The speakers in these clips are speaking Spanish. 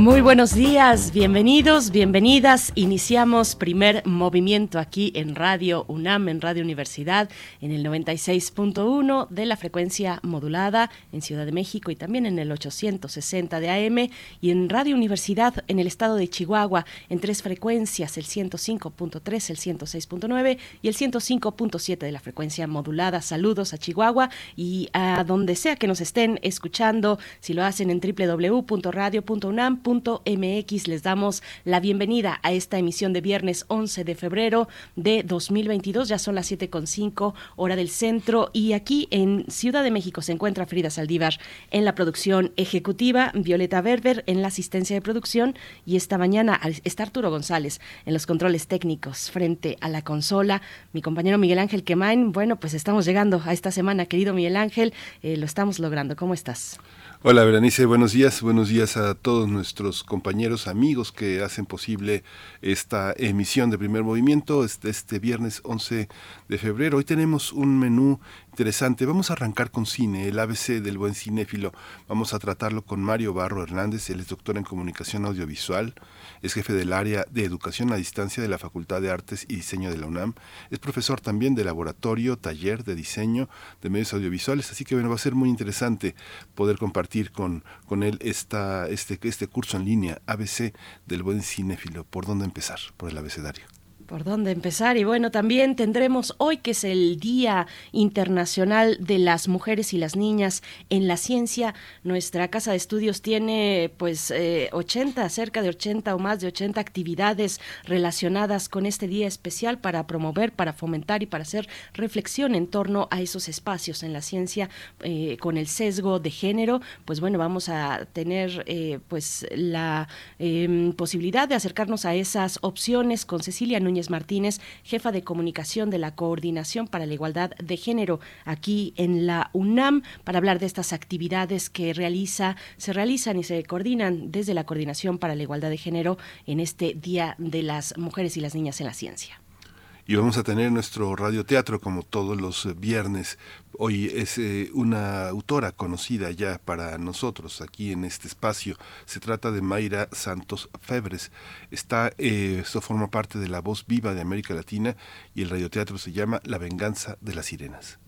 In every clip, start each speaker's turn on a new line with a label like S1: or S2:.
S1: Muy buenos días, bienvenidos, bienvenidas. Iniciamos primer movimiento aquí en Radio UNAM, en Radio Universidad, en el 96.1 de la frecuencia modulada en Ciudad de México y también en el 860 de AM y en Radio Universidad en el estado de Chihuahua en tres frecuencias, el 105.3, el 106.9 y el 105.7 de la frecuencia modulada. Saludos a Chihuahua y a donde sea que nos estén escuchando, si lo hacen en www.radio.unam les damos la bienvenida a esta emisión de viernes 11 de febrero de 2022. Ya son las 7.5 hora del centro y aquí en Ciudad de México se encuentra Frida Saldívar en la producción ejecutiva, Violeta Berber en la asistencia de producción y esta mañana está Arturo González en los controles técnicos frente a la consola. Mi compañero Miguel Ángel Quemain, bueno, pues estamos llegando a esta semana, querido Miguel Ángel, eh, lo estamos logrando. ¿Cómo estás?
S2: Hola Berenice, buenos días, buenos días a todos nuestros compañeros, amigos que hacen posible esta emisión de primer movimiento este, este viernes 11 de febrero. Hoy tenemos un menú interesante. Vamos a arrancar con cine, el ABC del buen cinéfilo. Vamos a tratarlo con Mario Barro Hernández, él es doctor en comunicación audiovisual, es jefe del área de educación a distancia de la Facultad de Artes y Diseño de la UNAM, es profesor también de laboratorio, taller de diseño de medios audiovisuales, así que bueno, va a ser muy interesante poder compartir con, con él esta, este, este curso en línea, ABC del buen cinéfilo. ¿Por dónde empezar? Por el abecedario.
S1: ¿Por dónde empezar? Y bueno, también tendremos hoy que es el Día Internacional de las Mujeres y las Niñas en la Ciencia. Nuestra casa de estudios tiene pues 80, eh, cerca de 80 o más de 80 actividades relacionadas con este día especial para promover, para fomentar y para hacer reflexión en torno a esos espacios en la ciencia eh, con el sesgo de género. Pues bueno, vamos a tener eh, pues la em, posibilidad de acercarnos a esas opciones con Cecilia Núñez Martínez, jefa de comunicación de la Coordinación para la Igualdad de Género aquí en la UNAM, para hablar de estas actividades que realiza, se realizan y se coordinan desde la Coordinación para la Igualdad de Género en este Día de las Mujeres y las Niñas en la Ciencia
S2: y vamos a tener nuestro radioteatro como todos los viernes. Hoy es eh, una autora conocida ya para nosotros aquí en este espacio. Se trata de Mayra Santos Febres. Está, eh, esto forma parte de la voz viva de América Latina y el radioteatro se llama La venganza de las sirenas.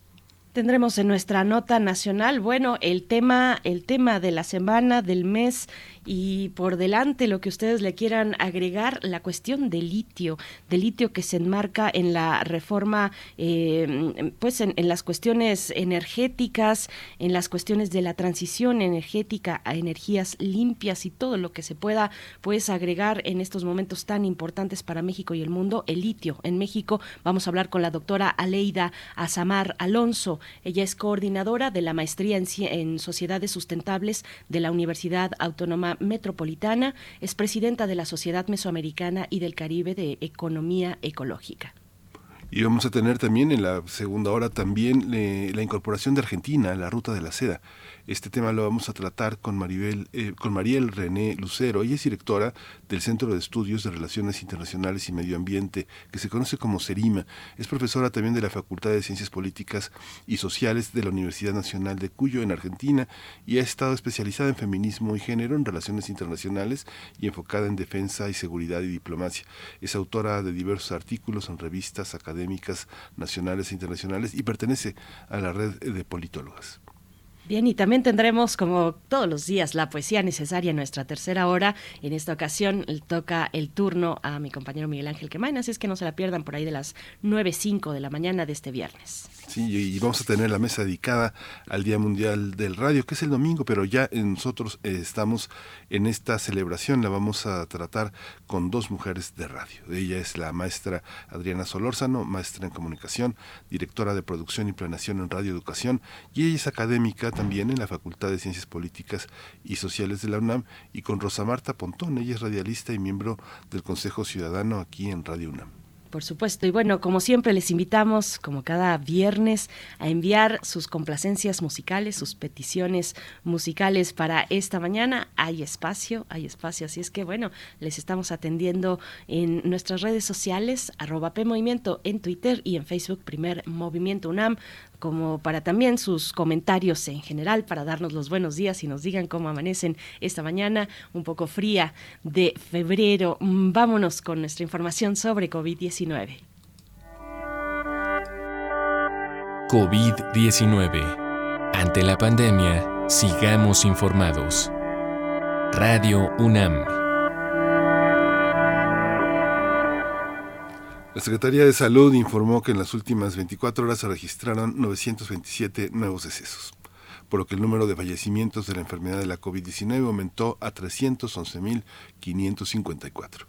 S1: Tendremos en nuestra nota nacional, bueno, el tema, el tema de la semana, del mes y por delante lo que ustedes le quieran agregar, la cuestión del litio, del litio que se enmarca en la reforma, eh, pues en, las cuestiones energéticas, en las cuestiones de la transición energética a energías limpias y todo lo que se pueda pues agregar en estos momentos tan importantes para México y el mundo, el litio en México. Vamos a hablar con la doctora Aleida Azamar Alonso. Ella es coordinadora de la maestría en, en sociedades sustentables de la Universidad Autónoma Metropolitana, es presidenta de la Sociedad Mesoamericana y del Caribe de Economía Ecológica.
S2: Y vamos a tener también en la segunda hora también eh, la incorporación de Argentina a la ruta de la seda. Este tema lo vamos a tratar con, Maribel, eh, con Mariel René Lucero. Ella es directora del Centro de Estudios de Relaciones Internacionales y Medio Ambiente, que se conoce como CERIMA. Es profesora también de la Facultad de Ciencias Políticas y Sociales de la Universidad Nacional de Cuyo, en Argentina, y ha estado especializada en feminismo y género, en relaciones internacionales y enfocada en defensa y seguridad y diplomacia. Es autora de diversos artículos en revistas académicas nacionales e internacionales y pertenece a la red de politólogas.
S1: Bien, y también tendremos, como todos los días, la poesía necesaria en nuestra tercera hora. En esta ocasión toca el turno a mi compañero Miguel Ángel Quemain, así es que no se la pierdan por ahí de las 9.05 de la mañana de este viernes.
S2: Sí, y vamos a tener la mesa dedicada al Día Mundial del Radio, que es el domingo, pero ya nosotros eh, estamos en esta celebración, la vamos a tratar con dos mujeres de radio. Ella es la maestra Adriana Solórzano, maestra en comunicación, directora de producción y planeación en Radio Educación, y ella es académica también en la Facultad de Ciencias Políticas y Sociales de la UNAM, y con Rosa Marta Pontón, ella es radialista y miembro del Consejo Ciudadano aquí en Radio UNAM.
S1: Por supuesto. Y bueno, como siempre, les invitamos, como cada viernes, a enviar sus complacencias musicales, sus peticiones musicales para esta mañana. Hay espacio, hay espacio. Así es que, bueno, les estamos atendiendo en nuestras redes sociales, arroba PMovimiento en Twitter y en Facebook, Primer Movimiento UNAM como para también sus comentarios en general, para darnos los buenos días y nos digan cómo amanecen esta mañana un poco fría de febrero. Mm, vámonos con nuestra información sobre COVID-19.
S3: COVID-19. Ante la pandemia, sigamos informados. Radio UNAM.
S2: La Secretaría de Salud informó que en las últimas 24 horas se registraron 927 nuevos decesos, por lo que el número de fallecimientos de la enfermedad de la COVID-19 aumentó a 311.554.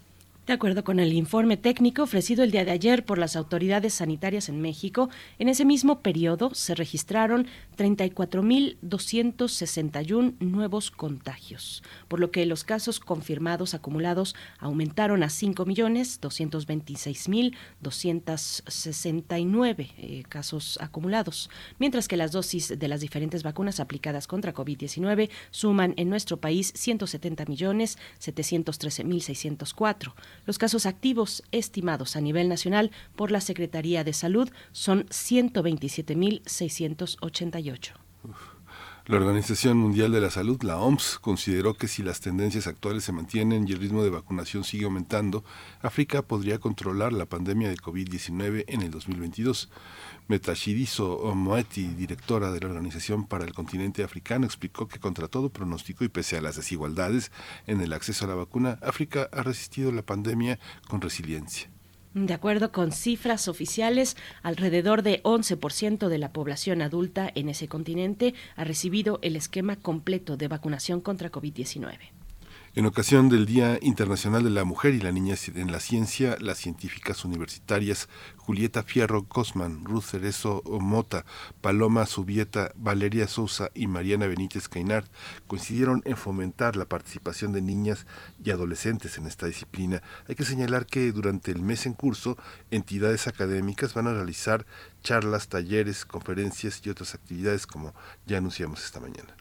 S1: De acuerdo con el informe técnico ofrecido el día de ayer por las autoridades sanitarias en México, en ese mismo periodo se registraron 34.261 nuevos contagios, por lo que los casos confirmados acumulados aumentaron a 5.226.269 eh, casos acumulados, mientras que las dosis de las diferentes vacunas aplicadas contra COVID-19 suman en nuestro país 170.713.604. Los casos activos estimados a nivel nacional por la Secretaría de Salud son 127.688.
S2: La Organización Mundial de la Salud, la OMS, consideró que si las tendencias actuales se mantienen y el ritmo de vacunación sigue aumentando, África podría controlar la pandemia de COVID-19 en el 2022. Metashidiso Moeti, directora de la Organización para el Continente Africano, explicó que contra todo pronóstico y pese a las desigualdades en el acceso a la vacuna, África ha resistido la pandemia con resiliencia.
S1: De acuerdo con cifras oficiales, alrededor de 11% de la población adulta en ese continente ha recibido el esquema completo de vacunación contra COVID-19.
S2: En ocasión del Día Internacional de la Mujer y la Niña en la Ciencia, las científicas universitarias Julieta Fierro Cosman, Ruth Cerezo Mota, Paloma Subieta, Valeria Sousa y Mariana Benítez Cainard coincidieron en fomentar la participación de niñas y adolescentes en esta disciplina. Hay que señalar que durante el mes en curso, entidades académicas van a realizar charlas, talleres, conferencias y otras actividades como ya anunciamos esta mañana.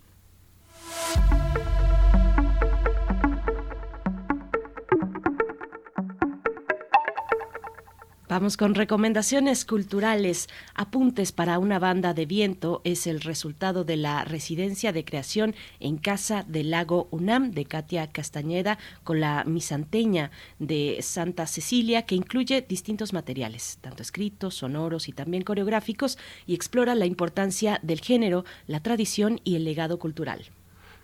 S1: Vamos con recomendaciones culturales. Apuntes para una banda de viento es el resultado de la residencia de creación en Casa del Lago UNAM de Katia Castañeda con la misanteña de Santa Cecilia que incluye distintos materiales, tanto escritos, sonoros y también coreográficos y explora la importancia del género, la tradición y el legado cultural.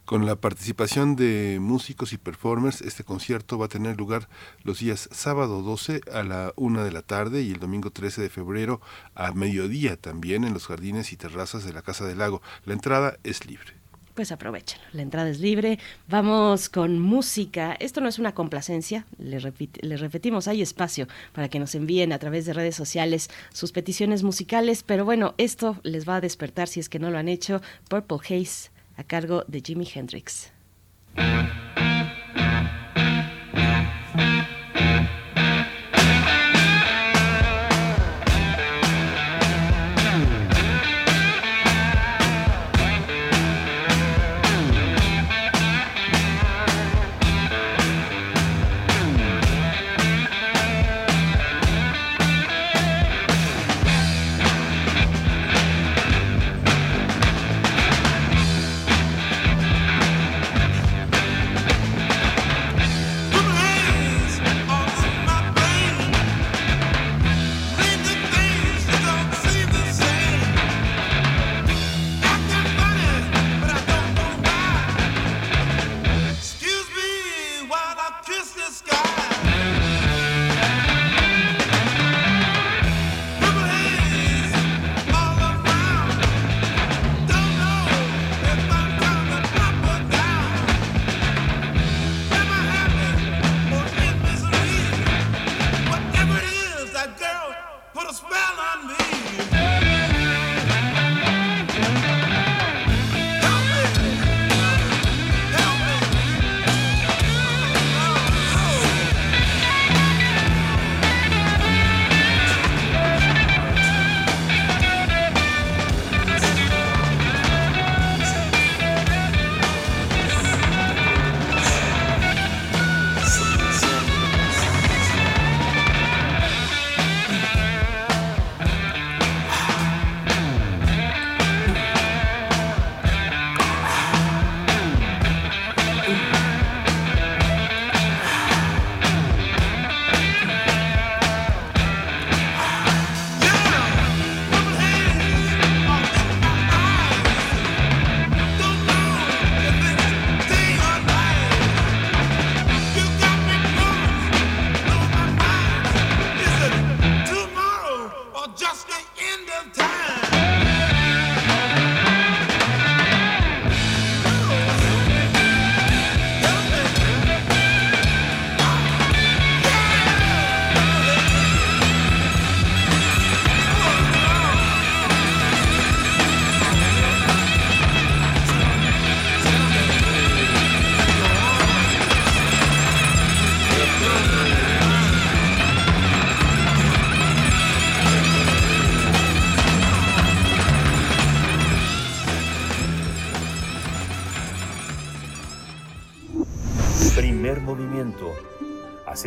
S2: Con la participación de músicos y performers, este concierto va a tener lugar los días sábado 12 a la 1 de la tarde y el domingo 13 de febrero a mediodía también en los jardines y terrazas de la Casa del Lago. La entrada es libre
S1: pues aprovechenlo. La entrada es libre. Vamos con música. Esto no es una complacencia, les, repetimos, hay espacio para que nos envíen a través de redes sociales sus peticiones musicales, pero bueno, esto les va a despertar si es que no lo han hecho. Purple Haze a cargo de Jimi Hendrix.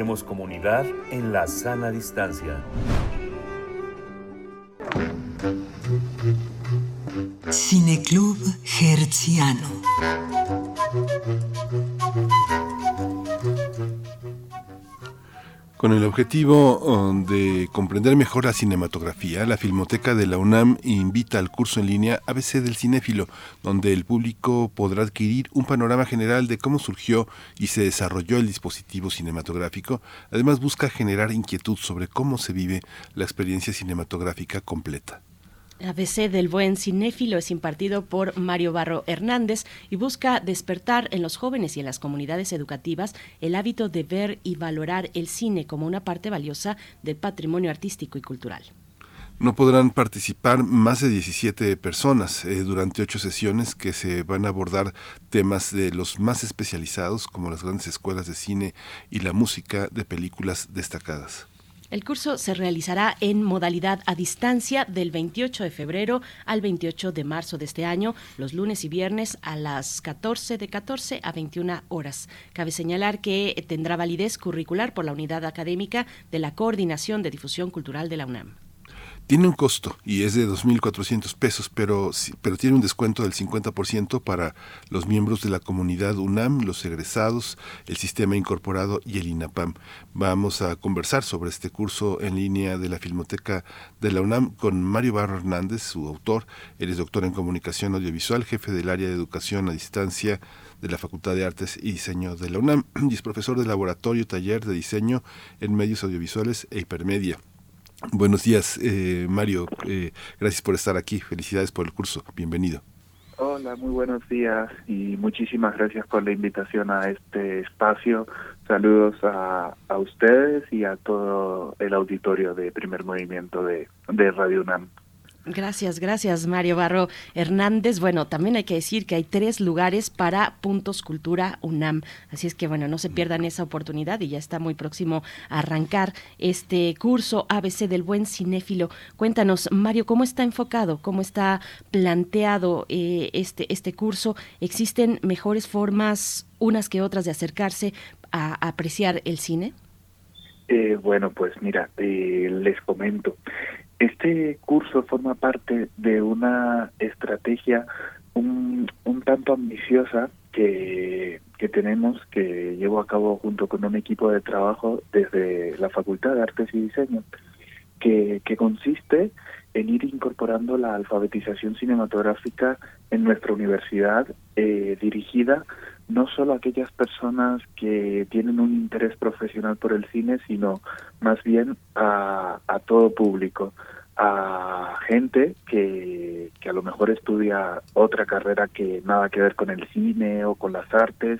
S4: Hacemos comunidad en la sana distancia.
S2: Con el objetivo um, de comprender mejor la cinematografía, la Filmoteca de la UNAM invita al curso en línea ABC del Cinéfilo, donde el público podrá adquirir un panorama general de cómo surgió y se desarrolló el dispositivo cinematográfico. Además busca generar inquietud sobre cómo se vive la experiencia cinematográfica completa.
S1: ABC del Buen Cinéfilo es impartido por Mario Barro Hernández y busca despertar en los jóvenes y en las comunidades educativas el hábito de ver y valorar el cine como una parte valiosa del patrimonio artístico y cultural.
S2: No podrán participar más de 17 personas eh, durante ocho sesiones que se van a abordar temas de los más especializados como las grandes escuelas de cine y la música de películas destacadas.
S1: El curso se realizará en modalidad a distancia del 28 de febrero al 28 de marzo de este año, los lunes y viernes a las 14 de 14 a 21 horas. Cabe señalar que tendrá validez curricular por la unidad académica de la Coordinación de Difusión Cultural de la UNAM.
S2: Tiene un costo y es de 2.400 pesos, pero, pero tiene un descuento del 50% para los miembros de la comunidad UNAM, los egresados, el sistema incorporado y el INAPAM. Vamos a conversar sobre este curso en línea de la Filmoteca de la UNAM con Mario Barro Hernández, su autor. Él es doctor en comunicación audiovisual, jefe del área de educación a distancia de la Facultad de Artes y Diseño de la UNAM y es profesor de laboratorio taller de diseño en medios audiovisuales e hipermedia. Buenos días, eh, Mario. Eh, gracias por estar aquí. Felicidades por el curso. Bienvenido.
S5: Hola, muy buenos días y muchísimas gracias por la invitación a este espacio. Saludos a, a ustedes y a todo el auditorio de Primer Movimiento de, de Radio UNAM.
S1: Gracias, gracias Mario Barro Hernández. Bueno, también hay que decir que hay tres lugares para Puntos Cultura UNAM. Así es que bueno, no se pierdan esa oportunidad y ya está muy próximo a arrancar este curso ABC del Buen Cinéfilo. Cuéntanos, Mario, ¿cómo está enfocado? ¿Cómo está planteado eh, este, este curso? ¿Existen mejores formas, unas que otras, de acercarse a apreciar el cine?
S5: Eh, bueno, pues mira, eh, les comento. Este curso forma parte de una estrategia un, tanto ambiciosa que, que tenemos, que llevo a cabo junto con un equipo de trabajo desde la Facultad de Artes y Diseño, que, que consiste en ir incorporando la alfabetización cinematográfica en nuestra universidad eh, dirigida no solo aquellas personas que tienen un interés profesional por el cine, sino más bien a, a todo público, a gente que, que a lo mejor estudia otra carrera que nada que ver con el cine o con las artes,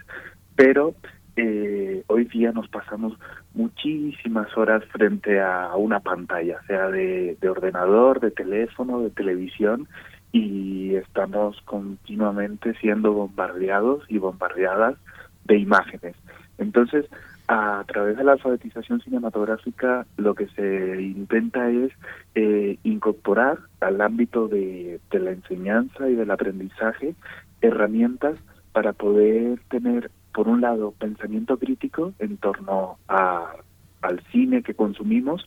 S5: pero eh, hoy día nos pasamos muchísimas horas frente a una pantalla, sea de, de ordenador, de teléfono, de televisión, y estamos continuamente siendo bombardeados y bombardeadas de imágenes. Entonces, a través de la alfabetización cinematográfica, lo que se intenta es eh, incorporar al ámbito de, la enseñanza y del aprendizaje herramientas para poder tener, por un lado, pensamiento crítico en torno al cine que consumimos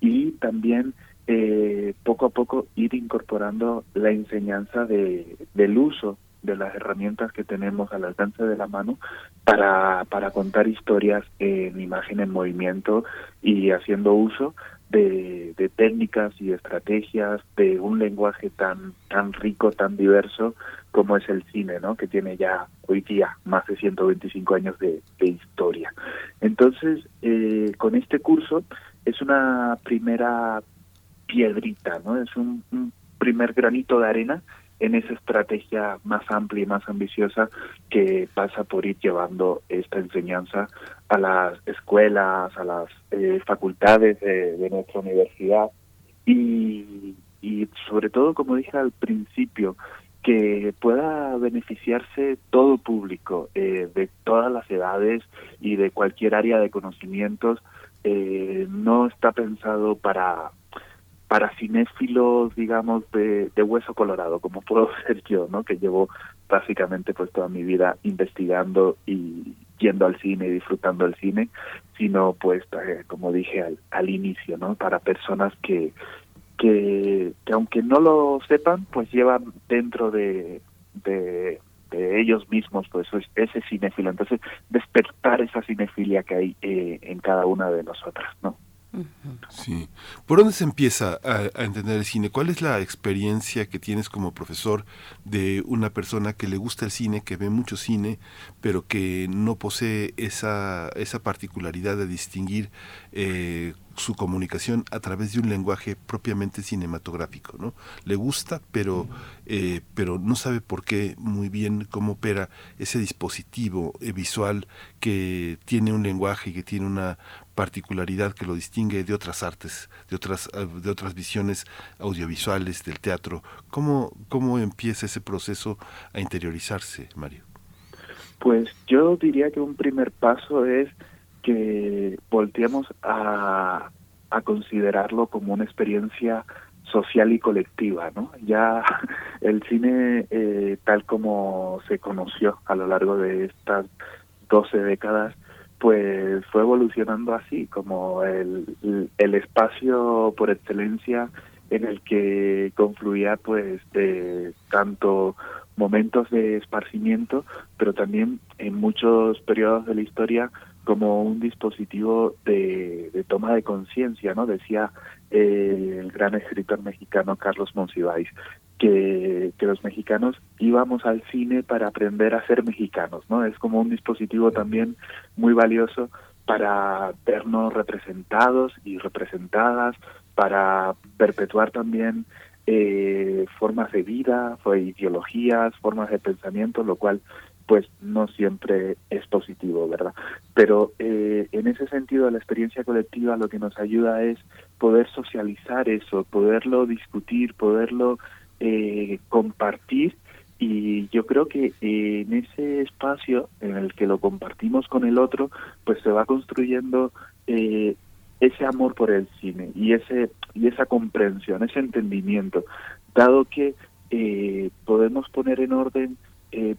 S5: y también eh, poco a poco ir incorporando la enseñanza de, del uso de las herramientas que tenemos al alcance de la mano para, para contar historias en imagen en movimiento y haciendo uso de, técnicas y estrategias de un lenguaje tan tan rico, tan diverso como es el cine, ¿no? Que tiene ya hoy día más de 125 años de, de historia. Entonces, eh, con este curso es una primera piedrita, ¿no? Es un, primer granito de arena en esa estrategia más amplia y más ambiciosa que pasa por ir llevando esta enseñanza a las escuelas, a las eh, facultades de, de, nuestra universidad y, y sobre todo, como dije al principio, que pueda beneficiarse todo público eh, de todas las edades y de cualquier área de conocimientos. Eh, no está pensado para para cinéfilos, digamos, de, de, hueso colorado, como puedo ser yo, ¿no? Que llevo básicamente pues toda mi vida investigando y yendo al cine y disfrutando el cine, sino pues eh, como dije al, al inicio, ¿no? Para personas que, que, que aunque no lo sepan, pues llevan dentro de, de, de ellos mismos pues ese cinéfilo. Entonces despertar esa cinefilia que hay eh, en cada una de nosotras, ¿no?
S2: Sí. ¿Por dónde se empieza a, entender el cine? ¿Cuál es la experiencia que tienes como profesor de una persona que le gusta el cine, que ve mucho cine, pero que no posee esa, esa particularidad de distinguir eh, su comunicación a través de un lenguaje propiamente cinematográfico, ¿no? Le gusta, pero, eh, pero no sabe por qué muy bien cómo opera ese dispositivo eh, visual que tiene un lenguaje y que tiene una particularidad que lo distingue de otras artes, de otras, eh, de otras visiones audiovisuales, del teatro. ¿Cómo, ¿Cómo empieza ese proceso a interiorizarse, Mario?
S5: Pues yo diría que un primer paso es que volteemos a, a considerarlo como una experiencia social y colectiva, ¿no? Ya el cine eh, tal como se conoció a lo largo de estas 12 décadas, pues fue evolucionando así, como el, el espacio por excelencia en el que confluía pues de tanto momentos de esparcimiento, pero también en muchos periodos de la historia como un dispositivo de, toma de conciencia, ¿no? Decía eh, el gran escritor mexicano Carlos Monsiváis que, que los mexicanos íbamos al cine para aprender a ser mexicanos, ¿no? Es como un dispositivo también muy valioso para vernos representados y representadas, para perpetuar también eh, formas de vida, ideologías, formas de pensamiento, lo cual pues no siempre es positivo, ¿verdad? Pero eh, en ese sentido la experiencia colectiva lo que nos ayuda es poder socializar eso, poderlo discutir, poderlo eh, compartir y yo creo que en ese espacio en el que lo compartimos con el otro, pues se va construyendo eh, ese amor por el cine y ese y esa comprensión, ese entendimiento, dado que eh, podemos poner en orden eh,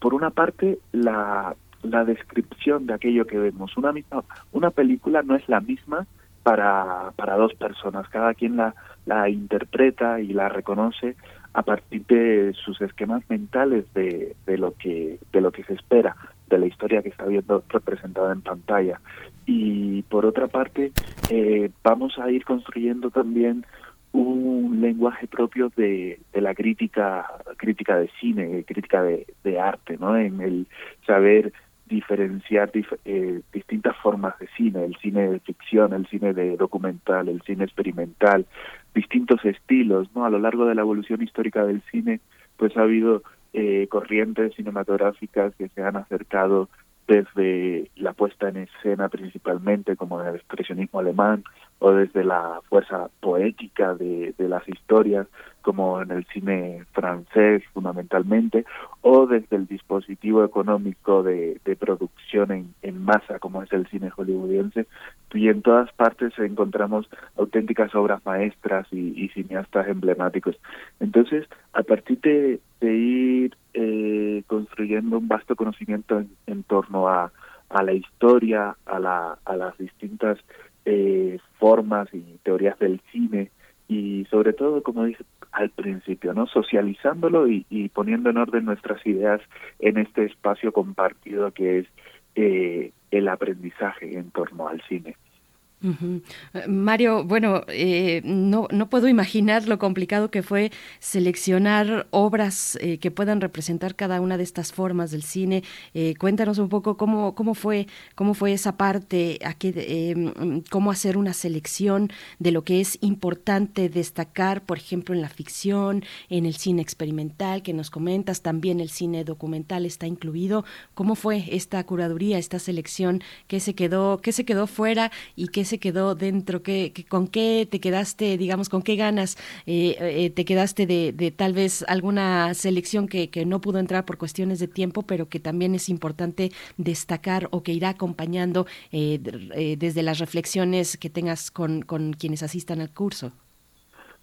S5: por una parte, la, la descripción de aquello que vemos. Una misma, una película no es la misma para, para dos personas. Cada quien la, la interpreta y la reconoce a partir de sus esquemas mentales de, de lo que de lo que se espera de la historia que está viendo representada en pantalla y por otra parte eh, vamos a ir construyendo también un lenguaje propio de, de la crítica crítica de cine crítica de, de arte no en el saber diferenciar eh, distintas formas de cine el cine de ficción el cine de documental el cine experimental distintos estilos no a lo largo de la evolución histórica del cine pues ha habido eh, corrientes cinematográficas que se han acercado desde la puesta en escena principalmente como el expresionismo alemán o desde la fuerza poética de, de las historias como en el cine francés fundamentalmente o desde el dispositivo económico de, de producción en, en masa como es el cine hollywoodiense. Y en todas partes encontramos auténticas obras maestras y, y cineastas emblemáticos. Entonces a partir de, de ir eh, construyendo un vasto conocimiento en, en torno a, a la historia, a, la, a las distintas eh, formas y teorías del cine y sobre todo, como dije al principio, no socializándolo y, y poniendo en orden nuestras ideas en este espacio compartido que es eh, el aprendizaje en torno al cine.
S1: Mario, bueno, eh, no, no puedo imaginar lo complicado que fue seleccionar obras eh, que puedan representar cada una de estas formas del cine. Eh, cuéntanos un poco cómo, cómo, fue, cómo fue esa parte, cómo hacer una selección de lo que es importante destacar, por ejemplo, en la ficción, en el cine experimental que nos comentas, también el cine documental está incluido. ¿Cómo fue esta curaduría, esta selección? ¿Qué se quedó, qué se quedó fuera y qué se quedó dentro? ¿Qué, con qué te quedaste, digamos, con qué ganas eh, eh, te quedaste de, tal vez alguna selección que, no pudo entrar por cuestiones de tiempo, pero que también es importante destacar o que irá acompañando eh, desde las reflexiones que tengas con quienes asistan al curso?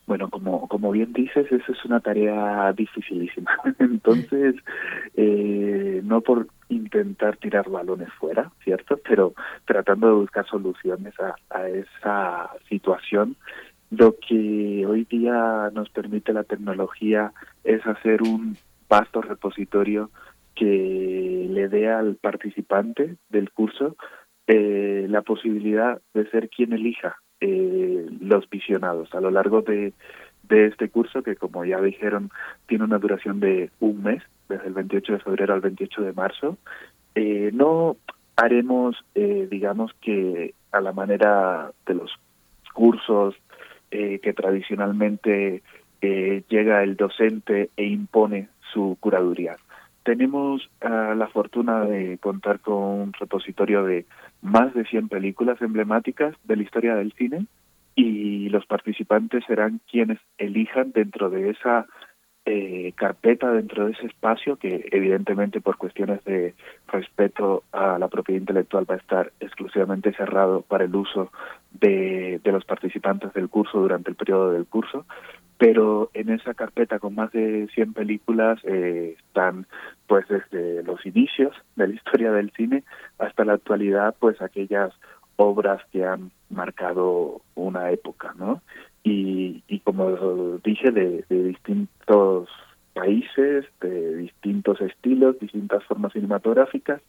S5: Bueno, como, como bien dices, eso es una tarea dificilísima. Entonces, eh, no por intentar tirar balones fuera, ¿cierto? Pero tratando de buscar soluciones a, esa situación, lo que hoy día nos permite la tecnología es hacer un vasto repositorio que le dé al participante del curso eh, la posibilidad de ser quien elija eh, los visionados a lo largo de, de este curso que como ya dijeron tiene una duración de un mes desde el 28 de febrero al 28 de marzo. Eh, no haremos eh, digamos que a la manera de los cursos eh, que tradicionalmente eh, llega el docente e impone su curaduría tenemos uh, la fortuna de contar con un repositorio de más de 100 películas emblemáticas de la historia del cine y los participantes serán quienes elijan dentro de esa eh, carpeta, dentro de ese espacio que evidentemente por cuestiones de respeto a la propiedad intelectual va a estar exclusivamente cerrado para el uso de, de los participantes del curso durante el periodo del curso, pero en esa carpeta con más de 100 películas eh, están pues desde los inicios de la historia del cine hasta la actualidad pues aquellas obras que han marcado una época, ¿no? Y, y como dije, de, de distintos países, de distintos estilos, distintas formas cinematográficas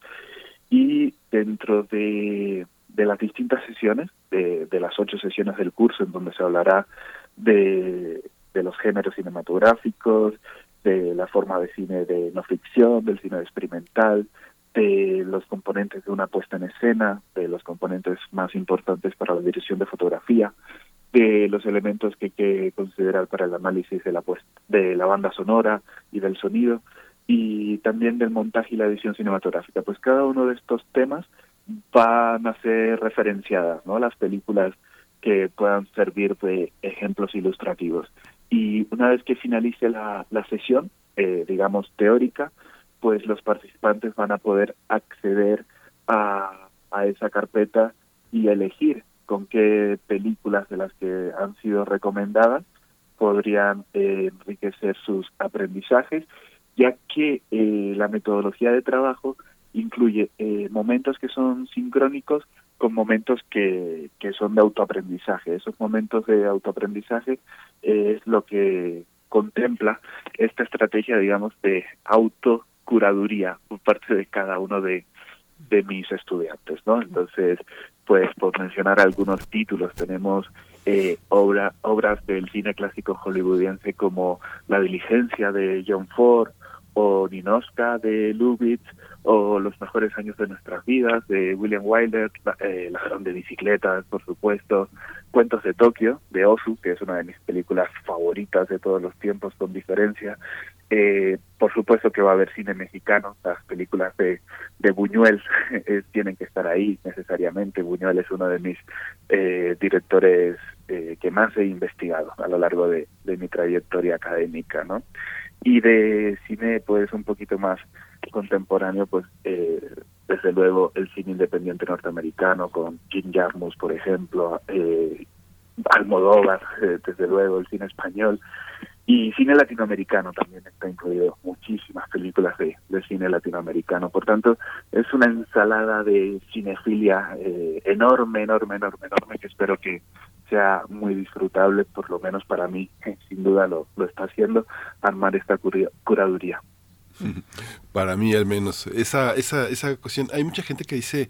S5: y dentro de, de las distintas sesiones, de, de las ocho sesiones del curso en donde se hablará de de los géneros cinematográficos, de la forma de cine de no ficción, del cine experimental, de los componentes de una puesta en escena, de los componentes más importantes para la dirección de fotografía, de los elementos que hay que considerar para el análisis de la puesta, de la banda sonora y del sonido y también del montaje y la edición cinematográfica. Pues cada uno de estos temas van a ser referenciadas, ¿no? Las películas que puedan servir de ejemplos ilustrativos y una vez que finalice la, la sesión, eh, digamos, teórica, pues los participantes van a poder acceder a, a esa carpeta y elegir con qué películas de las que han sido recomendadas podrían eh, enriquecer sus aprendizajes, ya que eh, la metodología de trabajo incluye eh, momentos que son sincrónicos con momentos que, que son de autoaprendizaje. Esos momentos de autoaprendizaje eh, es lo que contempla esta estrategia, digamos, de autocuraduría por parte de cada uno de, de mis estudiantes, ¿no? Entonces, pues por mencionar algunos títulos, tenemos eh, obra, obras del cine clásico hollywoodiense como La diligencia de John Ford o Ninoska de Lubitsch o Los mejores años de nuestras vidas de William Wilder, eh, Ladrón de bicicletas, por supuesto, Cuentos de Tokio de Osu, que es una de mis películas favoritas de todos los tiempos con diferencia. Eh, por supuesto que va a haber cine mexicano, las películas de, de Buñuel tienen que estar ahí necesariamente. Buñuel es uno de mis eh, directores eh, que más he investigado a lo largo de, de mi trayectoria académica, ¿no? Y de cine, pues un poquito más contemporáneo, pues eh, desde luego el cine independiente norteamericano con Jim Jarmusch, por ejemplo, eh, Almodóvar, eh, desde luego el cine español y cine latinoamericano también está incluido muchísimas películas de, de cine latinoamericano. Por tanto es una ensalada de cinefilia eh, enorme enorme enorme enorme que espero que sea muy disfrutable por lo menos para mí sin duda lo, lo está haciendo armar esta curaduría.
S2: Para mí al menos. Esa esa esa cuestión hay mucha gente que dice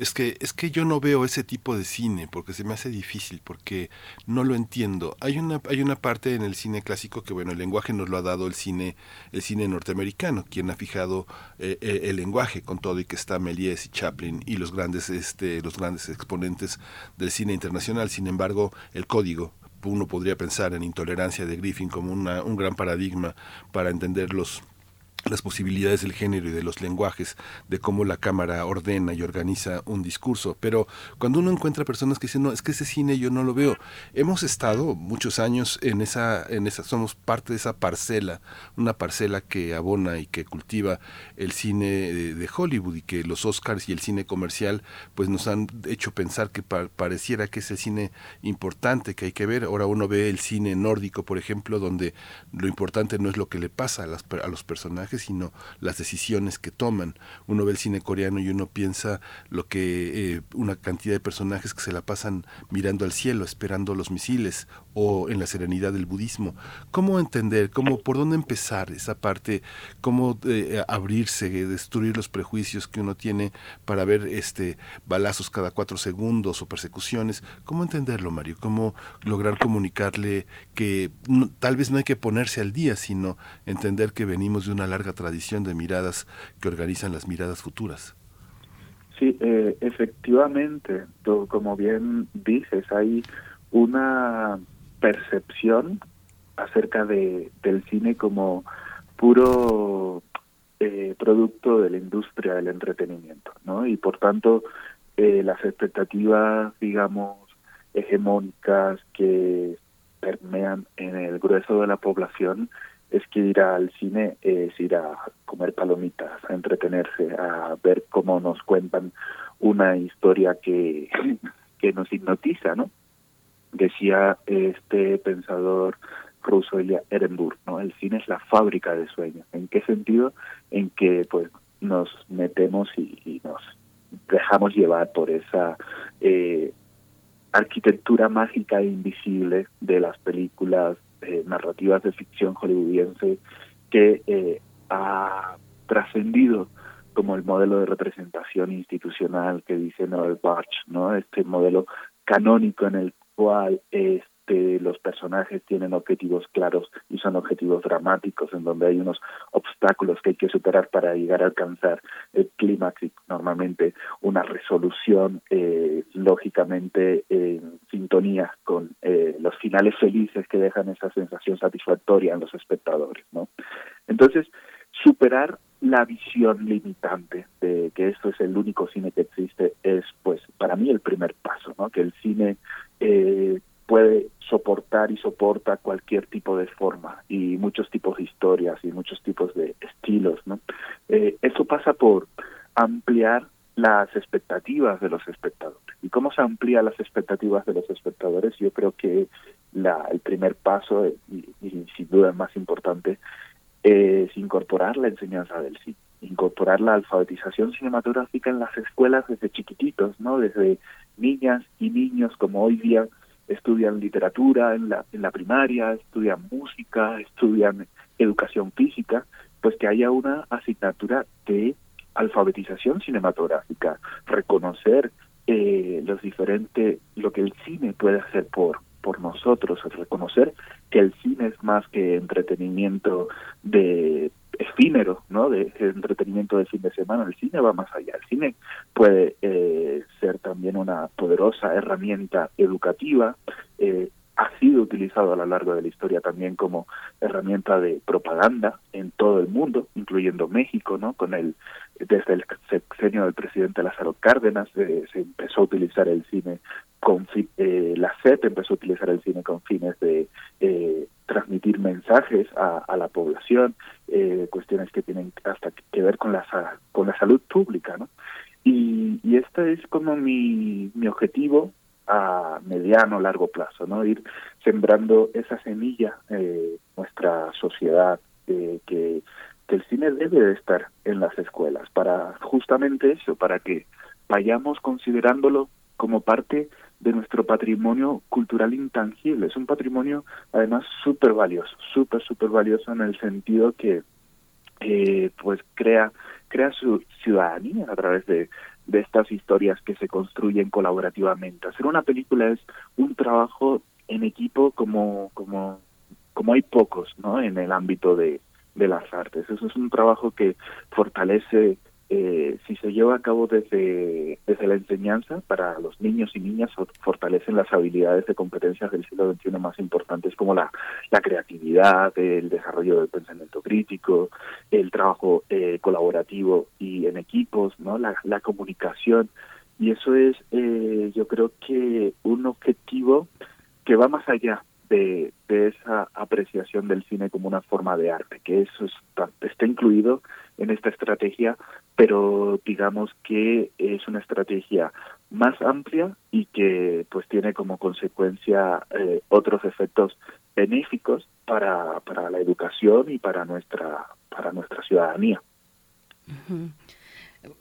S2: es que es que yo no veo ese tipo de cine porque se me hace difícil porque no lo entiendo. Hay una hay una parte en el cine clásico que bueno el lenguaje nos lo ha dado el cine el cine norteamericano. Quien ha fijado eh, el, el lenguaje con todo y que está Méliès y Chaplin y los grandes este los grandes exponentes del cine internacional. Sin embargo el código uno podría pensar en intolerancia de Griffin como una, un gran paradigma para entender los las posibilidades del género y de los lenguajes, de cómo la cámara ordena y organiza un discurso. Pero cuando uno encuentra personas que dicen, no, es que ese cine yo no lo veo. Hemos estado muchos años en esa, en esa, somos parte de esa parcela, una parcela que abona y que cultiva el cine de, Hollywood y que los Oscars y el cine comercial pues nos han hecho pensar que pareciera que es el cine importante que hay que ver. Ahora uno ve el cine nórdico, por ejemplo, donde lo importante no es lo que le pasa a, las, a los personajes, sino las decisiones que toman. Uno ve el cine coreano y uno piensa lo que eh, una cantidad de personajes que se la pasan mirando al cielo, esperando los misiles, o en la serenidad del budismo. ¿Cómo entender, cómo, por dónde empezar esa parte, cómo eh, abrirse, destruir los prejuicios que uno tiene para ver este balazos cada cuatro segundos o persecuciones? ¿Cómo entenderlo, Mario? ¿Cómo lograr comunicarle que tal vez no hay que ponerse al día, sino entender que venimos de una larga tradición de miradas que organizan las miradas futuras.
S5: Sí, eh, efectivamente, como bien dices, hay una percepción acerca de, del cine como puro eh, producto de la industria del entretenimiento, ¿no? Y por tanto, eh, las expectativas, digamos, hegemónicas que permean en el grueso de la población es que ir al cine es ir a comer palomitas, a entretenerse, a ver cómo nos cuentan una historia que, que nos hipnotiza, ¿no? Decía este pensador ruso Elia Ehrenburg, ¿no? El cine es la fábrica de sueños. ¿En qué sentido? En que pues nos metemos y, nos dejamos llevar por esa eh, arquitectura mágica e invisible de las películas eh, narrativas de ficción hollywoodiense que eh, ha trascendido como el modelo de representación institucional que dice Noel Barch, ¿no? Este modelo canónico en el cual es este, los personajes tienen objetivos claros y son objetivos dramáticos en donde hay unos obstáculos que hay que superar para llegar a alcanzar el clímax y normalmente una resolución eh, lógicamente en sintonía con eh, los finales felices que dejan esa sensación satisfactoria en los espectadores, ¿no? Entonces, superar la visión limitante de que esto es el único cine que existe es pues para mí el primer paso no que el cine eh, puede soportar y soporta cualquier tipo de forma y muchos tipos de historias y muchos tipos de estilos, ¿no? Eh, eso pasa por ampliar las expectativas de los espectadores. ¿Y cómo se amplía las expectativas de los espectadores? Yo creo que la, el primer paso, y, y sin duda el más importante, es incorporar la enseñanza del cine, incorporar la alfabetización cinematográfica en las escuelas desde chiquititos, ¿no? Desde niñas y niños como hoy día estudian literatura en la, en la primaria, estudian música, estudian educación física, pues que haya una asignatura de alfabetización cinematográfica, reconocer eh, los diferentes, lo que el cine puede hacer por, por nosotros, reconocer que el cine es más que entretenimiento de efímero, ¿no? De, entretenimiento de fin de semana. El cine va más allá. El cine puede eh, ser también una poderosa herramienta educativa. Eh, ha sido utilizado a lo largo de la historia también como herramienta de propaganda en todo el mundo, incluyendo México, ¿no? Con el desde el sexenio del presidente Lázaro Cárdenas eh, se empezó a utilizar el cine con eh, la SEP empezó a utilizar el cine con fines de eh, transmitir mensajes a, la población, eh, cuestiones que tienen hasta que ver con la con la salud pública, ¿no? Y, y este es como mi, mi objetivo a mediano largo plazo, ¿no? Ir sembrando esa semilla eh, nuestra sociedad eh, que, que el cine debe de estar en las escuelas para justamente eso, para que vayamos considerándolo como parte de nuestro patrimonio cultural intangible. Es un patrimonio además súper valioso, súper, súper valioso en el sentido que eh, pues crea, crea su ciudadanía a través de, de estas historias que se construyen colaborativamente. Hacer una película es un trabajo en equipo como, como, como hay pocos ¿no? en el ámbito de, de las artes. Eso es un trabajo que fortalece eh, si se lleva a cabo desde, desde la enseñanza para los niños y niñas, fortalecen las habilidades de competencias del siglo XXI más importantes como la, la creatividad, el desarrollo del pensamiento crítico, el trabajo eh, colaborativo y en equipos, no la, la comunicación. Y eso es, eh, yo creo que un objetivo que va más allá de, esa apreciación del cine como una forma de arte, que eso está, está, incluido en esta estrategia, pero digamos que es una estrategia más amplia y que pues tiene como consecuencia eh, otros efectos benéficos para, para la educación y para nuestra para nuestra ciudadanía.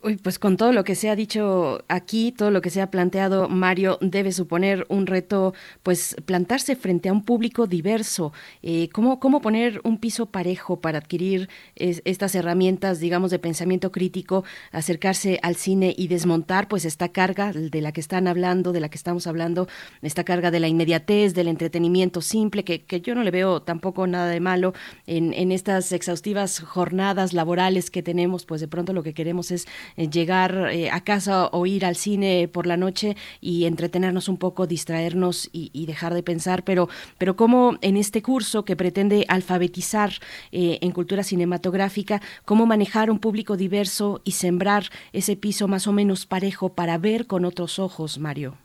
S1: Uy, pues con todo lo que se ha dicho aquí, todo lo que se ha planteado, Mario, debe suponer un reto, pues plantarse frente a un público diverso. Eh, ¿cómo, ¿Cómo poner un piso parejo para adquirir es, estas herramientas, digamos, de pensamiento crítico, acercarse al cine y desmontar, pues, esta carga de la que están hablando, de la que estamos hablando, esta carga de la inmediatez, del entretenimiento simple, que, que yo no le veo tampoco nada de malo en, en estas exhaustivas jornadas laborales que tenemos, pues de pronto lo que queremos es llegar eh, a casa o ir al cine por la noche y entretenernos un poco, distraernos y, y, dejar de pensar, pero, pero cómo en este curso que pretende alfabetizar eh, en cultura cinematográfica, cómo manejar un público diverso y sembrar ese piso más o menos parejo para ver con otros ojos, Mario.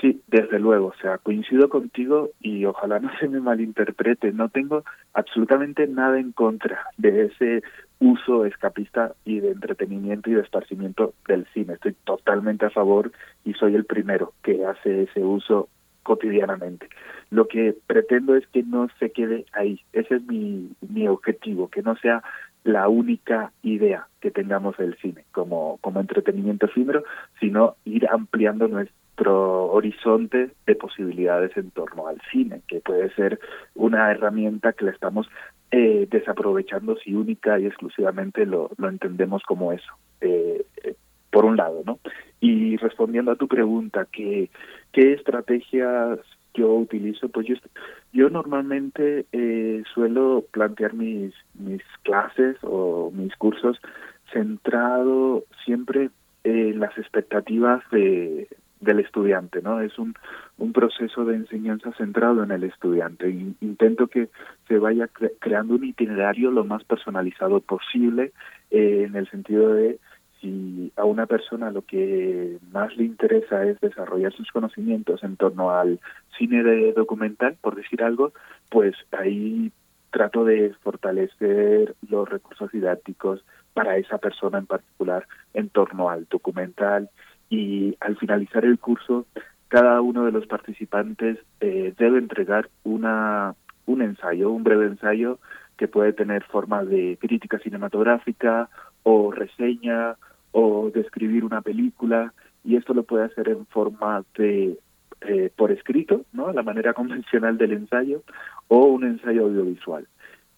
S5: Sí, desde luego, o sea, coincido contigo y ojalá no se me malinterprete, no tengo absolutamente nada en contra de ese uso escapista y de entretenimiento y de esparcimiento del cine. Estoy totalmente a favor y soy el primero que hace ese uso cotidianamente. Lo que pretendo es que no se quede ahí. Ese es mi, mi objetivo, que no sea la única idea que tengamos del cine como, como entretenimiento efímero, sino ir ampliando nuestro horizonte de posibilidades en torno al cine, que puede ser una herramienta que le estamos eh, desaprovechando si única y exclusivamente lo, lo entendemos como eso, eh, por un lado, ¿no? Y respondiendo a tu pregunta, ¿qué, qué estrategias yo utilizo? Pues yo, yo normalmente eh, suelo plantear mis, mis clases o mis cursos centrado siempre en las expectativas de, del estudiante, ¿no? Es un, un proceso de enseñanza centrado en el estudiante. Intento que se vaya cre creando un itinerario lo más personalizado posible eh, en el sentido de si a una persona lo que más le interesa es desarrollar sus conocimientos en torno al cine de documental, por decir algo, pues ahí trato de fortalecer los recursos didácticos para esa persona en particular en torno al documental y al finalizar el curso cada uno de los participantes eh, debe entregar una un ensayo, un breve ensayo que puede tener forma de crítica cinematográfica o reseña o describir una película y esto lo puede hacer en forma de eh, por escrito, ¿no? La manera convencional del ensayo o un ensayo audiovisual.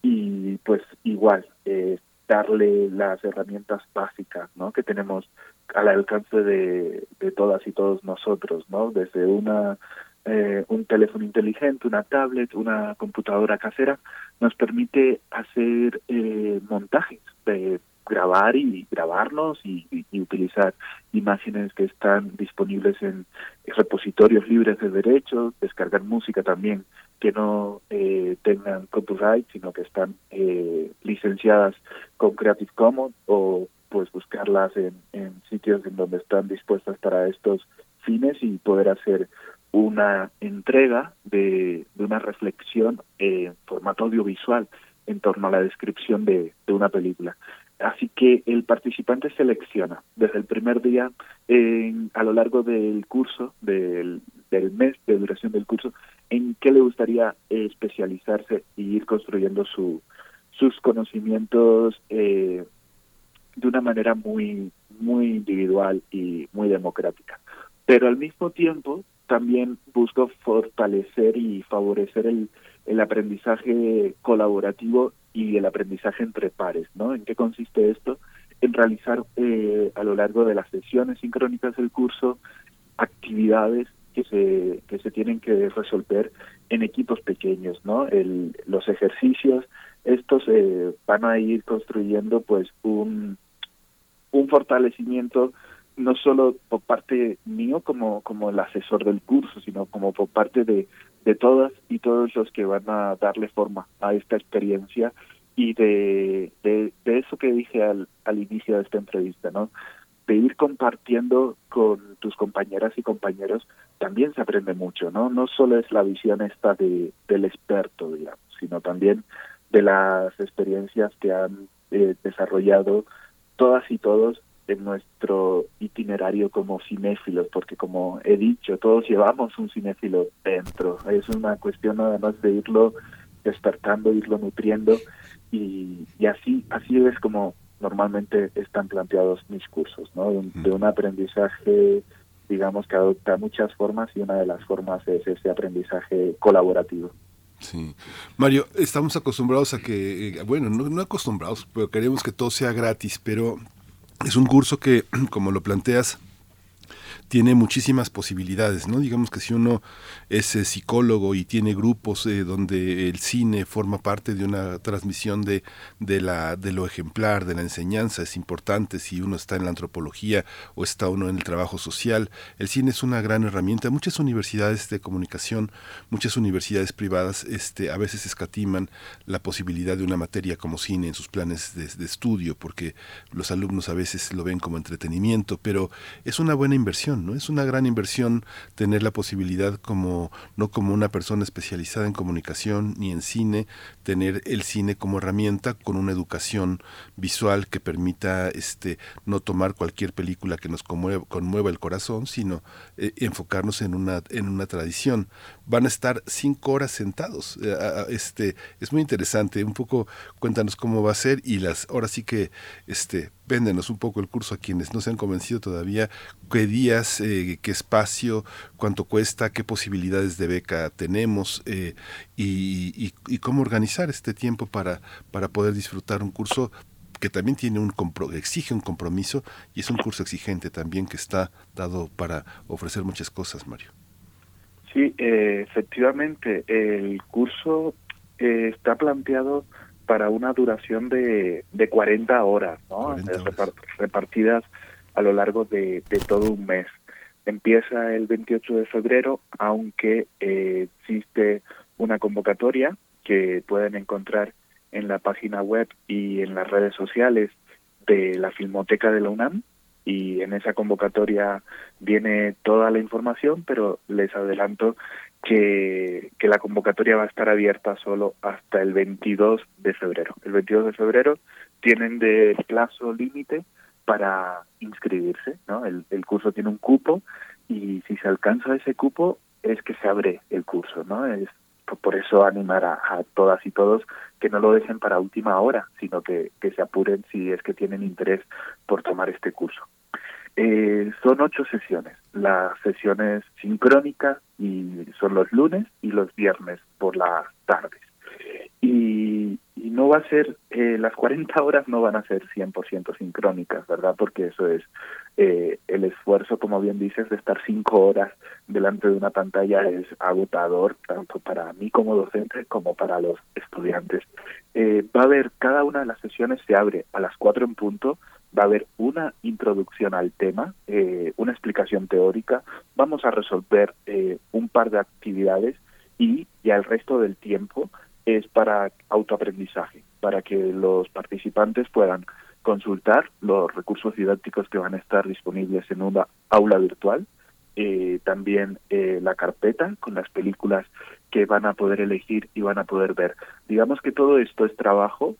S5: Y pues igual, eh, darle las herramientas básicas, ¿no? Que tenemos al alcance de, todas y todos nosotros, ¿no? Desde una eh, un teléfono inteligente, una tablet, una computadora casera, nos permite hacer eh, montajes, de grabar y grabarnos y, utilizar imágenes que están disponibles en repositorios libres de derechos, descargar música también que no eh, tengan copyright, sino que están eh, licenciadas con Creative Commons o pues buscarlas en, en sitios en donde están dispuestas para estos fines y poder hacer una entrega de, de una reflexión en formato audiovisual en torno a la descripción de, de una película. Así que el participante selecciona desde el primer día en, a lo largo del curso, del, del mes de duración del curso, en qué le gustaría especializarse y ir construyendo su, sus conocimientos eh, de una manera muy, muy individual y muy democrática. Pero al mismo tiempo también busco fortalecer y favorecer el, el aprendizaje colaborativo y el aprendizaje entre pares, ¿no? ¿En qué consiste esto? En realizar eh, a lo largo de las sesiones sincrónicas del curso actividades que se que se tienen que resolver en equipos pequeños, ¿no? El, los ejercicios estos eh, van a ir construyendo pues un un fortalecimiento no solo por parte mío como, como el asesor del curso, sino como por parte de, de todas y todos los que van a darle forma a esta experiencia y de, de, eso que dije al, al inicio de esta entrevista, ¿no? de ir compartiendo con tus compañeras y compañeros, también se aprende mucho, ¿no? No solo es la visión esta de, del experto, digamos, sino también de las experiencias que han eh, desarrollado todas y todos en nuestro itinerario como cinéfilos, porque como he dicho, todos llevamos un cinéfilo dentro. Es una cuestión nada más de irlo despertando, irlo nutriendo y, y así, así es como normalmente están planteados mis cursos, ¿no? De, un aprendizaje, digamos, que adopta muchas formas y una de las formas es ese aprendizaje colaborativo.
S2: Sí. Mario, estamos acostumbrados a que, eh, bueno, no, no acostumbrados, pero queremos que todo sea gratis, pero es un curso que, como lo planteas, tiene muchísimas posibilidades, ¿no? Digamos que si uno es eh, psicólogo y tiene grupos eh, donde el cine forma parte de una transmisión de, de, la, de lo ejemplar, de la enseñanza, es importante si uno está en la antropología o está uno en el trabajo social. El cine es una gran herramienta. Muchas universidades de comunicación, muchas universidades privadas este, a veces escatiman la posibilidad de una materia como cine en sus planes de, de estudio, porque los alumnos a veces lo ven como entretenimiento, pero es una buena inversión ¿no? Es una gran inversión tener la posibilidad como no como una persona especializada en comunicación ni en cine, tener el cine como herramienta con una educación visual que permita este no tomar cualquier película que nos conmueva, el corazón, sino eh, enfocarnos en una en una tradición. Van a estar cinco horas sentados. Eh, este es muy interesante. Un poco cuéntanos cómo va a ser y las ahora sí que este véndenos un poco el curso a quienes no se han convencido todavía, qué días, eh, qué espacio, cuánto cuesta, qué posibilidades de beca tenemos eh, y, cómo organizar este tiempo para, para poder disfrutar un curso que también tiene un exige un compromiso y es un curso exigente también que está dado para ofrecer muchas cosas, Mario.
S5: Sí, eh, efectivamente, el curso está planteado para una duración de, de 40 horas, ¿no? repartidas a lo largo de, de, todo un mes. Empieza el 28 de febrero, aunque eh, existe una convocatoria que pueden encontrar en la página web y en las redes sociales de la Filmoteca de la UNAM y en esa convocatoria viene toda la información, pero les adelanto que, la convocatoria va a estar abierta solo hasta el 22 de febrero. El 22 de febrero tienen de plazo límite para inscribirse, ¿no? El, curso tiene un cupo y si se alcanza ese cupo es que se abre el curso, ¿no? Es por eso animar a, a, todas y todos que no lo dejen para última hora, sino que, que se apuren si es que tienen interés por tomar este curso. Eh, son ocho sesiones. Las sesiones sincrónicas y son los lunes y los viernes por las tardes. Y, no va a ser, eh, las 40 horas no van a ser 100% sincrónicas, ¿verdad? Porque eso es eh, el esfuerzo, como bien dices, de estar cinco horas delante de una pantalla es agotador, tanto para mí como docente como para los estudiantes. Eh, va a haber, cada una de las sesiones se abre a las cuatro en punto, va a haber una introducción al tema, eh, una explicación teórica, vamos a resolver eh, un par de actividades y ya el resto del tiempo es para autoaprendizaje, para que los participantes puedan consultar los recursos didácticos que van a estar disponibles en una aula virtual, eh, también eh, la carpeta con las películas que van a poder elegir y van a poder ver. Digamos que todo esto es trabajo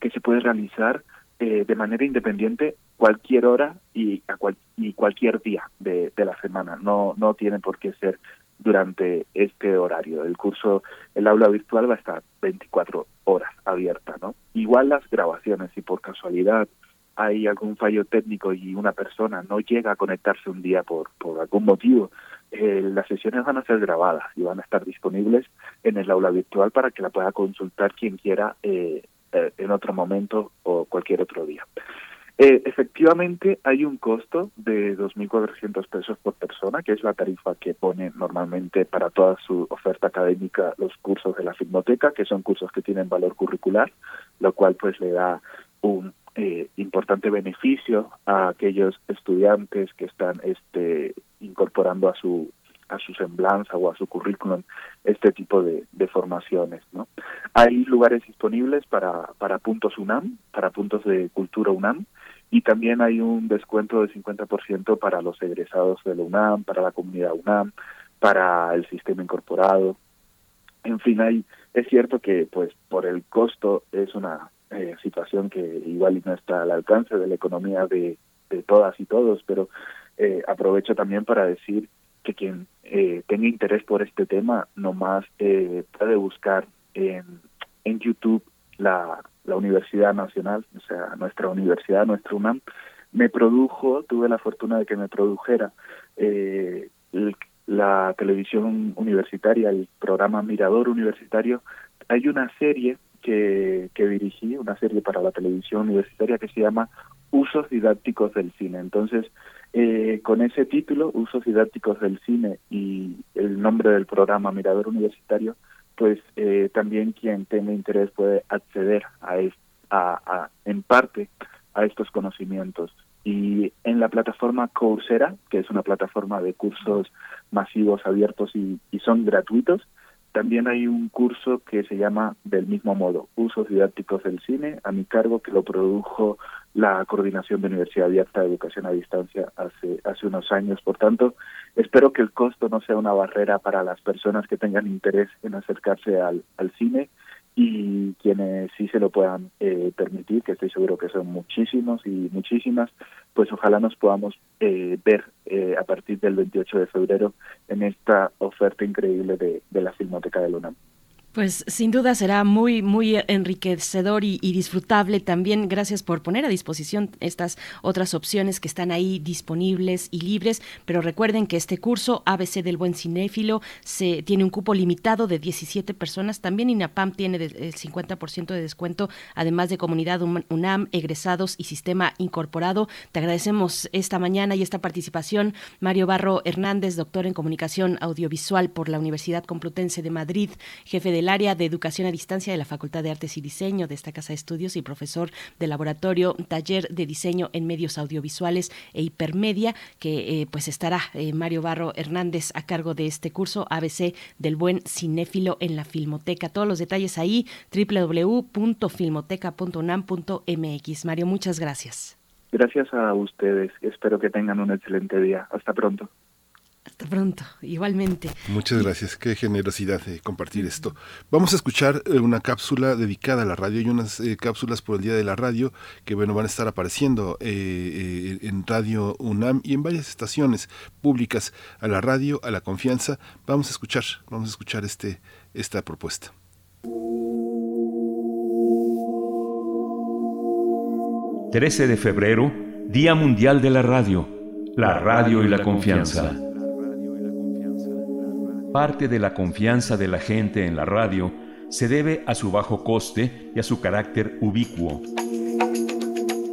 S5: que se puede realizar eh, de manera independiente cualquier hora y, a cual, y cualquier día de, de, la semana. No, no tiene por qué ser durante este horario. El curso, el aula virtual va a estar 24 horas abierta, ¿no? Igual las grabaciones, si por casualidad hay algún fallo técnico y una persona no llega a conectarse un día por, por algún motivo, eh, las sesiones van a ser grabadas y van a estar disponibles en el aula virtual para que la pueda consultar quien quiera eh, eh, en otro momento o cualquier otro día. Eh, efectivamente, hay un costo de 2.400 pesos por persona, que es la tarifa que pone normalmente para toda su oferta académica los cursos de la Filmoteca, que son cursos que tienen valor curricular, lo cual pues le da un eh, importante beneficio a aquellos estudiantes que están este, incorporando a su a su semblanza o a su currículum este tipo de, formaciones. ¿no? Hay lugares disponibles para, para puntos UNAM, para puntos de cultura UNAM, y también hay un descuento de 50% para los egresados de la UNAM, para la comunidad UNAM, para el sistema incorporado. En fin, hay, es cierto que pues por el costo es una eh, situación que igual no está al alcance de la economía de, de todas y todos, pero eh, aprovecho también para decir que quien eh, tenga interés por este tema nomás eh, puede buscar en, en YouTube la, la Universidad Nacional, o sea, nuestra universidad, nuestra UNAM, me produjo, tuve la fortuna de que me produjera eh, la televisión universitaria, el programa Mirador Universitario. Hay una serie que, que dirigí, una serie para la televisión universitaria que se llama Usos Didácticos del Cine. Entonces, eh, con ese título, Usos Didácticos del Cine y el nombre del programa Mirador Universitario, pues eh, también quien tenga interés puede acceder a, en parte a estos conocimientos. Y en la plataforma Coursera, que es una plataforma de cursos masivos abiertos y son gratuitos, también hay un curso que se llama del mismo modo, Usos Didácticos del Cine, a mi cargo, que lo produjo la Coordinación de Universidad Abierta de Educación a Distancia hace, hace unos años. Por tanto, espero que el costo no sea una barrera para las personas que tengan interés en acercarse al, al cine y quienes sí se lo puedan eh, permitir, que estoy seguro que son muchísimos y muchísimas, pues ojalá nos podamos eh, ver eh, a partir del 28 de febrero en esta oferta increíble de, de la Filmoteca de Luna.
S1: Pues sin duda será muy, muy enriquecedor y, disfrutable también. Gracias por poner a disposición estas otras opciones que están ahí disponibles y libres. Pero recuerden que este curso ABC del Buen Cinéfilo se, tiene un cupo limitado de 17 personas. También INAPAM tiene el 50% de descuento, además de comunidad UNAM, egresados y sistema incorporado. Te agradecemos esta mañana y esta participación. Mario Barro Hernández, doctor en comunicación audiovisual por la Universidad Complutense de Madrid, jefe de del área de educación a distancia de la Facultad de Artes y Diseño de esta Casa de Estudios y profesor del laboratorio Taller de Diseño en Medios Audiovisuales e Hipermedia, que eh, pues estará eh, Mario Barro Hernández a cargo de este curso ABC del buen cinéfilo en la Filmoteca. Todos los detalles ahí, www.filmoteca.unam.mx. Mario, muchas gracias.
S5: Gracias a ustedes. Espero que tengan un excelente día. Hasta pronto.
S1: Hasta pronto, igualmente.
S2: Muchas gracias, qué generosidad de compartir esto. Vamos a escuchar eh, una cápsula dedicada a la radio. Hay unas eh, cápsulas por el Día de la Radio que bueno van a estar apareciendo eh, en Radio UNAM y en varias estaciones públicas a la radio, a la confianza. Vamos a escuchar, vamos a escuchar este, esta propuesta.
S6: ...13 de febrero, Día Mundial de la Radio. La radio y la confianza. Parte de la confianza de la gente en la radio se debe a su bajo coste y a su carácter ubicuo.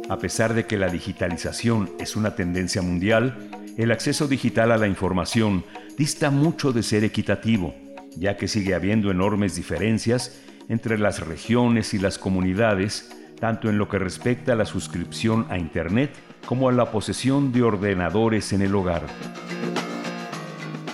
S6: A pesar de que la digitalización es una tendencia mundial, el acceso digital a la información dista mucho de ser equitativo, ya que sigue habiendo enormes diferencias entre las regiones y las comunidades, tanto en lo que respecta a la suscripción a Internet como a la posesión de ordenadores en el hogar.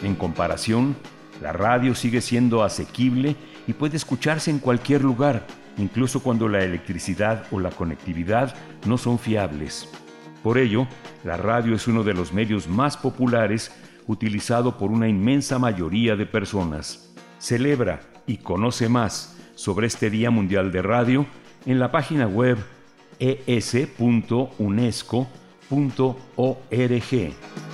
S6: En comparación, la radio sigue siendo asequible y puede escucharse en cualquier lugar, incluso cuando la electricidad o la conectividad no son fiables. Por ello, la radio es uno de los medios más populares utilizado por una inmensa mayoría de personas. Celebra y conoce más sobre este Día Mundial de Radio en la página web es.unesco.org.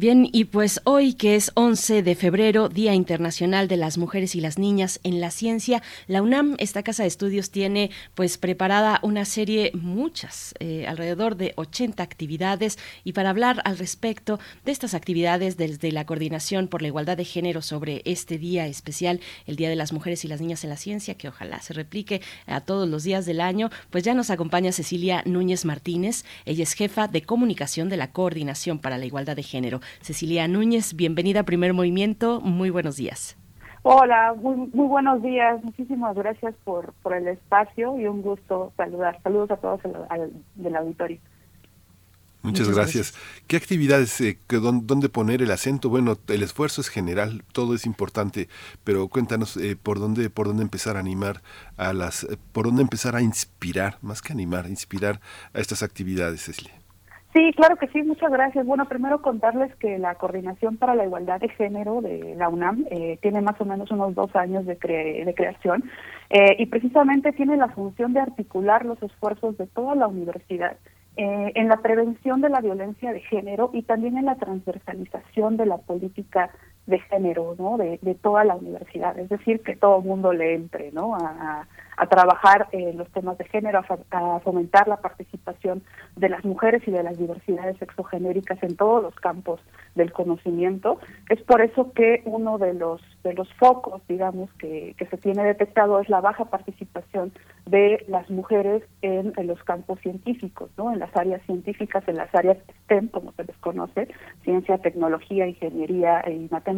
S1: Bien, y pues hoy que es 11 de febrero, Día Internacional de las Mujeres y las Niñas en la Ciencia, la UNAM, esta casa de estudios, tiene pues preparada una serie, muchas, eh, alrededor de 80 actividades, y para hablar al respecto de estas actividades desde la Coordinación por la Igualdad de Género sobre este día especial, el Día de las Mujeres y las Niñas en la Ciencia, que ojalá se replique a todos los días del año, pues ya nos acompaña Cecilia Núñez Martínez, ella es jefa de comunicación de la Coordinación para la Igualdad de Género. Cecilia Núñez, bienvenida a Primer Movimiento, muy buenos días.
S7: Hola, muy, muy buenos días, muchísimas gracias por, por el espacio y un gusto saludar. Saludos a todos del auditorio.
S2: Muchas, gracias. ¿Qué actividades, eh, dónde poner el acento? Bueno, el esfuerzo es general, todo es importante, pero cuéntanos eh, por dónde por dónde empezar a animar a las, eh, por dónde empezar a inspirar, más que animar, inspirar a estas actividades, Cecilia.
S7: Sí, claro que sí, muchas gracias. Bueno, primero contarles que la Coordinación para la Igualdad de Género de la UNAM eh, tiene más o menos unos dos años de, de creación eh, y precisamente tiene la función de articular los esfuerzos de toda la universidad eh, en la prevención de la violencia de género y también en la transversalización de la política de género, ¿no? De, toda la universidad, es decir, que todo el mundo le entre, ¿no? A, trabajar en los temas de género, a, fomentar la participación de las mujeres y de las diversidades sexogenéricas en todos los campos del conocimiento. Es por eso que uno de los de los focos, digamos, que, que se tiene detectado es la baja participación de las mujeres en, en, los campos científicos, ¿no? En las áreas científicas, en las áreas STEM, como se les conoce, ciencia, tecnología, ingeniería y matemáticas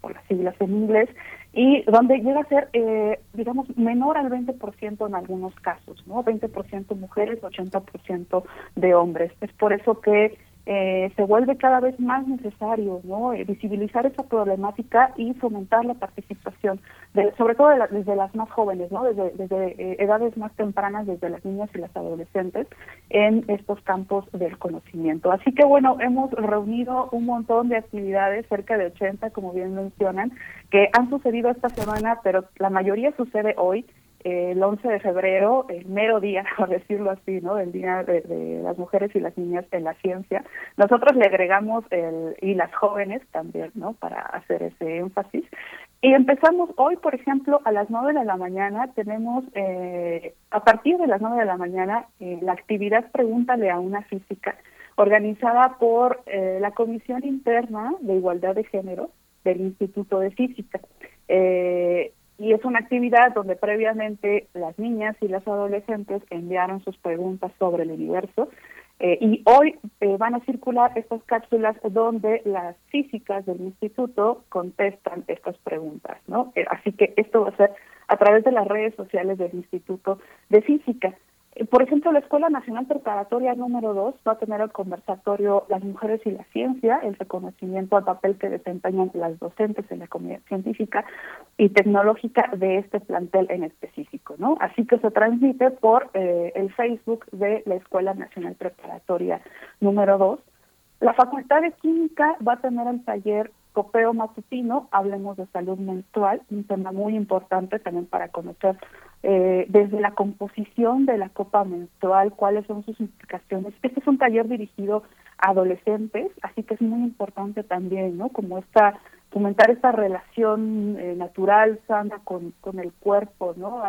S7: por las siglas en inglés, y donde llega a ser, eh, digamos, menor al 20% en algunos casos, ¿no? 20% mujeres, 80% de hombres. Es por eso que eh, se vuelve cada vez más necesario ¿no? Eh, visibilizar esa problemática y fomentar la participación, de, sobre todo desde las más jóvenes, ¿no? desde, desde eh, edades más tempranas, desde las niñas y las adolescentes, en estos campos del conocimiento. Así que bueno, hemos reunido un montón de actividades, cerca de 80, como bien mencionan, que han sucedido esta semana, pero la mayoría sucede hoy el 11 de febrero, el mero día, por decirlo así, ¿no? El Día de, las Mujeres y las Niñas en la Ciencia. Nosotros le agregamos el y las jóvenes también, ¿no? Para hacer ese énfasis. Y empezamos hoy, por ejemplo, a las 9 de la mañana, tenemos, eh, a partir de las 9 de la mañana, eh, la actividad Pregúntale a una física, organizada por eh, la Comisión Interna de Igualdad de Género del Instituto de Física. Eh, y es una actividad donde previamente las niñas y las adolescentes enviaron sus preguntas sobre el universo eh, y hoy eh, van a circular estas cápsulas donde las físicas del instituto contestan estas preguntas, ¿no? Eh, así que esto va a ser a través de las redes sociales del Instituto de Física. Por ejemplo, la Escuela Nacional Preparatoria número 2 va a tener el conversatorio Las mujeres y la ciencia, el reconocimiento al papel que desempeñan las docentes en la comunidad científica y tecnológica de este plantel en específico, ¿no? Así que se transmite por eh, el Facebook de la Escuela Nacional Preparatoria número 2. La Facultad de Química va a tener el taller Copeo Matutino, hablemos de salud menstrual, un tema muy importante también para conocer eh, desde la composición de la copa menstrual, cuáles son sus implicaciones. Este es un taller dirigido a adolescentes, así que es muy importante también, ¿no? Como esta fomentar esta relación eh, natural, sana con, con el cuerpo, ¿no?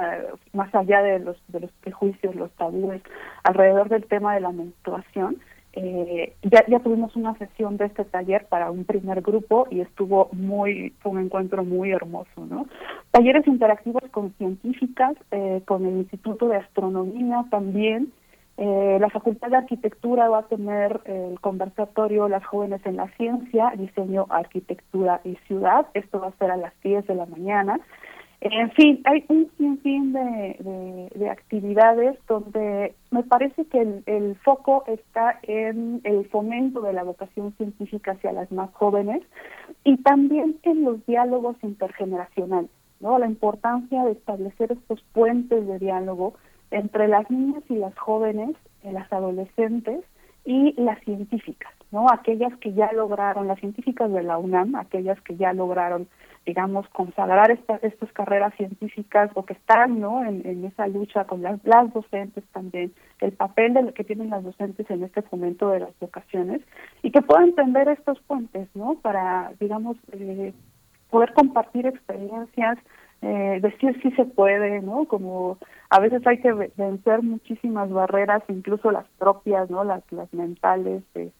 S7: Más allá de los, de los prejuicios, los tabúes alrededor del tema de la menstruación. Eh, ya, ya tuvimos una sesión de este taller para un primer grupo y estuvo muy, fue un encuentro muy hermoso, ¿no? Talleres interactivos con científicas, eh, con el Instituto de Astronomía también. Eh, la Facultad de Arquitectura va a tener el conversatorio Las jóvenes en la ciencia, diseño, arquitectura y ciudad. Esto va a ser a las 10 de la mañana. En fin, hay un sinfín de, de, actividades donde me parece que el, el, foco está en el fomento de la vocación científica hacia las más jóvenes y también en los diálogos intergeneracionales, ¿no? La importancia de establecer estos puentes de diálogo entre las niñas y las jóvenes, las adolescentes y las científicas. ¿No? Aquellas que ya lograron, las científicas de la UNAM, aquellas que ya lograron, digamos, consagrar estas estas carreras científicas o que están, ¿no? En, esa lucha con las, las docentes también, el papel de lo que tienen las docentes en este fomento de las vocaciones y que puedan tender estos puentes, ¿no? Para, digamos, eh, poder compartir experiencias, eh, decir si se puede, ¿no? Como a veces hay que vencer muchísimas barreras, incluso las propias, ¿no? Las, las mentales, este,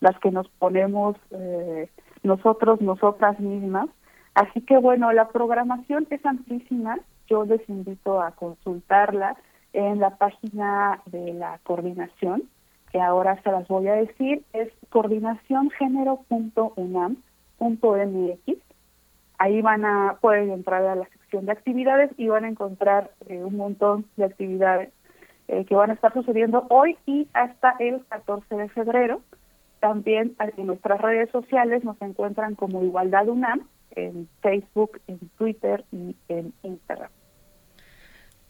S7: las que nos ponemos eh, nosotros, nosotras mismas. Así que bueno, la programación es amplísima. Yo les invito a consultarla en la página de la coordinación, que ahora se las voy a decir, es coordinaciongenero.unam.mx Ahí van a pueden entrar a la sección de actividades y van a encontrar eh, un montón de actividades eh, que van a estar sucediendo hoy y hasta el 14 de febrero. También en nuestras redes sociales nos encuentran como Igualdad UNAM en Facebook, en Twitter y en Instagram.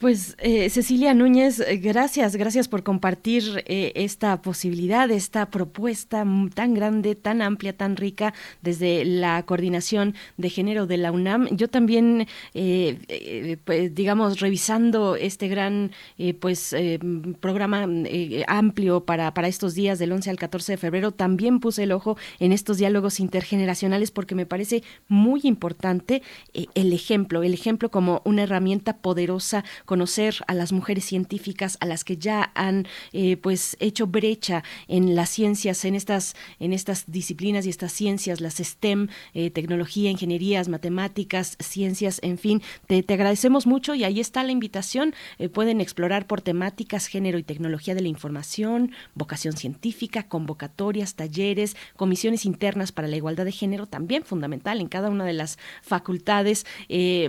S1: Pues eh, Cecilia Núñez, eh, gracias, gracias por compartir eh, esta posibilidad, esta propuesta tan grande, tan amplia, tan rica desde la coordinación de género de la UNAM. Yo también, pues, digamos, revisando este gran pues programa amplio para, para estos días del 11 al 14 de febrero, también puse el ojo en estos diálogos intergeneracionales porque me parece muy importante el ejemplo, el ejemplo como una herramienta poderosa conocer a las mujeres científicas, a las que ya han eh, pues hecho brecha en las ciencias, en estas, en estas disciplinas y estas ciencias, las STEM, eh, tecnología, ingenierías, matemáticas, ciencias, en fin. Te, agradecemos mucho y ahí está la invitación. Eh, pueden explorar por temáticas, género y tecnología de la información, vocación científica, convocatorias, talleres, comisiones internas para la igualdad de género, también fundamental en cada una de las facultades,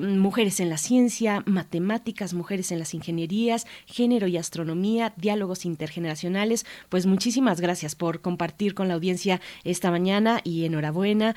S1: mujeres en la ciencia, matemáticas, mujeres en las ingenierías, género y astronomía, diálogos intergeneracionales. Pues muchísimas gracias por compartir con la audiencia esta mañana y enhorabuena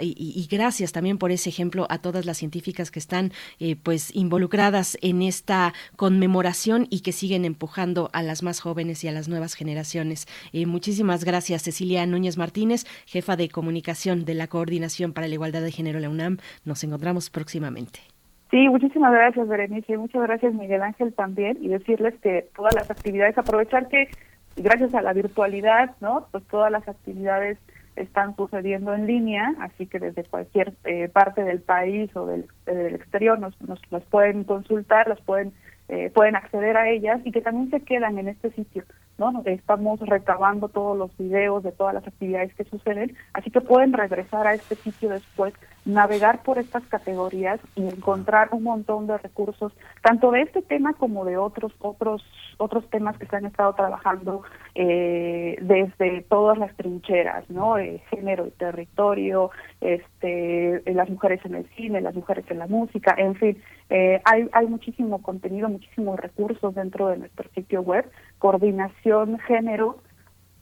S1: y, gracias también por ese ejemplo a todas las científicas que están eh, pues involucradas en esta conmemoración y que siguen empujando a las más jóvenes y a las nuevas generaciones. Eh, muchísimas gracias Cecilia Núñez Martínez, jefa de comunicación de la Coordinación para la Igualdad de Género, la UNAM. Nos encontramos próximamente.
S7: Sí, muchísimas gracias, Berenice. Muchas gracias, Miguel Ángel, también. Y decirles que todas las actividades, aprovechar que gracias a la virtualidad, ¿no? Pues todas las actividades están sucediendo en línea, así que desde cualquier eh, parte del país o del, exterior nos, nos las pueden consultar, las pueden eh, pueden acceder a ellas y que también se quedan en este sitio. ¿no? Estamos recabando todos los videos de todas las actividades que suceden, así que pueden regresar a este sitio después, navegar por estas categorías y encontrar un montón de recursos, tanto de este tema como de otros otros otros temas que se han estado trabajando eh, desde todas las trincheras, ¿no? Eh, género y territorio, este, las mujeres en el cine, las mujeres en la música, en fin, eh, hay, hay muchísimo contenido, muchísimos recursos dentro de nuestro sitio web, coordinación género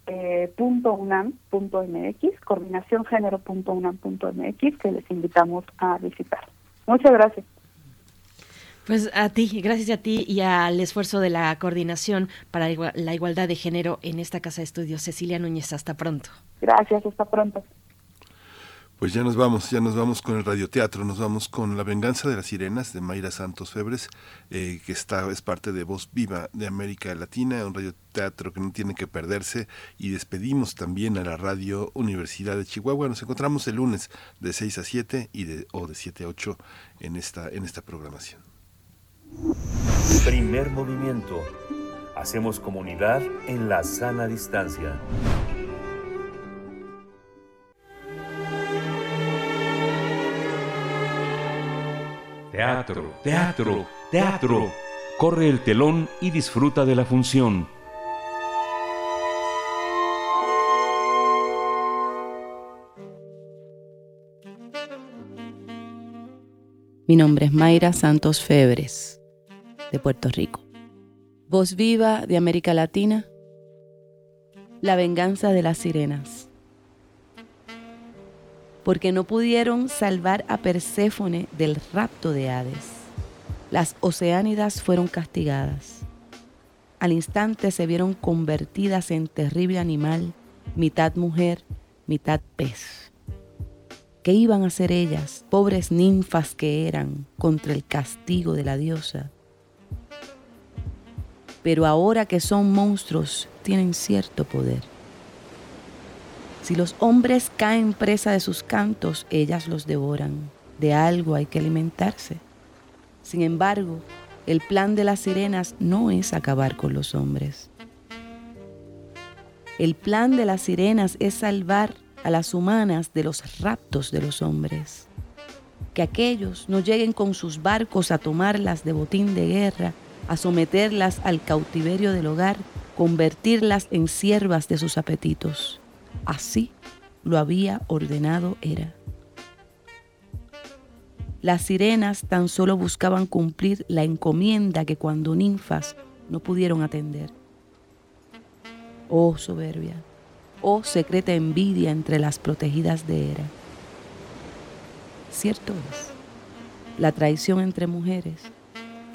S7: eh, punto unam punto mx, coordinación género punto unam punto mx, que les invitamos a visitar. Muchas gracias.
S1: Pues a ti, gracias a ti y al esfuerzo de la coordinación para la igualdad de género en esta casa de estudios. Cecilia Núñez, hasta pronto.
S7: Gracias, hasta pronto.
S2: Pues ya nos vamos, ya nos vamos con el radioteatro, nos vamos con La venganza de las sirenas de Mayra Santos Febres, eh, que está, es parte de Voz Viva de América Latina, un radioteatro que no tiene que perderse, y despedimos también a la Radio Universidad de Chihuahua. Nos encontramos el lunes de 6 a 7 y de, o de 7 a 8 en esta, en esta programación.
S4: Primer movimiento. Hacemos comunidad en la sana distancia.
S6: Teatro, teatro, teatro. Corre el telón y disfruta de la función.
S8: Mi nombre es Mayra Santos Febres, de Puerto Rico. Voz viva de América Latina. La venganza de las sirenas porque no pudieron salvar a Perséfone del rapto de Hades. Las oceánidas fueron castigadas. Al instante se vieron convertidas en terrible animal mitad mujer, mitad pez. ¿Qué iban a hacer ellas, pobres ninfas que eran, contra el castigo de la diosa? Pero ahora que son monstruos, tienen cierto poder. Si los hombres caen presa de sus cantos, ellas los devoran. De algo hay que alimentarse. Sin embargo, el plan de las sirenas no es acabar con los hombres. El plan de las sirenas es salvar a las humanas de los raptos de los hombres. Que aquellos no lleguen con sus barcos a tomarlas de botín de guerra, a someterlas al cautiverio del hogar, convertirlas en siervas de sus apetitos. Así lo había ordenado Hera. Las sirenas tan solo buscaban cumplir la encomienda que cuando ninfas no pudieron atender oh soberbia, oh secreta envidia entre las protegidas de Hera. Cierto es, la traición entre mujeres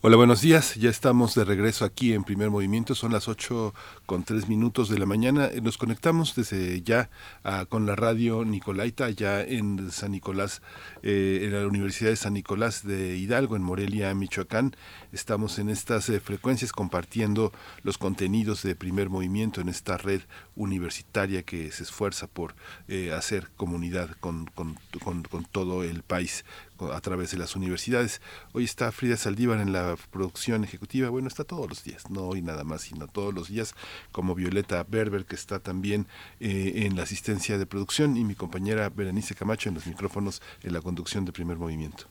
S2: Hola, buenos días. Ya estamos de regreso aquí en Primer Movimiento. Son las 8 con 3 minutos de la mañana. Nos conectamos desde ya ah, con la radio Nicolaita, ya en San Nicolás, eh, en la Universidad de San Nicolás de Hidalgo, en Morelia, Michoacán. Estamos en estas eh, frecuencias compartiendo los contenidos de Primer Movimiento en esta red universitaria que se esfuerza por eh, hacer comunidad con, con, con todo el país a través de las universidades. Hoy está Frida Saldívar en la producción ejecutiva, bueno, está todos los días, no hoy nada más, sino todos los días, como Violeta Berber, que está también eh, en la asistencia de producción, y mi compañera Berenice Camacho en los micrófonos en la conducción de primer movimiento.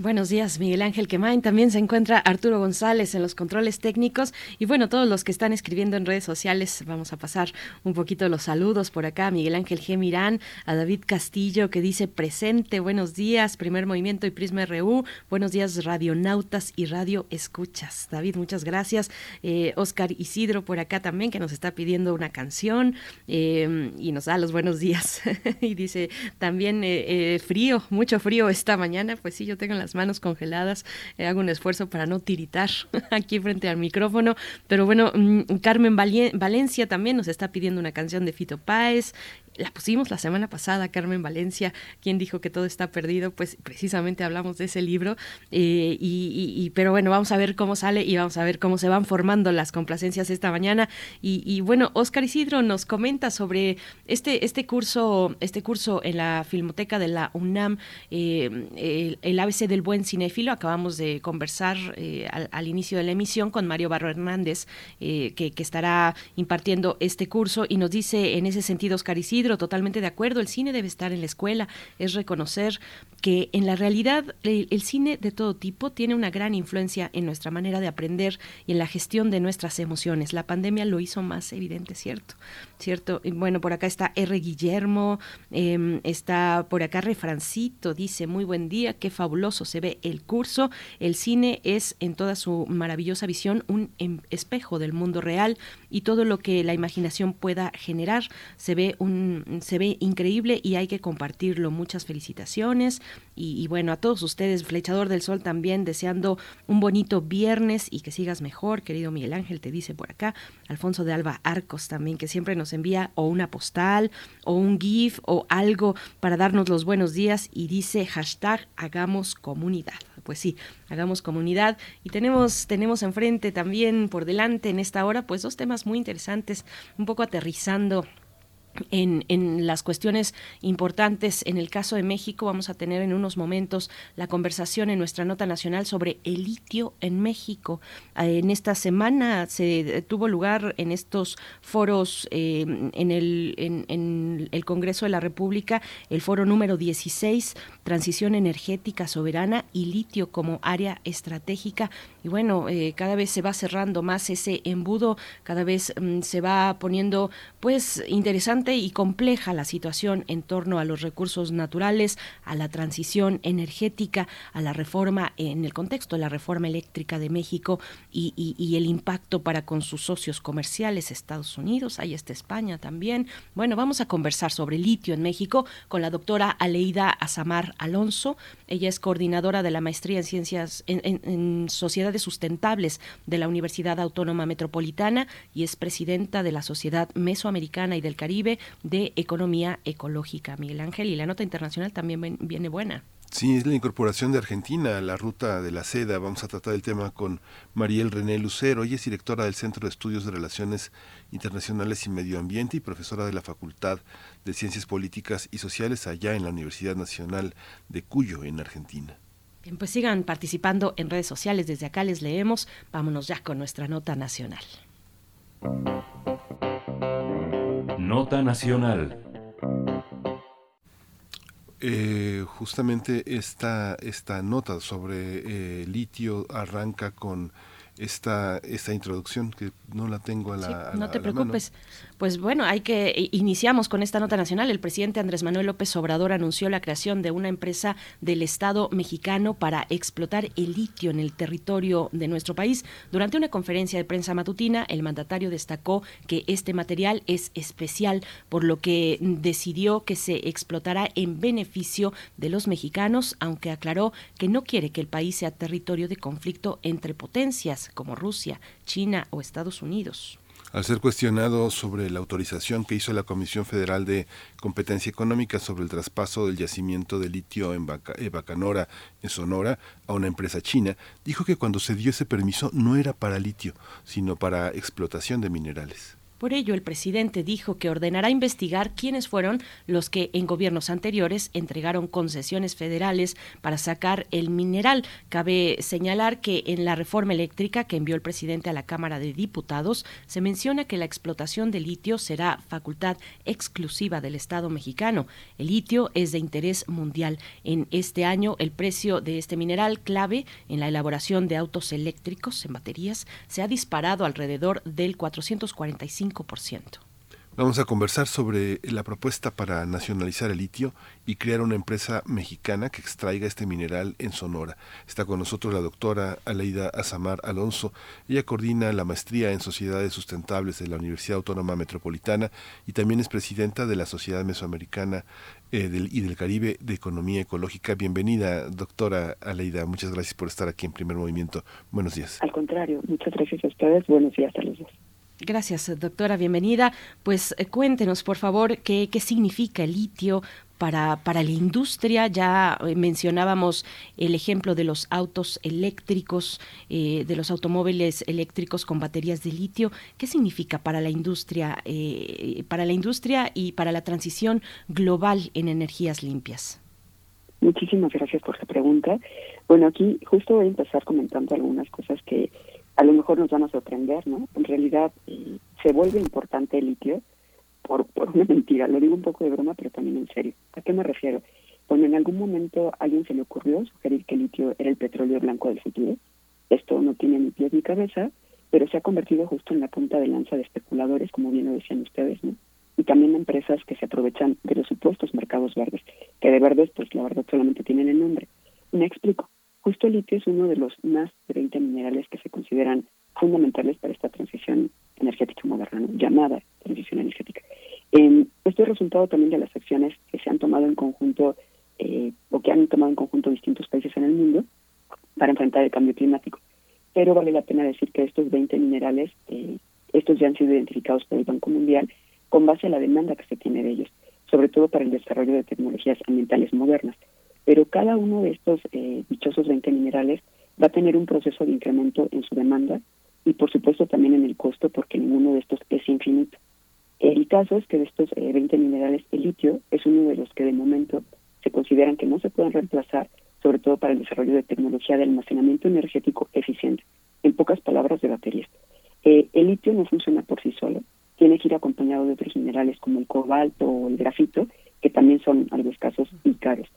S1: Buenos días, Miguel Ángel Quemain. También se encuentra Arturo González en los controles técnicos. Y bueno, todos los que están escribiendo en redes sociales, vamos a pasar un poquito los saludos por acá. Miguel Ángel G. Mirán, a David Castillo que dice presente, buenos días, primer movimiento y Prisma RU. Buenos días, radionautas y radio escuchas. David, muchas gracias. Eh, Oscar Isidro por acá también que nos está pidiendo una canción eh, y nos da los buenos días. y dice también eh, eh, frío, mucho frío esta mañana. Pues sí, yo tengo manos congeladas, eh, hago un esfuerzo para no tiritar aquí frente al micrófono, pero bueno, mm, Carmen Valencia también nos está pidiendo una canción de Fito Páez, la pusimos la semana pasada, Carmen Valencia, quien dijo que todo está perdido, pues precisamente hablamos de ese libro, eh, y, pero bueno, vamos a ver cómo sale y vamos a ver cómo se van formando las complacencias esta mañana. Y, bueno, Oscar Isidro nos comenta sobre este, este curso, este curso en la Filmoteca de la UNAM, eh, el, ABC del buen cinéfilo. Acabamos de conversar eh, al, inicio de la emisión con Mario Barro Hernández, que, que estará impartiendo este curso, y nos dice en ese sentido, Oscar Isidro, totalmente de acuerdo, el cine debe estar en la escuela, es reconocer que en la realidad el, cine de todo tipo tiene una gran influencia en nuestra manera de aprender y en la gestión de nuestras emociones. La pandemia lo hizo más evidente, ¿cierto? ¿Cierto? bueno, por acá está R. Guillermo, em, está por acá Refrancito, dice, muy buen día, qué fabuloso se ve el curso. El cine es en toda su maravillosa visión un em, espejo del mundo real y todo lo que la imaginación pueda generar. Se ve un se ve increíble y hay que compartirlo. Muchas felicitaciones y, bueno, a todos ustedes, Flechador del Sol también deseando un bonito viernes y que sigas mejor, querido Miguel Ángel, te dice por acá. Alfonso de Alba Arcos también, que siempre nos envía o una postal o un GIF o algo para darnos los buenos días y dice hashtag hagamos comunidad pues sí, hagamos comunidad. Y tenemos, tenemos enfrente también por delante en esta hora, pues dos temas muy interesantes, un poco aterrizando en, en, las cuestiones importantes. En el caso de México vamos a tener en unos momentos la conversación en nuestra nota nacional sobre el litio en México. Eh, en esta semana se tuvo lugar en estos foros eh, en, el, en, en, el Congreso de la República el foro número 16, Transición Energética Soberana y Litio como área estratégica. Y bueno, eh, cada vez se va cerrando más ese embudo, cada vez mm, se va poniendo pues interesante y compleja la situación en torno a los recursos naturales, a la transición energética, a la reforma en el contexto de la reforma eléctrica de México y, el impacto para con sus socios comerciales, Estados Unidos, ahí está España también. Bueno, vamos a conversar sobre litio en México con la doctora Aleida Azamar Alonso. Ella es coordinadora de la maestría en ciencias en sociedades sustentables de la Universidad Autónoma Metropolitana y es presidenta de la Sociedad Mesoamericana y del Caribe de Economía Ecológica, Miguel Ángel, y la nota internacional también viene buena.
S2: Sí, es la incorporación de Argentina a la ruta de la seda. Vamos a tratar el tema con Mariel René Lucero. Ella es directora del Centro de Estudios de Relaciones Internacionales y Medio Ambiente y profesora de la Facultad de Ciencias Políticas y Sociales allá en la Universidad Nacional de Cuyo, en Argentina.
S1: Bien, pues sigan participando en redes sociales. Desde acá les leemos. Vámonos ya con nuestra nota nacional.
S6: Nota Nacional.
S2: Eh, justamente esta, esta nota sobre eh, litio arranca con esta, esta introducción que no la tengo a la.
S1: no te preocupes. Pues bueno, hay que iniciamos con esta nota nacional. El presidente Andrés Manuel López Obrador anunció la creación de una empresa del Estado mexicano para explotar el litio en el territorio de nuestro país. Durante una conferencia de prensa matutina, el mandatario destacó que este material es especial, por lo que decidió que se explotará en beneficio de los mexicanos, aunque aclaró que no quiere que el país sea territorio de conflicto entre potencias como Rusia, China o Estados Unidos.
S2: Al ser cuestionado sobre la autorización que hizo la Comisión Federal de Competencia Económica sobre el traspaso del yacimiento de litio en Bacanora, en Sonora, a una empresa china, dijo que cuando se dio ese permiso no era para litio, sino para explotación de minerales.
S1: Por ello, el presidente dijo que ordenará investigar quiénes fueron los que en gobiernos anteriores entregaron concesiones federales para sacar el mineral. Cabe señalar que en la reforma eléctrica que envió el presidente a la Cámara de Diputados se menciona que la explotación de litio será facultad exclusiva del Estado mexicano. El litio es de interés mundial. En este año, el precio de este mineral clave en la elaboración de autos eléctricos en baterías se ha disparado alrededor del 445
S2: Vamos a conversar sobre la propuesta para nacionalizar el litio y crear una empresa mexicana que extraiga este mineral en Sonora. Está con nosotros la doctora Aleida Azamar Alonso. Ella coordina la maestría en sociedades sustentables de la Universidad Autónoma Metropolitana y también es presidenta de la Sociedad Mesoamericana eh, del, y del Caribe de Economía Ecológica. Bienvenida, doctora Aleida. Muchas gracias por estar aquí en Primer Movimiento. Buenos días.
S9: Al contrario, muchas gracias a ustedes. Buenos días a los dos.
S1: Gracias, doctora. Bienvenida. Pues eh, cuéntenos, por favor, qué, qué significa el litio para, para la industria. Ya eh, mencionábamos el ejemplo de los autos eléctricos, eh, de los automóviles eléctricos con baterías de litio. ¿Qué significa para la industria, para la industria y para la transición global en energías limpias?
S9: Muchísimas gracias por esa pregunta. Bueno, aquí justo voy a empezar comentando algunas cosas que a lo mejor nos van a sorprender, ¿no? En realidad se vuelve importante el litio por, por una mentira, lo digo un poco de broma, pero también en serio. ¿A qué me refiero? Cuando en algún momento a alguien se le ocurrió sugerir que el litio era el petróleo blanco del futuro, esto no tiene ni pies ni cabeza, pero se ha convertido justo en la punta de lanza de especuladores, como bien lo decían ustedes, ¿no? Y también empresas que se aprovechan de los supuestos mercados verdes, que de verdes, pues la verdad solamente tienen el nombre. Me explico. Justo el litio es uno de los más de 20 minerales que se consideran fundamentales para esta transición energética moderna, llamada transición energética. Eh, esto es resultado también de las acciones que se han tomado en conjunto eh, o que han tomado en conjunto distintos países en el mundo para enfrentar el cambio climático. Pero vale la pena decir que estos 20 minerales, eh, estos ya han sido identificados por el Banco Mundial con base a la demanda que se tiene de ellos, sobre todo para el desarrollo de tecnologías ambientales modernas pero cada uno de estos eh, dichosos 20 minerales va a tener un proceso de incremento en su demanda y por supuesto también en el costo porque ninguno de estos es infinito. El caso es que de estos 20 eh, minerales el litio es uno de los que de momento se consideran que no se pueden reemplazar, sobre todo para el desarrollo de tecnología de almacenamiento energético eficiente, en pocas palabras de baterías. Eh, el litio no funciona por sí solo, tiene que ir acompañado de otros minerales como el cobalto o el grafito, que también son algo escasos y caros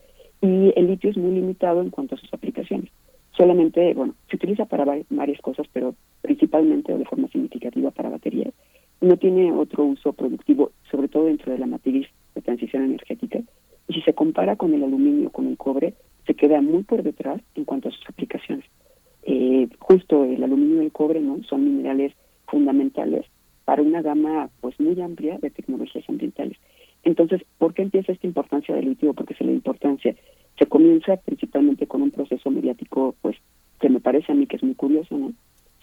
S9: y el litio es muy limitado en cuanto a sus aplicaciones. Solamente, bueno, se utiliza para varias cosas, pero principalmente o de forma significativa para baterías. No tiene otro uso productivo, sobre todo dentro de la matriz de transición energética. Y si se compara con el aluminio, con el cobre, se queda muy por detrás en cuanto a sus aplicaciones. Eh, justo el aluminio y el cobre no son minerales fundamentales para una gama pues muy amplia de tecnologías ambientales. Entonces, ¿por qué empieza esta importancia del litio? Porque se la importancia se comienza principalmente con un proceso mediático, pues, que me parece a mí que es muy curioso, ¿no?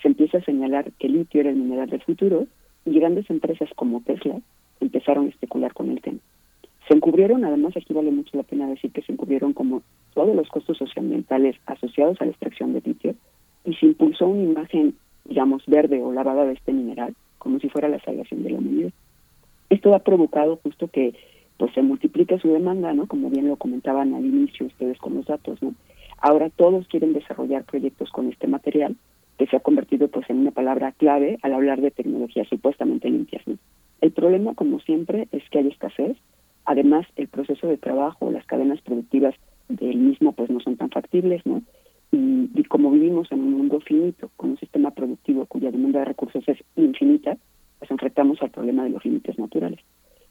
S9: Se empieza a señalar que el litio era el mineral del futuro y grandes empresas como Tesla empezaron a especular con el tema. Se encubrieron, además aquí vale mucho la pena decir que se encubrieron como todos los costos socioambientales asociados a la extracción de litio y se impulsó una imagen, digamos, verde o lavada de este mineral, como si fuera la salvación de la humanidad. Esto ha provocado justo que pues se multiplique su demanda, ¿no? Como bien lo comentaban al inicio ustedes con los datos, ¿no? Ahora todos quieren desarrollar proyectos con este material que se ha convertido pues en una palabra clave al hablar de tecnologías supuestamente limpias, ¿no? El problema, como siempre, es que hay escasez. Además, el proceso de trabajo, las cadenas productivas del mismo, pues no son tan factibles, ¿no? Y, y como vivimos en un mundo finito, con un sistema productivo cuya demanda de recursos es infinita, pues enfrentamos al problema de los límites naturales.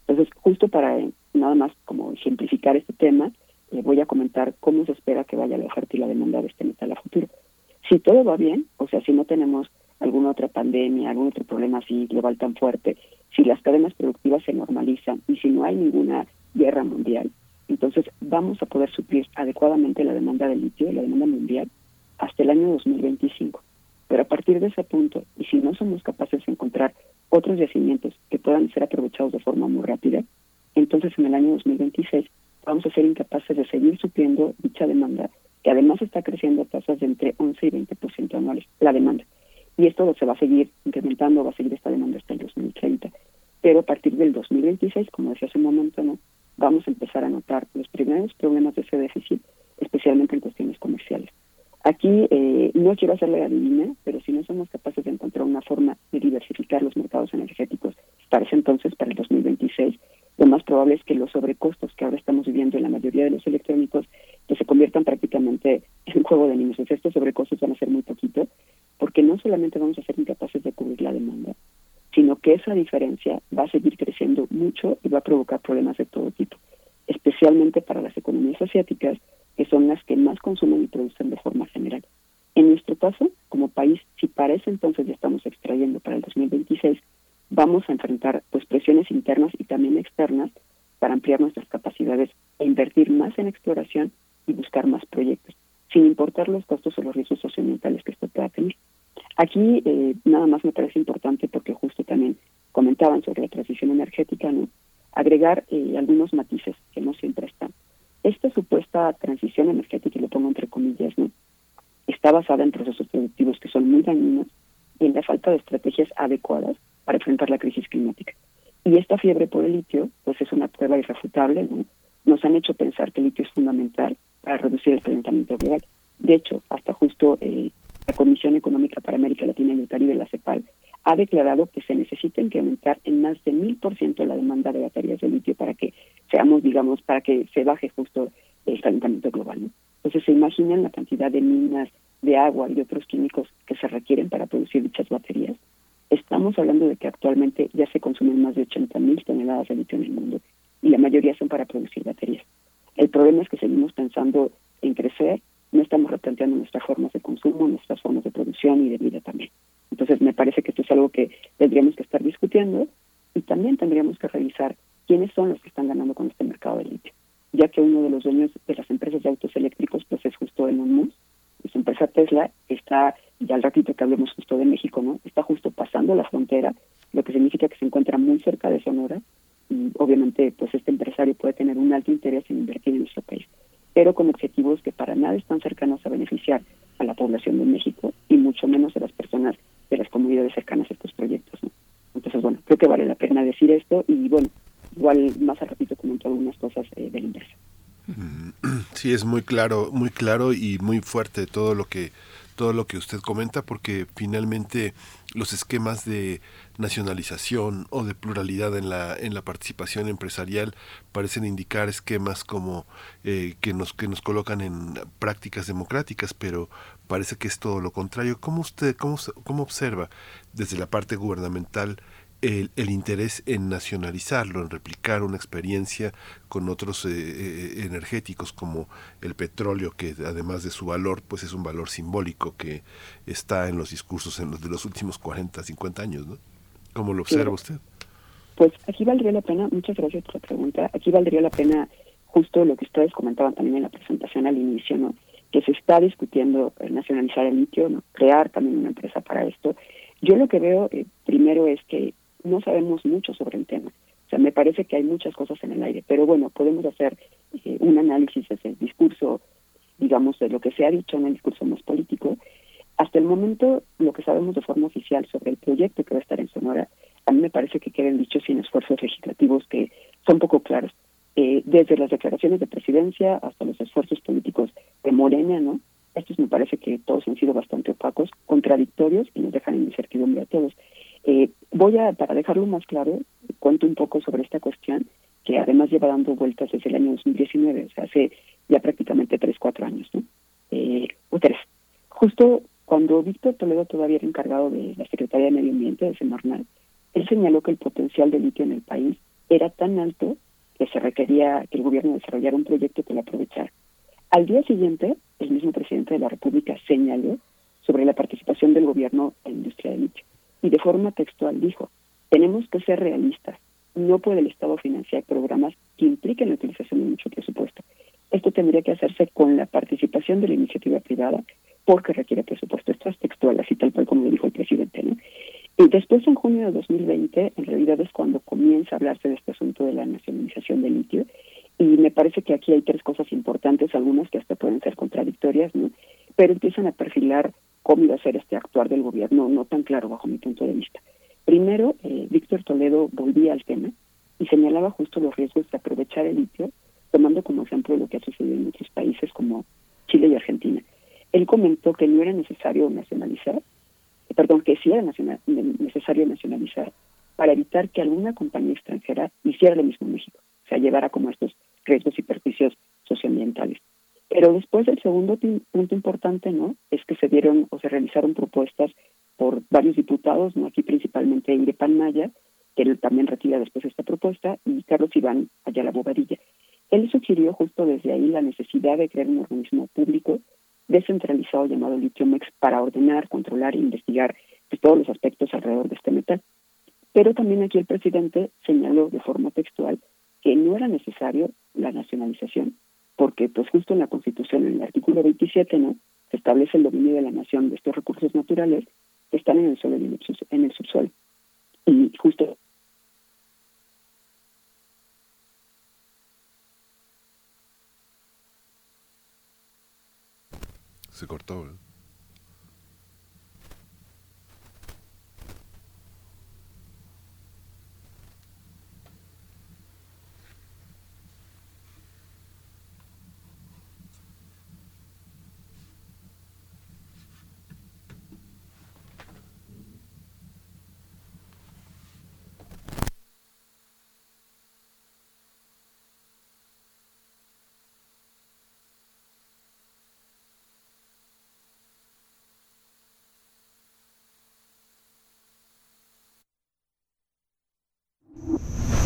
S9: Entonces, justo para eh, nada más como ejemplificar este tema, le voy a comentar cómo se espera que vaya la oferta y la demanda de este metal a futuro. Si todo va bien, o sea, si no tenemos alguna otra pandemia, algún otro problema así global tan fuerte, si las cadenas productivas se normalizan y si no hay ninguna guerra mundial, entonces vamos a poder suplir adecuadamente la demanda de litio, la demanda mundial, hasta el año 2025. Pero a partir de ese punto, y si no somos capaces de encontrar otros yacimientos que puedan ser aprovechados de forma muy rápida, entonces en el año 2026 vamos a ser incapaces de seguir supliendo dicha demanda, que además está creciendo a tasas de entre 11 y 20% anuales, la demanda. Y esto se va a seguir incrementando, va a seguir esta demanda hasta el 2030. Pero a partir del 2026, como decía hace un momento, ¿no? vamos a empezar a notar los primeros problemas de ese déficit, especialmente en cuestiones comerciales. Aquí eh, no quiero hacerle adivina, pero si no somos capaces de encontrar una forma de diversificar los mercados energéticos para ese entonces, para el 2026, lo más probable es que los sobrecostos que ahora estamos viviendo en la mayoría de los electrónicos que se conviertan prácticamente en juego de niños. estos sobrecostos van a ser muy poquitos, porque no solamente vamos a ser incapaces de cubrir la demanda, sino que esa diferencia va a seguir creciendo mucho y va a provocar problemas de todo tipo, especialmente para las economías asiáticas, que son las que más consumen y producen de forma general. En nuestro caso, como país, si para ese entonces ya estamos extrayendo para el 2026, vamos a enfrentar pues presiones internas y también externas para ampliar nuestras capacidades e invertir más en exploración y buscar más proyectos, sin importar los costos o los riesgos socioambientales que esto pueda tener. Aquí eh, nada más me parece importante porque justo también comentaban sobre la transición energética, ¿no? agregar eh, algunos matices que no siempre están. Esta supuesta transición energética, y lo pongo entre comillas, ¿no? está basada en procesos productivos que son muy dañinos y en la falta de estrategias adecuadas para enfrentar la crisis climática. Y esta fiebre por el litio, pues es una prueba irrefutable, ¿no? Nos han hecho pensar que el litio es fundamental para reducir el calentamiento global. De hecho, hasta justo eh, la Comisión Económica para América Latina y el Caribe, la CEPAL, ha declarado que se necesita incrementar en más de mil por ciento la demanda de baterías de litio para que seamos, digamos, para que se baje justo el calentamiento global. Entonces, se imaginan la cantidad de minas, de agua y otros químicos que se requieren para producir dichas baterías. Estamos hablando de que actualmente ya se consumen más de 80 mil toneladas de litio en el mundo y la mayoría son para producir baterías. El problema es que seguimos pensando en crecer no estamos replanteando nuestras formas de consumo, nuestras formas de producción y de vida también. Entonces me parece que esto es algo que tendríamos que estar discutiendo y también tendríamos que revisar quiénes son los que están ganando con este mercado de litio, ya que uno de los dueños de las empresas de autos eléctricos pues es justo Elon Musk, su empresa Tesla está, ya al ratito que hablemos justo de México, ¿no? Está justo pasando la frontera, lo que significa que se encuentra muy cerca de Sonora y obviamente pues este empresario puede tener un alto interés en invertir en nuestro país pero con objetivos que para nada están cercanos a beneficiar a la población de México y mucho menos a las personas de las comunidades cercanas a estos proyectos. Entonces, bueno, creo que vale la pena decir esto y, bueno, igual más al ratito comento algunas cosas eh, del inverso.
S2: Mm, sí, es muy claro, muy claro y muy fuerte todo lo que todo lo que usted comenta porque finalmente los esquemas de nacionalización o de pluralidad en la en la participación empresarial parecen indicar esquemas como eh, que nos que nos colocan en prácticas democráticas pero parece que es todo lo contrario cómo usted cómo, cómo observa desde la parte gubernamental el, el, interés en nacionalizarlo, en replicar una experiencia con otros eh, eh, energéticos como el petróleo, que además de su valor, pues es un valor simbólico que está en los discursos en los de los últimos 40, 50 años, ¿no? ¿Cómo lo observa usted?
S9: Pues aquí valdría la pena, muchas gracias por la pregunta, aquí valdría la pena justo lo que ustedes comentaban también en la presentación al inicio, ¿no? Que se está discutiendo nacionalizar el litio, ¿no? crear también una empresa para esto. Yo lo que veo eh, primero es que no sabemos mucho sobre el tema. O sea, me parece que hay muchas cosas en el aire, pero bueno, podemos hacer eh, un análisis del discurso, digamos, de lo que se ha dicho en el discurso más político. Hasta el momento, lo que sabemos de forma oficial sobre el proyecto que va a estar en Sonora, a mí me parece que quedan dichos sin esfuerzos legislativos que son poco claros. Eh, desde las declaraciones de presidencia hasta los esfuerzos políticos de Morena, ¿no? Estos me parece que todos han sido bastante opacos, contradictorios y nos dejan en incertidumbre a todos. Eh, voy a, para dejarlo más claro, cuento un poco sobre esta cuestión, que además lleva dando vueltas desde el año 2019, o sea, hace ya prácticamente tres, cuatro años, ¿no? Eh, o tres. Justo cuando Víctor Toledo todavía era encargado de la Secretaría de Medio Ambiente de Semarnat, él señaló que el potencial de litio en el país era tan alto que se requería que el gobierno desarrollara un proyecto que lo aprovechara. Al día siguiente, el mismo presidente de la República señaló sobre la participación del gobierno en la industria de litio y de forma textual dijo, tenemos que ser realistas, no puede el Estado financiar programas que impliquen la utilización de mucho presupuesto. Esto tendría que hacerse con la participación de la iniciativa privada porque requiere presupuesto. Esto es textual, así tal cual como lo dijo el presidente. ¿no? Y después, en junio de 2020, en realidad es cuando comienza a hablarse de este asunto de la nacionalización del litio. Y me parece que aquí hay tres cosas importantes, algunas que hasta pueden ser contradictorias, ¿no? pero empiezan a perfilar cómo iba a ser este actuar del gobierno, no tan claro bajo mi punto de vista. Primero, eh, Víctor Toledo volvía al tema y señalaba justo los riesgos de aprovechar el litio, tomando como ejemplo lo que ha sucedido en otros países como Chile y Argentina. Él comentó que no era necesario nacionalizar, perdón, que sí era necesario nacionalizar para evitar que alguna compañía extranjera hiciera lo mismo en México, o sea, llevara como estos riesgos y perjuicios socioambientales. Pero después el segundo punto importante, ¿no? Es que se dieron o se realizaron propuestas por varios diputados, ¿no? Aquí principalmente Irepan Maya, que él también retira después esta propuesta, y Carlos Iván Ayala Bobadilla. Él sugirió justo desde ahí la necesidad de crear un organismo público descentralizado llamado Litiomex para ordenar, controlar e investigar pues, todos los aspectos alrededor de este metal. Pero también aquí el presidente señaló de forma textual que no era necesario la nacionalización, porque pues justo en la Constitución, en el artículo 27, ¿no? se establece el dominio de la nación de estos recursos naturales que están en el suelo en el subsuelo. Y justo
S2: se cortó.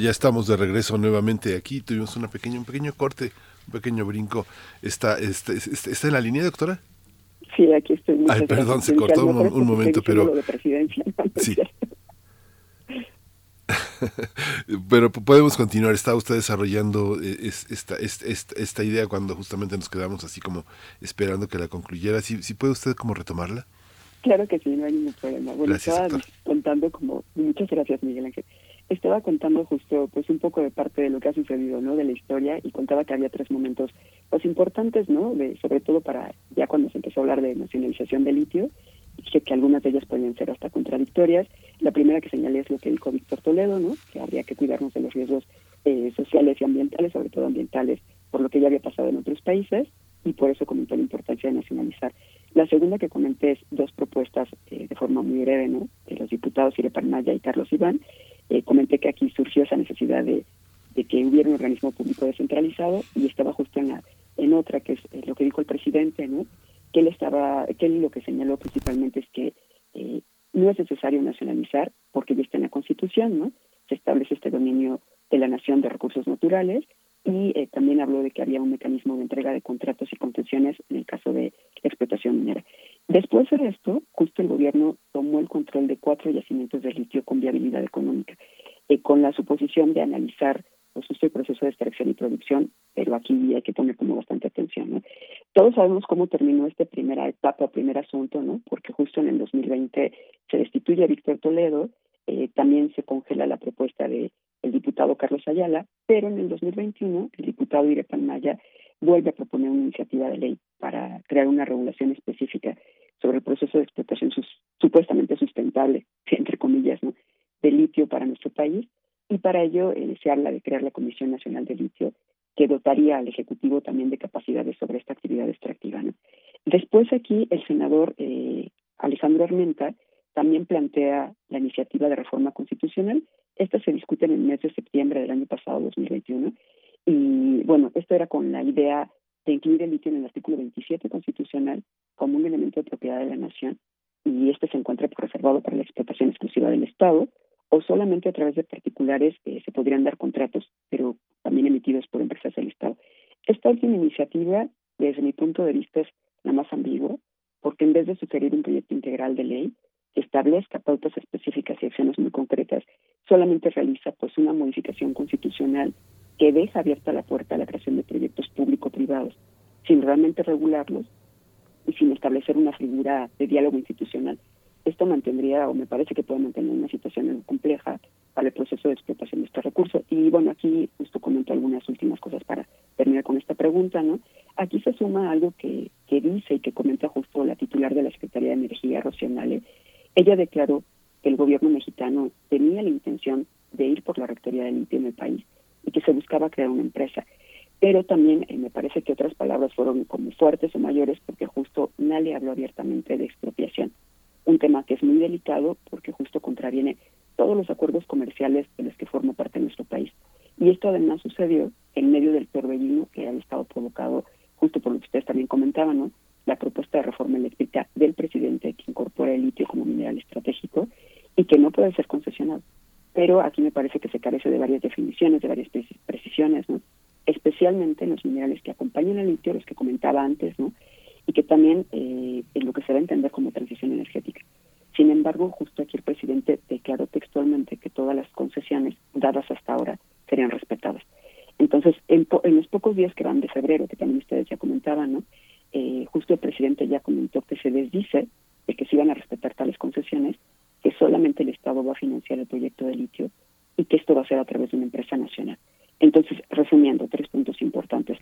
S2: Ya estamos de regreso nuevamente aquí. Tuvimos una pequeña, un pequeño corte, un pequeño brinco. ¿Está, está, está, en la línea, doctora?
S9: Sí, aquí estoy.
S2: Ay, perdón, se cortó un, momento, pero... Sí. pero podemos continuar. Está usted desarrollando eh, esta, esta, esta, idea cuando justamente nos quedamos así como esperando que la concluyera. ¿Sí, sí puede usted como retomarla?
S9: Claro que sí, no hay ningún problema. Bueno, estaba contando como... Muchas gracias, Miguel Ángel estaba contando justo pues un poco de parte de lo que ha sucedido, ¿no? De la historia y contaba que había tres momentos pues importantes, ¿no? De, sobre todo para ya cuando se empezó a hablar de nacionalización de litio, dije que algunas de ellas podían ser hasta contradictorias. La primera que señalé es lo que dijo Víctor Toledo, ¿no? Que habría que cuidarnos de los riesgos eh, sociales y ambientales, sobre todo ambientales, por lo que ya había pasado en otros países y por eso comentó la importancia de nacionalizar. La segunda que comenté es dos propuestas eh, de forma muy breve, ¿no? De los diputados Maya y Carlos Iván, eh, comenté que aquí surgió esa necesidad de, que hubiera un organismo público descentralizado y estaba justo en, la, en otra, que es eh, lo que dijo el presidente, ¿no? que él estaba, que él lo que señaló principalmente es que eh, no es necesario nacionalizar porque ya está en la Constitución, ¿no? Se establece este dominio de la nación de recursos naturales y también habló de que había un mecanismo de entrega de contratos y concesiones en el caso de explotación minera. Después de esto, justo el gobierno tomó el control de cuatro yacimientos de litio con viabilidad económica, eh, con la suposición de analizar pues, el proceso de extracción y producción, pero aquí hay que poner como bastante atención. ¿no? Todos sabemos cómo terminó esta primera etapa, primer asunto, ¿no? porque justo en el 2020 se destituye a Víctor Toledo, eh, también se congela la propuesta de el diputado Carlos Ayala, pero en el 2021 el diputado Irepan Maya vuelve a proponer una iniciativa de ley para crear una regulación específica sobre el proceso de explotación supuestamente sustentable, entre comillas, ¿no? de litio para nuestro país y para ello eh, se habla de crear la Comisión Nacional de Litio que dotaría al Ejecutivo también de capacidades sobre esta actividad extractiva. ¿no? Después aquí el senador eh, Alejandro Armenta también plantea la iniciativa de reforma constitucional. Esta se discute en el mes de septiembre del año pasado, 2021, y bueno, esto era con la idea de incluir el litio en el artículo 27 constitucional como un elemento de propiedad de la nación y este se encuentra reservado para la explotación exclusiva del Estado o solamente a través de particulares se podrían dar contratos, pero también emitidos por empresas del Estado. Esta última iniciativa, desde mi punto de vista, es la más ambigua, porque en vez de sugerir un proyecto integral de ley que establezca pautas específicas y acciones muy concretas, solamente realiza pues una modificación constitucional que deja abierta la puerta a la creación de proyectos público-privados, sin realmente regularlos y sin establecer una figura de diálogo institucional esto mantendría, o me parece que puede mantener una situación compleja para el proceso de explotación de este recurso. Y bueno, aquí justo comento algunas últimas cosas para terminar con esta pregunta, ¿no? Aquí se suma algo que, que dice y que comenta justo la titular de la Secretaría de Energía, Rocianale. Ella declaró que el gobierno mexicano tenía la intención de ir por la rectoría del litio en el país y que se buscaba crear una empresa. Pero también eh, me parece que otras palabras fueron como fuertes o mayores porque justo nadie habló abiertamente de expropiación un tema que es muy delicado porque justo contraviene todos los acuerdos comerciales de los que forma parte nuestro país. Y esto además sucedió en medio del torbellino que ha estado provocado, justo por lo que ustedes también comentaban, ¿no? La propuesta de reforma eléctrica del presidente que incorpora el litio como mineral estratégico y que no puede ser concesionado. Pero aquí me parece que se carece de varias definiciones, de varias precisiones, ¿no? especialmente en los minerales que acompañan al litio, los que comentaba antes, ¿no? y que también eh, en lo que se va a entender como transición energética. Sin embargo, justo aquí el presidente declaró textualmente que todas las concesiones dadas hasta ahora serían respetadas. Entonces, en, los pocos días que van de febrero, que también ustedes ya comentaban, ¿no? Eh, justo el presidente ya comentó que se desdice de que se iban a respetar tales concesiones, que solamente el Estado va a financiar el proyecto de litio y que esto va a ser a través de una empresa nacional. Entonces, resumiendo, tres puntos importantes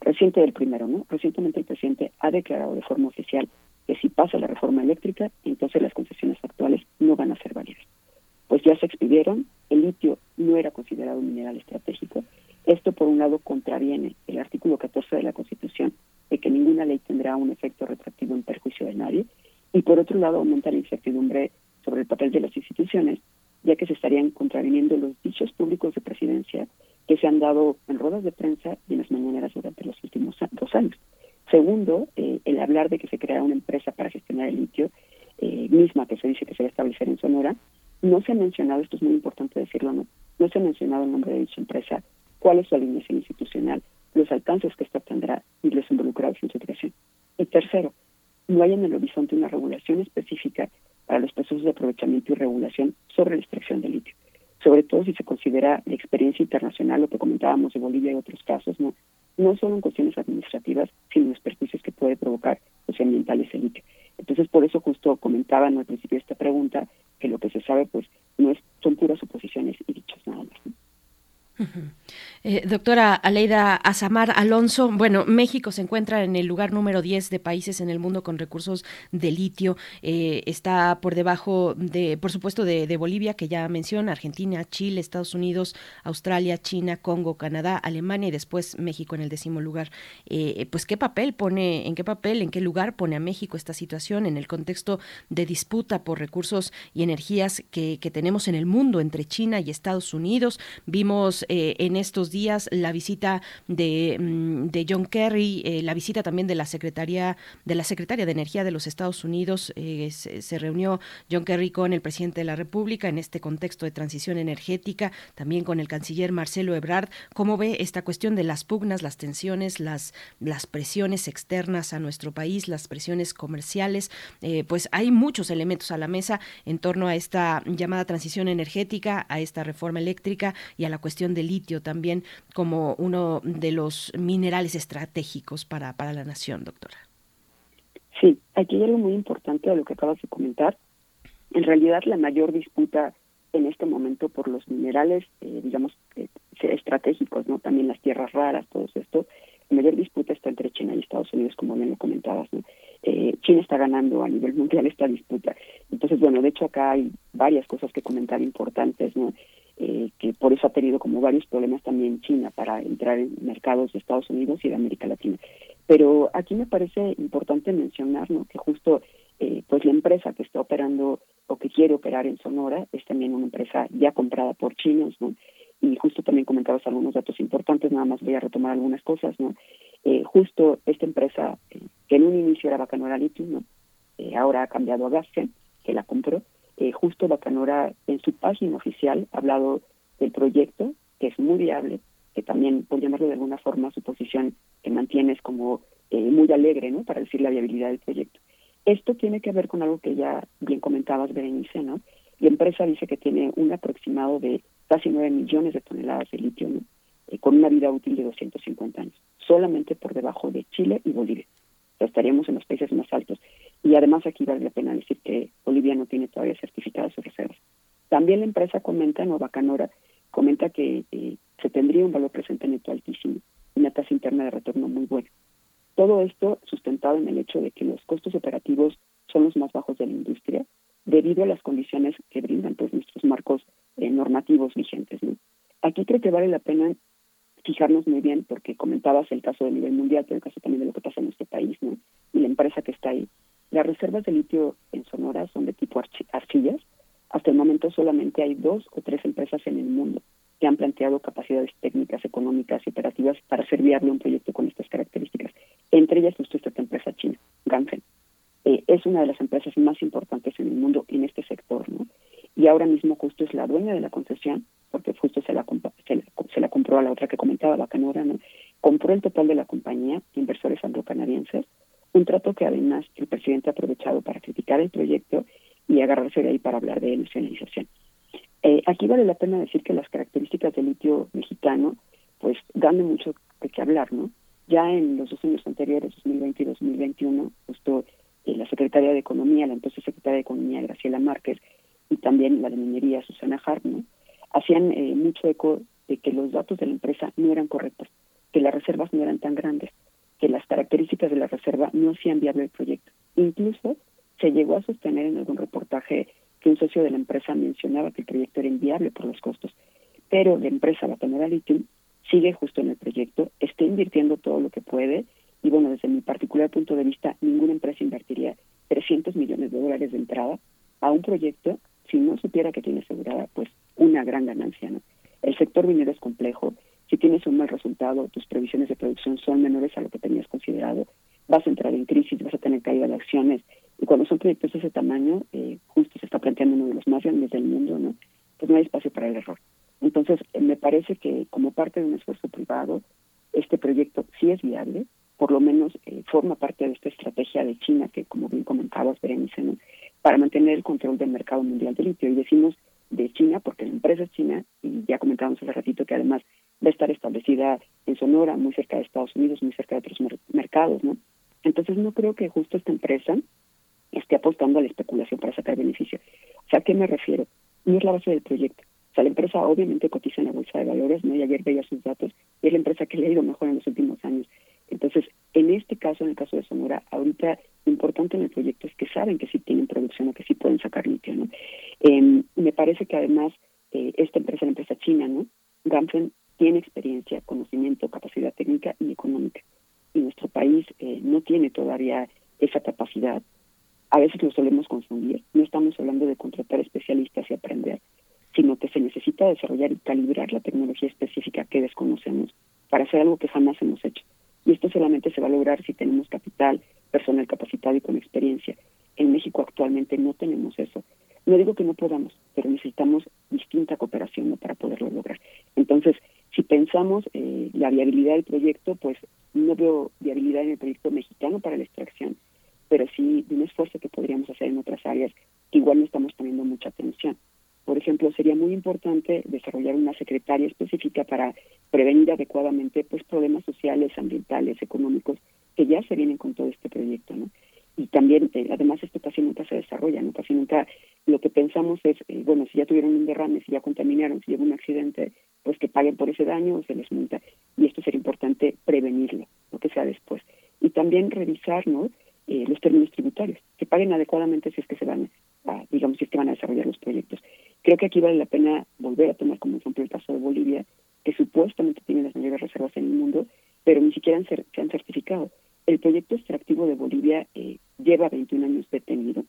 S9: reciente del primero, ¿no? Recientemente el presidente ha declarado de forma oficial que si pasa la reforma eléctrica, entonces las concesiones actuales no van a ser válidas. Pues ya se expidieron, el litio no era considerado un mineral estratégico. Esto, por un lado, contraviene el artículo 14 de la Constitución, de que ninguna ley tendrá un efecto retroactivo en perjuicio de nadie, y por otro lado, aumenta la incertidumbre sobre el papel de las instituciones, ya que se estarían contraviniendo los dichos públicos de presidencia que se han dado en ruedas de prensa y en las mañaneras durante los últimos dos años. Segundo, eh, el hablar de que se crea una empresa para gestionar el litio, eh, misma que se dice que se va a establecer en Sonora, no se ha mencionado, esto es muy importante decirlo, no, no se ha mencionado el nombre de dicha empresa, cuál es su alineación institucional, los alcances que esta tendrá y los involucrados en su creación. Y tercero, no hay en el horizonte una regulación específica para los procesos de aprovechamiento y regulación sobre la extracción de litio sobre todo si se considera la experiencia internacional, lo que comentábamos de Bolivia y otros casos, no, no solo en cuestiones administrativas, sino los perjuicios que puede provocar los ambientales el litio. Entonces, por eso justo comentaba al principio esta pregunta que lo que se sabe, pues, no es, son puras suposiciones y dichos nada más.
S1: Eh, doctora Aleida Azamar Alonso, bueno, México se encuentra en el lugar número 10 de países en el mundo con recursos de litio. Eh, está por debajo de, por supuesto, de, Bolivia, que ya menciona, Argentina, Chile, Estados Unidos, Australia, China, Congo, Canadá, Alemania y después México en el décimo lugar. Eh, pues, ¿qué papel pone, en qué papel, en qué lugar pone a México esta situación en el contexto de disputa por recursos y energías que, que tenemos en el mundo entre China y Estados Unidos? Vimos en estos días la visita de, mm, de John Kerry, eh, la visita también de la Secretaría de la Secretaria de Energía de los Estados Unidos. Eh, se, reunió John Kerry con el presidente de la República en este contexto de transición energética, también con el canciller Marcelo Ebrard. ¿Cómo ve esta cuestión de las pugnas, las tensiones, las, las presiones externas a nuestro país, las presiones comerciales? Eh, pues hay muchos elementos a la mesa en torno a esta llamada transición energética, a esta reforma eléctrica y a la cuestión del litio también como uno de los minerales estratégicos para, para la nación, doctora.
S9: Sí, aquí hay algo muy importante de lo que acabas de comentar. En realidad, la mayor disputa en este momento por los minerales, eh, digamos, eh, estratégicos, ¿no? También las tierras raras, todo esto. La mayor disputa está entre China y Estados Unidos, como bien lo comentabas, ¿no? Eh, China está ganando a nivel mundial esta disputa. Entonces, bueno, de hecho acá hay varias cosas que comentar importantes, ¿no? Eh, que por eso ha tenido como varios problemas también China para entrar en mercados de Estados Unidos y de América Latina. Pero aquí me parece importante mencionar ¿no? que justo eh, pues la empresa que está operando o que quiere operar en Sonora es también una empresa ya comprada por chinos, ¿no? Y justo también comentabas algunos datos importantes, nada más voy a retomar algunas cosas, ¿no? Eh, justo esta empresa, eh, que en un inicio era Bacanora Lithium, ¿no? ahora ha cambiado a Gasken, que la compró, justo Bacanora en su página oficial ha hablado del proyecto, que es muy viable, que también, por llamarlo de alguna forma, su posición que mantienes como muy alegre, ¿no? Para decir la viabilidad del proyecto. Esto tiene que ver con algo que ya bien comentabas, Berenice, ¿no? La empresa dice que tiene un aproximado de casi 9 millones de toneladas de litio, ¿no? Eh, con una vida útil de 250 años, solamente por debajo de Chile y Bolivia. Estaríamos en los países más altos. Y además aquí vale la pena decir que Bolivia no tiene todavía certificadas sus reservas. También la empresa comenta, Nova Canora, comenta que eh, se tendría un valor presente neto altísimo, una tasa interna de retorno muy buena. Todo esto sustentado en el hecho de que los costos operativos son los más bajos de la industria debido a las condiciones que brindan pues, nuestros marcos eh, normativos vigentes. Aquí creo que vale la pena fijarnos muy bien, porque comentabas el caso de nivel mundial, pero el caso también de lo que pasa en nuestro país ¿no? y la empresa que está ahí. Las reservas de litio en Sonora son de tipo arcillas. Hasta el momento solamente hay dos o tres empresas en el mundo que han planteado capacidades técnicas, económicas y operativas para ser viable un proyecto con estas características. Entre ellas justo esta empresa china, Ganfeng. Eh, es una de las empresas más importantes en el mundo en este sector, ¿no? Y ahora mismo justo es la dueña de la concesión, porque justo se la, se la, compró a la otra que comentaba, Bacanora, ¿no? Compró el total de la compañía, inversores anglo-canadienses, un trato que además el presidente ha aprovechado para criticar el proyecto y agarrarse de ahí para hablar de nacionalización. Eh, aquí vale la pena decir que las características del litio mexicano pues dan mucho de qué hablar, ¿no? Ya en los dos años anteriores, 2020 y 2021, justo eh, la Secretaría de Economía, la entonces Secretaria de Economía Graciela Márquez y también la de Minería Susana Hart, ¿no? Hacían eh, mucho eco de que los datos de la empresa no eran correctos, que las reservas no eran tan grandes, que las características de la reserva no hacían viable el proyecto. Incluso se llegó a sostener en algún reportaje que un socio de la empresa mencionaba que el proyecto era inviable por los costos, pero la empresa Batanera Lithium sigue justo en el proyecto, está invirtiendo todo lo que puede y bueno, desde mi particular punto de vista, ninguna empresa invertiría 300 millones de dólares de entrada a un proyecto si no supiera que tiene asegurada pues una gran ganancia, ¿no? El sector minero es complejo, si tienes un mal resultado, tus previsiones de producción son menores a lo que tenías considerado, vas a entrar en crisis, vas a tener caída de acciones, y cuando son proyectos de ese tamaño, eh, justo se está planteando uno de los más grandes del mundo, ¿no? Pues no hay espacio para el error. Entonces, eh, me parece que como parte de un esfuerzo privado, este proyecto sí es viable, por lo menos eh, forma parte de esta estrategia de China, que como bien comentabas, Berenice, ¿no? para mantener el control del mercado mundial de litio. Y decimos de China porque la empresa es china, y ya comentábamos hace ratito que además va a estar establecida en Sonora, muy cerca de Estados Unidos, muy cerca de otros mercados, ¿no? Entonces no creo que justo esta empresa esté apostando a la especulación para sacar beneficio. O ¿a qué me refiero? No es la base del proyecto. O sea, la empresa obviamente cotiza en la bolsa de valores, ¿no? Y ayer veía sus datos, y es la empresa que le ha ido mejor en los últimos años. Entonces, en este caso, en el caso de Sonora, ahorita lo importante en el proyecto es que saben que sí tienen producción o que sí pueden sacar litio, ¿no? Eh, me parece que además eh, esta empresa, la empresa china, ¿no? Ganfeng tiene experiencia, conocimiento, capacidad técnica y económica. Y nuestro país eh, no tiene todavía esa capacidad a veces lo solemos confundir. No estamos hablando de contratar especialistas y aprender, sino que se necesita desarrollar y calibrar la tecnología específica que desconocemos para hacer algo que jamás hemos hecho. Y esto solamente se va a lograr si tenemos capital, personal capacitado y con experiencia. En México actualmente no tenemos eso. No digo que no podamos, pero necesitamos distinta cooperación para poderlo lograr. Entonces, si pensamos eh, la viabilidad del proyecto, pues no veo viabilidad en el proyecto mexicano para la extracción pero sí de un esfuerzo que podríamos hacer en otras áreas igual no estamos poniendo mucha atención. Por ejemplo, sería muy importante desarrollar una secretaria específica para prevenir adecuadamente pues problemas sociales, ambientales, económicos que ya se vienen con todo este proyecto, ¿no? Y también, eh, además, esto casi nunca se desarrolla, ¿no? Casi nunca lo que pensamos es, eh, bueno, si ya tuvieron un derrame, si ya contaminaron, si hubo un accidente, pues que paguen por ese daño o se les multa. Y esto sería importante prevenirlo, lo que sea después. Y también revisar, ¿no? Eh, los términos tributarios paguen adecuadamente si es que se van a, digamos, si es que van a desarrollar los proyectos. Creo que aquí vale la pena volver a tomar como ejemplo el caso de Bolivia, que supuestamente tiene las mayores reservas en el mundo, pero ni siquiera se han certificado. El proyecto extractivo de Bolivia eh, lleva 21 años detenido,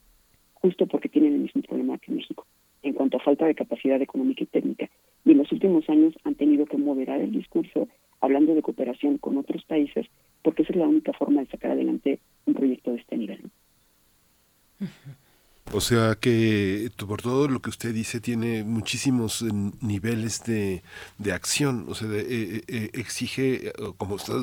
S9: justo porque tienen el mismo problema que México, en cuanto a falta de capacidad económica y técnica. Y en los últimos años han tenido que moderar el discurso hablando de cooperación con otros países, porque esa es la única forma de sacar adelante un proyecto de este nivel.
S2: O sea que por todo lo que usted dice tiene muchísimos eh, niveles de, de acción, o sea, eh, eh, exige, como usted,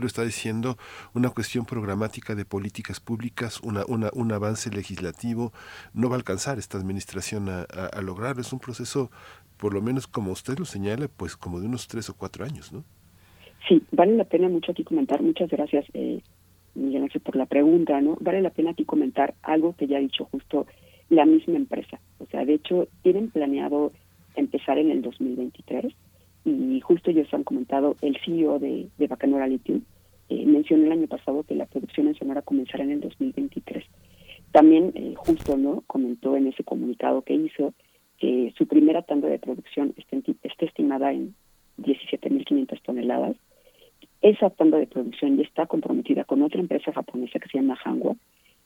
S2: lo está diciendo, una cuestión programática de políticas públicas, una, un avance legislativo, no va a alcanzar esta administración a, a, lograrlo, es un proceso, por lo menos como usted lo señala, pues como de unos tres o cuatro años, ¿no?
S9: Sí, vale la pena mucho aquí comentar, muchas gracias. Eh, Miguel Ángel, por la pregunta, ¿no? Vale la pena aquí comentar algo que ya ha dicho justo la misma empresa. O sea, de hecho, tienen planeado empezar en el 2023 y justo ellos han comentado, el CEO de, de Bacanora Lithium eh, mencionó el año pasado que la producción en Sonora comenzará en el 2023. También eh, justo no comentó en ese comunicado que hizo que su primera tanda de producción está, está estimada en 17.500 toneladas esa tanda de producción ya está comprometida con otra empresa japonesa que se llama Hanwha.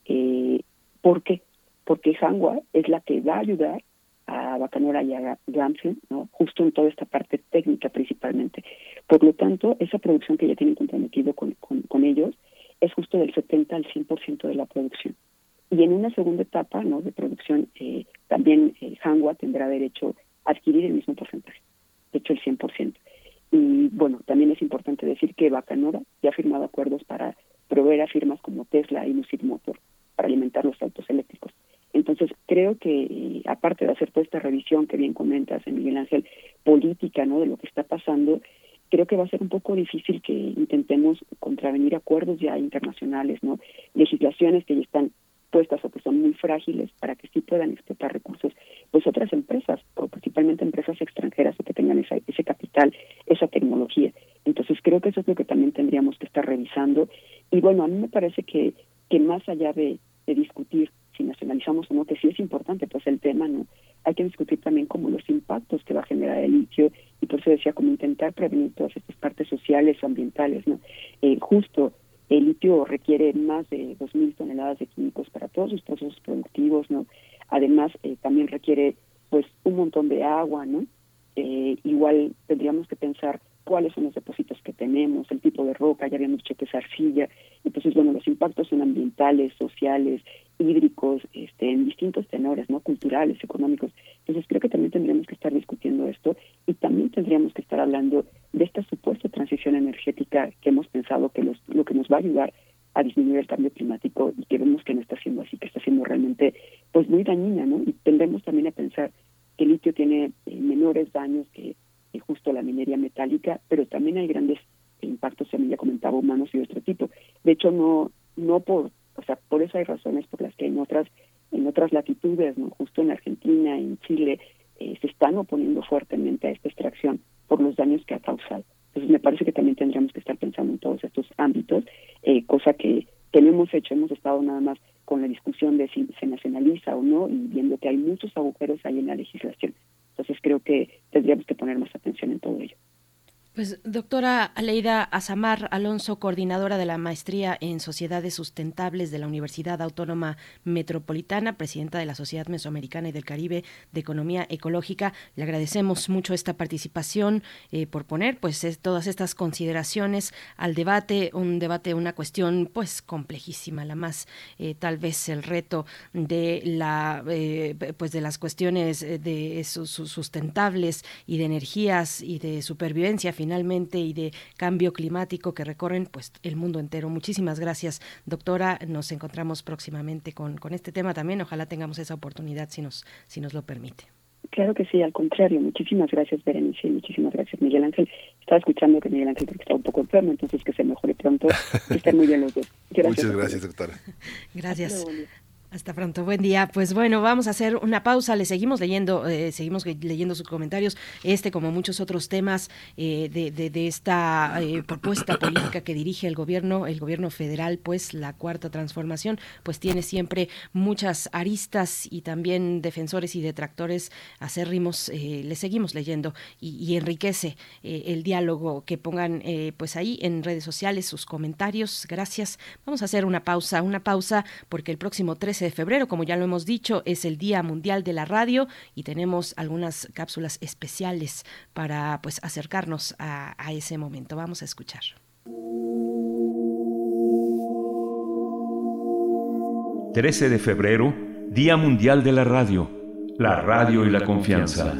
S9: Eh, ¿Por qué? Porque Hanwha es la que va a ayudar a Bacanora y a Gramsci, ¿no? justo en toda esta parte técnica principalmente. Por lo tanto, esa producción que ya tienen comprometido con, con, ellos es justo del 70 al 100% de la producción. Y en una segunda etapa ¿no? de producción, eh, también eh, Hanwha tendrá derecho a adquirir el mismo porcentaje, de hecho el 100%. Y bueno, también es importante decir que Bacanora ya ha firmado acuerdos para proveer a firmas como Tesla y Lucid Motor para alimentar los autos eléctricos. Entonces, creo que aparte de hacer toda esta revisión que bien comentas, en Miguel Ángel, política, ¿no? De lo que está pasando, creo que va a ser un poco difícil que intentemos contravenir acuerdos ya internacionales, ¿no? Legislaciones que ya están puestas o que son muy frágiles para que sí puedan explotar recursos, pues otras empresas, o principalmente empresas extranjeras o que tengan esa, ese capital, esa tecnología. Entonces creo que eso es lo que también tendríamos que estar revisando. Y bueno, a mí me parece que, que más allá de, de discutir si nacionalizamos o no, que sí es importante, pues el tema, ¿no? Hay que discutir también como los impactos que va a generar el litio y por eso decía como intentar prevenir todas estas partes sociales ambientales, ¿no? Eh, justo el litio requiere más de 2.000 toneladas de químicos para todos sus procesos productivos, ¿no? Además, eh, también requiere pues un montón de agua, ¿no? Eh, igual tendríamos que pensar cuáles son los depósitos que tenemos, el tipo de roca, ya habíamos dicho que es arcilla. Entonces, bueno, los impactos son ambientales, sociales, hídricos, este, en distintos tenores, ¿no? Culturales, económicos. Entonces, creo que también tendríamos que estar discutiendo esto y también tendríamos que estar hablando de esta supuesta transición energética que hemos pensado que los, lo que nos va a ayudar a disminuir el cambio climático y que vemos que no está siendo así, que está siendo realmente pues muy dañina, ¿no? Y tendremos también a pensar que litio tiene eh, menores daños que justo la minería metálica, pero también hay grandes impactos, también ya comentaba, humanos y de otro tipo. De hecho, no, no por, o sea, por eso hay razones por las que en otras, en otras latitudes, no, justo en Argentina, en Chile, eh, se están oponiendo fuertemente a esta extracción por los daños que ha causado. Entonces, me parece que también tendríamos que estar pensando en todos estos ámbitos, eh, cosa que, que no hemos hecho, hemos estado nada más con la discusión de si se nacionaliza o no y viendo que hay muchos agujeros ahí en la legislación. Entonces creo que tendríamos que poner más atención en todo ello.
S1: Pues doctora Aleida Azamar Alonso, coordinadora de la maestría en Sociedades Sustentables de la Universidad Autónoma Metropolitana, presidenta de la Sociedad Mesoamericana y del Caribe de Economía Ecológica, le agradecemos mucho esta participación eh, por poner pues todas estas consideraciones al debate, un debate, una cuestión pues complejísima, la más eh, tal vez el reto de la eh, pues de las cuestiones de sustentables y de energías y de supervivencia finalmente y de cambio climático que recorren pues el mundo entero. Muchísimas gracias, doctora. Nos encontramos próximamente con, con este tema también. Ojalá tengamos esa oportunidad si nos, si nos lo permite.
S9: Claro que sí, al contrario. Muchísimas gracias, Berenice, muchísimas gracias, Miguel Ángel. Estaba escuchando que Miguel Ángel está un poco enfermo, entonces que se mejore pronto. Estén muy bien los dos.
S2: Muchas gracias, doctora.
S1: Gracias. Hasta pronto, buen día. Pues bueno, vamos a hacer una pausa. Le seguimos leyendo, eh, seguimos leyendo sus comentarios. Este, como muchos otros temas eh, de, esta eh, propuesta política que dirige el gobierno, el gobierno federal, pues la cuarta transformación, pues tiene siempre muchas aristas y también defensores y detractores acérrimos. le seguimos leyendo y, enriquece el diálogo que pongan, pues ahí en redes sociales sus comentarios. Gracias. Vamos a hacer una pausa, una pausa porque el próximo 13 de febrero, como ya lo hemos dicho, es el Día Mundial de la Radio y tenemos algunas cápsulas especiales para pues acercarnos a, a ese momento. Vamos a escuchar.
S6: ...13 de febrero, Día Mundial de la Radio, la radio y la confianza.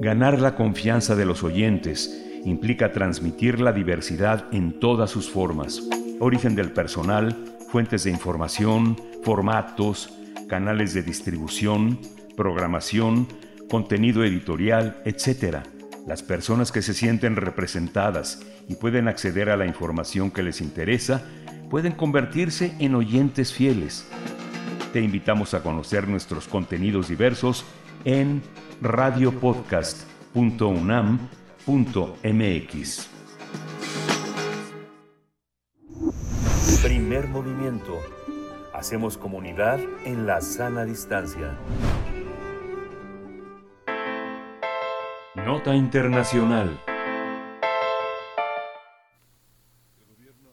S6: Ganar la confianza de los oyentes implica transmitir la diversidad en todas sus formas, origen del personal, fuentes de información, formatos, canales de distribución, programación, contenido editorial, etc. Las personas que se sienten representadas y pueden acceder a la información que les interesa pueden convertirse en oyentes fieles. Te invitamos a conocer nuestros contenidos diversos en radiopodcast.unam.mx.
S4: Primer movimiento. Hacemos comunidad en la sana distancia.
S6: Nota Internacional.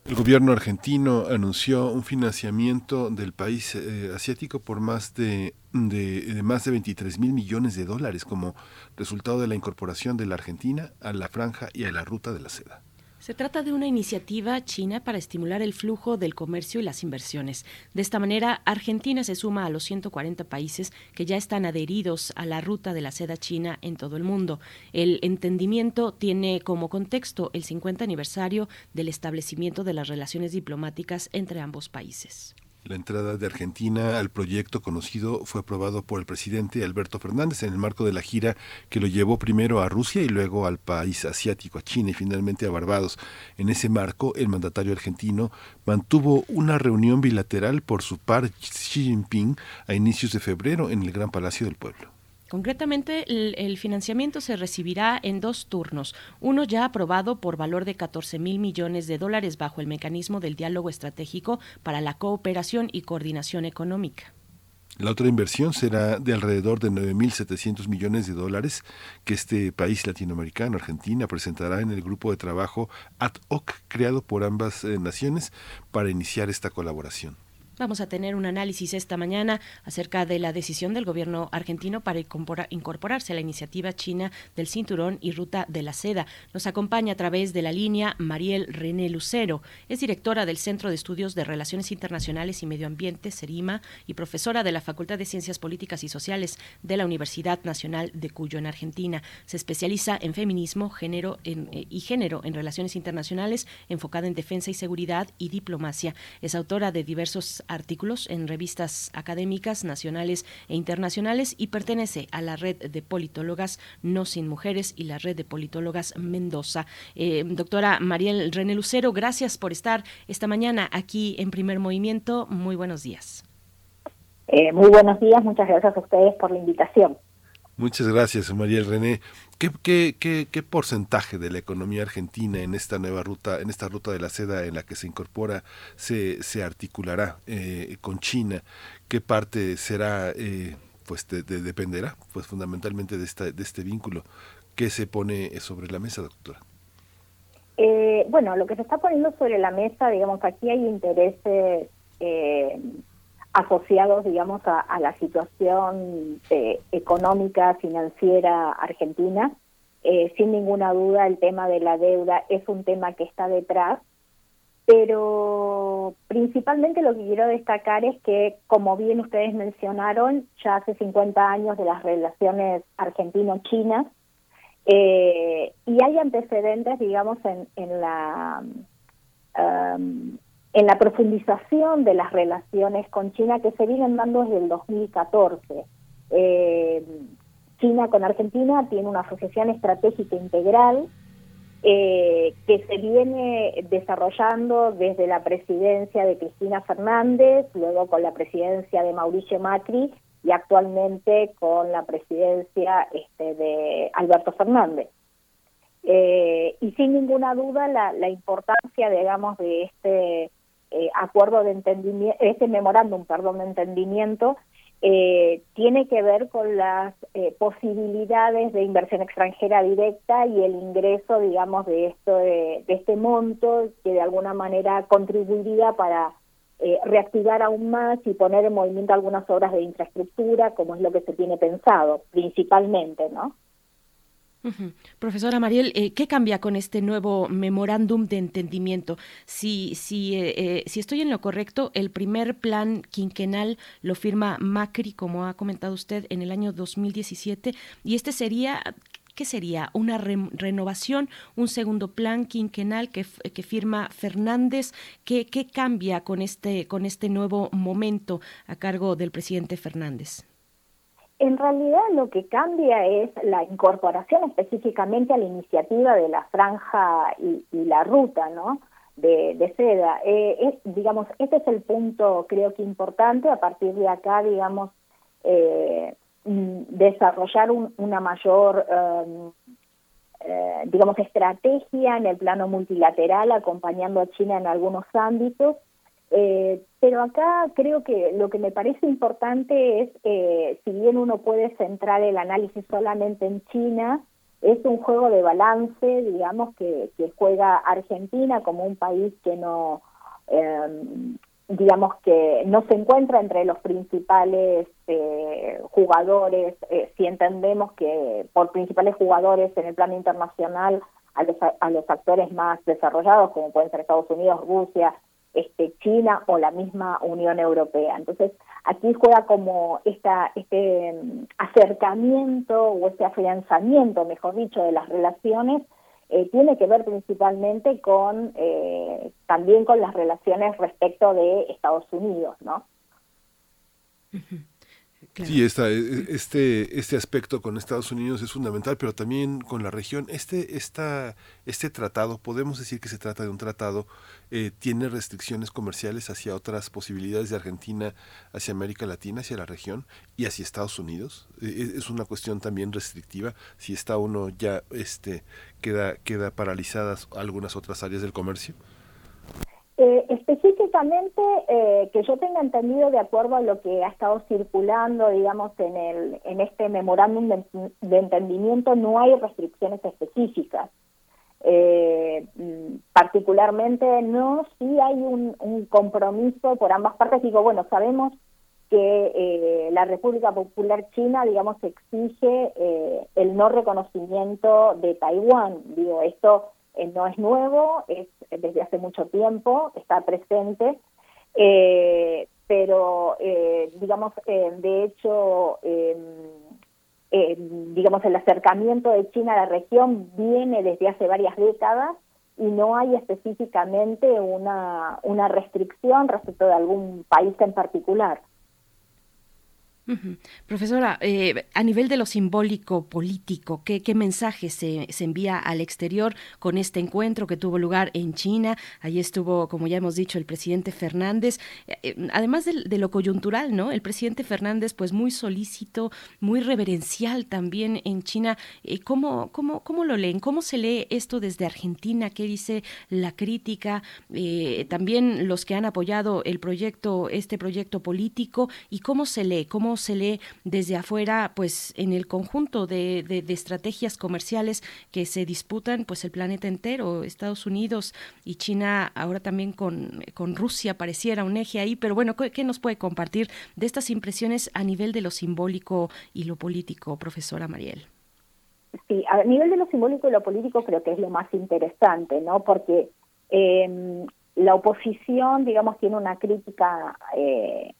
S2: El gobierno argentino anunció un financiamiento del país eh, asiático por más de, de, más de 23 mil millones de dólares como resultado de la incorporación de la Argentina a la franja y a la ruta de la seda.
S1: Se trata de una iniciativa china para estimular el flujo del comercio y las inversiones. De esta manera, Argentina se suma a los 140 países que ya están adheridos a la ruta de la seda china en todo el mundo. El entendimiento tiene como contexto el 50 aniversario del establecimiento de las relaciones diplomáticas entre ambos países.
S2: La entrada de Argentina al proyecto conocido fue aprobado por el presidente Alberto Fernández en el marco de la gira que lo llevó primero a Rusia y luego al país asiático, a China y finalmente a Barbados. En ese marco, el mandatario argentino mantuvo una reunión bilateral por su par Xi Jinping a inicios de febrero en el Gran Palacio del Pueblo.
S1: Concretamente, el, financiamiento se recibirá en dos turnos, uno ya aprobado por valor de 14 mil millones de dólares bajo el mecanismo del diálogo estratégico para la cooperación y coordinación económica.
S2: La otra inversión será de alrededor de 9.700 millones de dólares que este país latinoamericano, Argentina, presentará en el grupo de trabajo ad hoc creado por ambas eh, naciones para iniciar esta colaboración.
S1: Vamos a tener un análisis esta mañana acerca de la decisión del gobierno argentino para incorporarse a la iniciativa china del cinturón y ruta de la seda. Nos acompaña a través de la línea Mariel René Lucero. Es directora del Centro de Estudios de Relaciones Internacionales y Medio Ambiente, CERIMA, y profesora de la Facultad de Ciencias Políticas y Sociales de la Universidad Nacional de Cuyo, en Argentina. Se especializa en feminismo género eh, y género en relaciones internacionales, enfocada en defensa y seguridad y diplomacia. Es autora de diversos artículos en revistas académicas nacionales e internacionales y pertenece a la red de politólogas No Sin Mujeres y la red de politólogas Mendoza. Eh, doctora Mariel René Lucero, gracias por estar esta mañana aquí en Primer Movimiento. Muy buenos días.
S10: Eh, muy buenos días, muchas gracias a ustedes por la invitación.
S2: Muchas gracias, Mariel René. ¿Qué, qué, qué, porcentaje de la economía argentina en esta nueva ruta, en esta ruta de la seda en la que se incorpora, se, se articulará eh, con China? ¿Qué parte será, eh, pues dependerá, pues fundamentalmente de, esta, de este vínculo? ¿Qué se pone sobre la mesa, doctora?
S10: Eh, bueno, lo que se está poniendo sobre la mesa, digamos, aquí hay intereses asociados, digamos, a, la situación eh, económica, financiera argentina. Eh, sin ninguna duda, el tema de la deuda es un tema que está detrás, pero principalmente lo que quiero destacar es que, como bien ustedes mencionaron, ya hace 50 años de las relaciones argentino-chinas, eh, y hay antecedentes, digamos, en, en la um, en la profundización de las relaciones con China que se vienen dando desde el 2014. Eh, China con Argentina tiene una asociación estratégica integral eh, que se viene desarrollando desde la presidencia de Cristina Fernández, luego con la presidencia de Mauricio Macri y actualmente con la presidencia este, de Alberto Fernández. Eh, y sin ninguna duda la, la importancia, digamos, de este eh, acuerdo de entendimiento, este memorándum, perdón, de entendimiento, eh, tiene que ver con las eh, posibilidades de inversión extranjera directa y el ingreso, digamos, de esto de, este monto que de alguna manera contribuiría para eh, reactivar aún más y poner en movimiento algunas obras de infraestructura, como es lo que se tiene pensado, principalmente, ¿no?
S1: Profesora Mariel, eh, ¿qué cambia con este nuevo memorándum de entendimiento? Si, si, eh, eh, si estoy en lo correcto, el primer plan quinquenal lo firma Macri, como ha comentado usted, en el año 2017, y este sería, ¿qué sería? ¿Una renovación, un segundo plan quinquenal que, que firma Fernández? ¿Qué, ¿Qué cambia con este, con este nuevo momento a cargo del presidente Fernández?
S10: En realidad lo que cambia es la incorporación específicamente a la iniciativa de la franja y, la ruta, ¿no? De, seda. Eh, digamos, este es el punto creo que importante. A partir de acá, digamos, eh, mm, desarrollar una mayor, em, eh, digamos, estrategia en el plano multilateral, acompañando a China en algunos ámbitos eh, pero acá creo que lo que me parece importante es, eh, si bien uno puede centrar el análisis solamente en China, es un juego de balance, digamos, que, que juega Argentina como un país que no, eh, digamos, que no se encuentra entre los principales eh, jugadores, eh, si entendemos que por principales jugadores en el plano internacional a los, a los actores más desarrollados, como pueden ser Estados Unidos, Rusia, este, China o la misma Unión Europea. Entonces, aquí juega como esta, este mm, acercamiento o este afianzamiento, mejor dicho, de las relaciones, eh, tiene que ver principalmente con eh, también con las relaciones respecto de Estados Unidos, ¿no?
S2: Sí, esta, e, e, este, este aspecto con Estados Unidos es fundamental, pero también con la región. Este, esta, este tratado, podemos decir que se trata de un tratado, eh, tiene restricciones comerciales hacia otras posibilidades de Argentina, hacia América Latina, hacia la región y hacia Estados Unidos. E, es una cuestión también restrictiva. Si está uno ya, este, queda, queda paralizadas algunas otras áreas del comercio.
S10: Eh, específicamente, eh, que yo tenga entendido de acuerdo a lo que ha estado circulando, digamos, en, el, en este memorándum de, entendimiento, no hay restricciones específicas. Eh, mm, particularmente no, sí hay un, compromiso por ambas partes. Digo, bueno, sabemos que eh, la República Popular China, digamos, exige el no reconocimiento de Taiwán. Digo, esto eh, no es nuevo, es desde hace mucho tiempo, está presente, eh, pero eh, digamos, de hecho, digamos, el acercamiento de China a la región viene desde hace varias décadas y no hay específicamente una, una restricción respecto de algún país en particular.
S1: Profesora, eh, a nivel de lo simbólico político, ¿qué, mensaje se, se, envía al exterior con este encuentro que tuvo lugar en China? Allí estuvo, como ya hemos dicho, el presidente Fernández. Eh, eh, además de, lo coyuntural, ¿no? El presidente Fernández, pues muy solícito, muy reverencial también en China. ¿cómo, cómo, ¿Cómo lo leen? ¿Cómo se lee esto desde Argentina? ¿Qué dice la crítica? también los que han apoyado el proyecto, este proyecto político, y cómo se lee, cómo se lee desde afuera, pues en el conjunto de, de, estrategias comerciales que se disputan, pues el planeta entero, Estados Unidos y China, ahora también con, con Rusia pareciera un eje ahí, pero bueno, ¿qué, nos puede compartir de estas impresiones a nivel de lo simbólico y lo político, profesora Mariel?
S10: Sí, a nivel de lo simbólico y lo político creo que es lo más interesante, ¿no? Porque eh, la oposición, digamos, tiene una crítica, eh,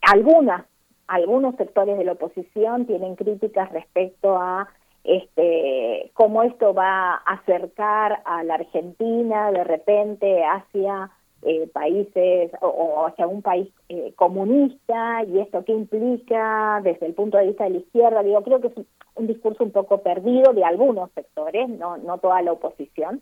S10: alguna algunos sectores de la oposición tienen críticas respecto a este cómo esto va a acercar a la Argentina de repente hacia eh, países o, hacia un país eh, comunista y esto qué implica desde el punto de vista de la izquierda. Digo, creo que es un, discurso un poco perdido de algunos sectores, no, no toda la oposición.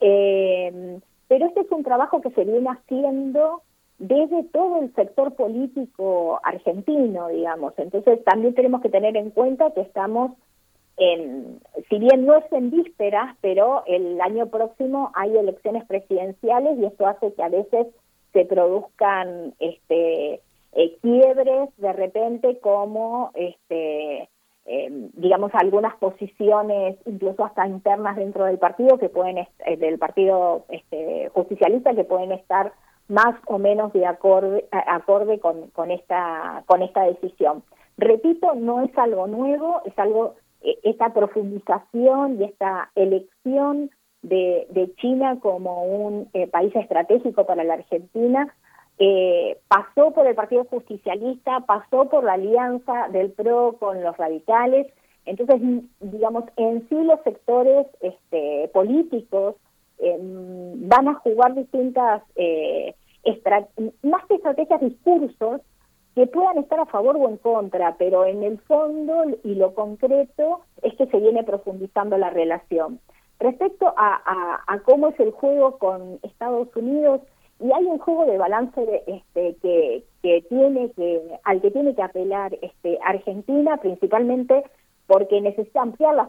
S10: Eh, pero este es un trabajo que se viene haciendo desde todo el sector político argentino, digamos. Entonces también tenemos que tener en cuenta que estamos en, si bien no es en vísperas, pero el año próximo hay elecciones presidenciales y esto hace que a veces se produzcan este eh, quiebres de repente como este eh, digamos algunas posiciones incluso hasta internas dentro del partido que pueden eh, del partido este, justicialista que pueden estar más o menos de acorde, acorde con, con esta con esta decisión repito no es algo nuevo es algo e, esta profundización y esta elección de, China como un eh, país estratégico para la Argentina eh, pasó por el Partido Justicialista, pasó por la alianza del PRO con los radicales. Entonces, digamos, en sí los sectores este, políticos em, van a jugar distintas, eh, más que estrategias, discursos que puedan estar a favor o en contra, pero en el fondo y lo concreto es que se viene profundizando la relación. Respecto a, cómo es el juego con Estados Unidos, y hay un juego de balance este, que, que tiene que al que tiene que apelar este, Argentina, principalmente porque necesita ampliar las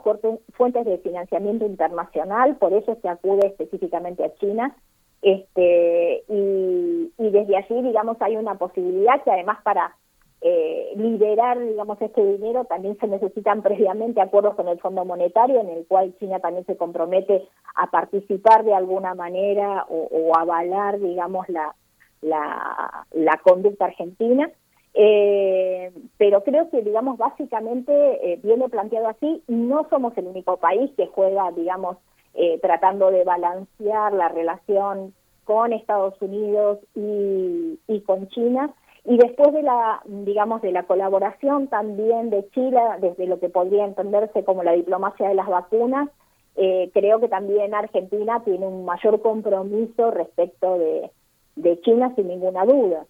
S10: fuentes de financiamiento internacional, por eso se acude específicamente a China, este, y, desde allí, digamos, hay una posibilidad que además para eh, liberar, digamos, este dinero también se necesitan previamente acuerdos con el Fondo Monetario, en el cual China también se compromete a participar de alguna manera o, avalar, digamos, la, la, la conducta argentina. Eh, pero creo que, digamos, básicamente eh, viene planteado así. No somos el único país que juega, digamos, eh, tratando de balancear la relación con Estados Unidos y, con China y después de la digamos de la colaboración también de Chile desde lo que podría entenderse como la diplomacia de las vacunas eh, creo que también Argentina tiene un mayor compromiso respecto de, de China sin ninguna duda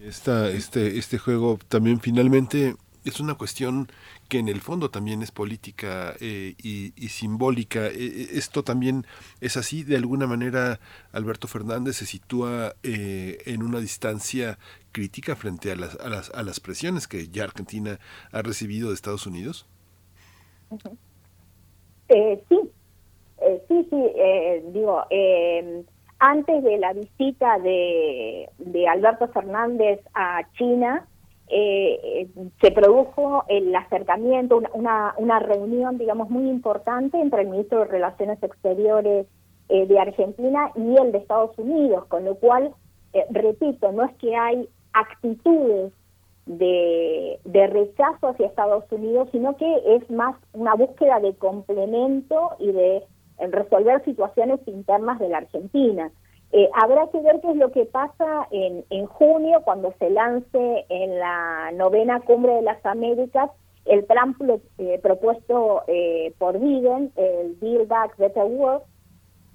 S2: Esta, este este juego también finalmente es una cuestión que en el fondo también es política eh, y, simbólica. E, e, esto también es así, de alguna manera Alberto Fernández se sitúa eh, en una distancia crítica frente a las, a, las, a las presiones que ya Argentina ha recibido de Estados Unidos.
S10: Eh, sí, sí, sí, digo, antes de la visita de, de Alberto Fernández a China, eh, se produjo el acercamiento, una, una, reunión, digamos, muy importante entre el ministro de Relaciones Exteriores eh, de Argentina y el de Estados Unidos, con lo cual, eh, repito, no es que hay actitudes de, de rechazo hacia Estados Unidos, sino que es más una búsqueda de complemento y de resolver situaciones internas de la Argentina. Eh, habrá que ver qué es lo que pasa en, en junio cuando se lance en la novena cumbre de las Américas el plan eh, propuesto eh, por Biden, el Build Back Better World,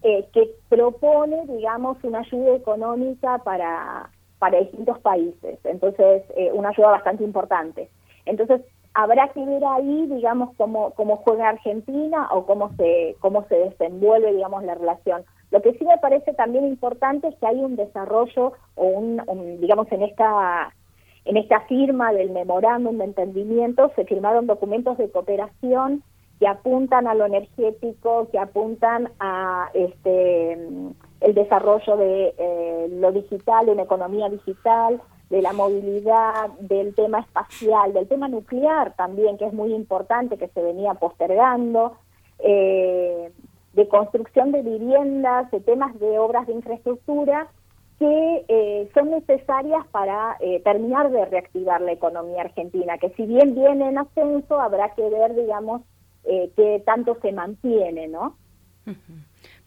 S10: que propone, digamos, una ayuda económica para, para distintos países. Entonces, una ayuda bastante importante. Entonces, habrá que ver ahí, digamos, cómo, cómo juega Argentina o cómo se, cómo se desenvuelve, digamos, la relación. Lo que sí me parece también importante es que hay un desarrollo o un, digamos en esta en esta firma del memorándum de entendimiento se firmaron documentos de cooperación que apuntan a lo energético, que apuntan a este el desarrollo de eh, lo digital, una economía digital, de la movilidad, del tema espacial, del tema nuclear también, que es muy importante, que se venía postergando. Eh, de construcción de viviendas, de temas de obras de infraestructura que eh, son necesarias para eh, terminar de reactivar la economía argentina, que si bien viene en ascenso, habrá que ver, digamos, eh, qué tanto se mantiene, ¿no?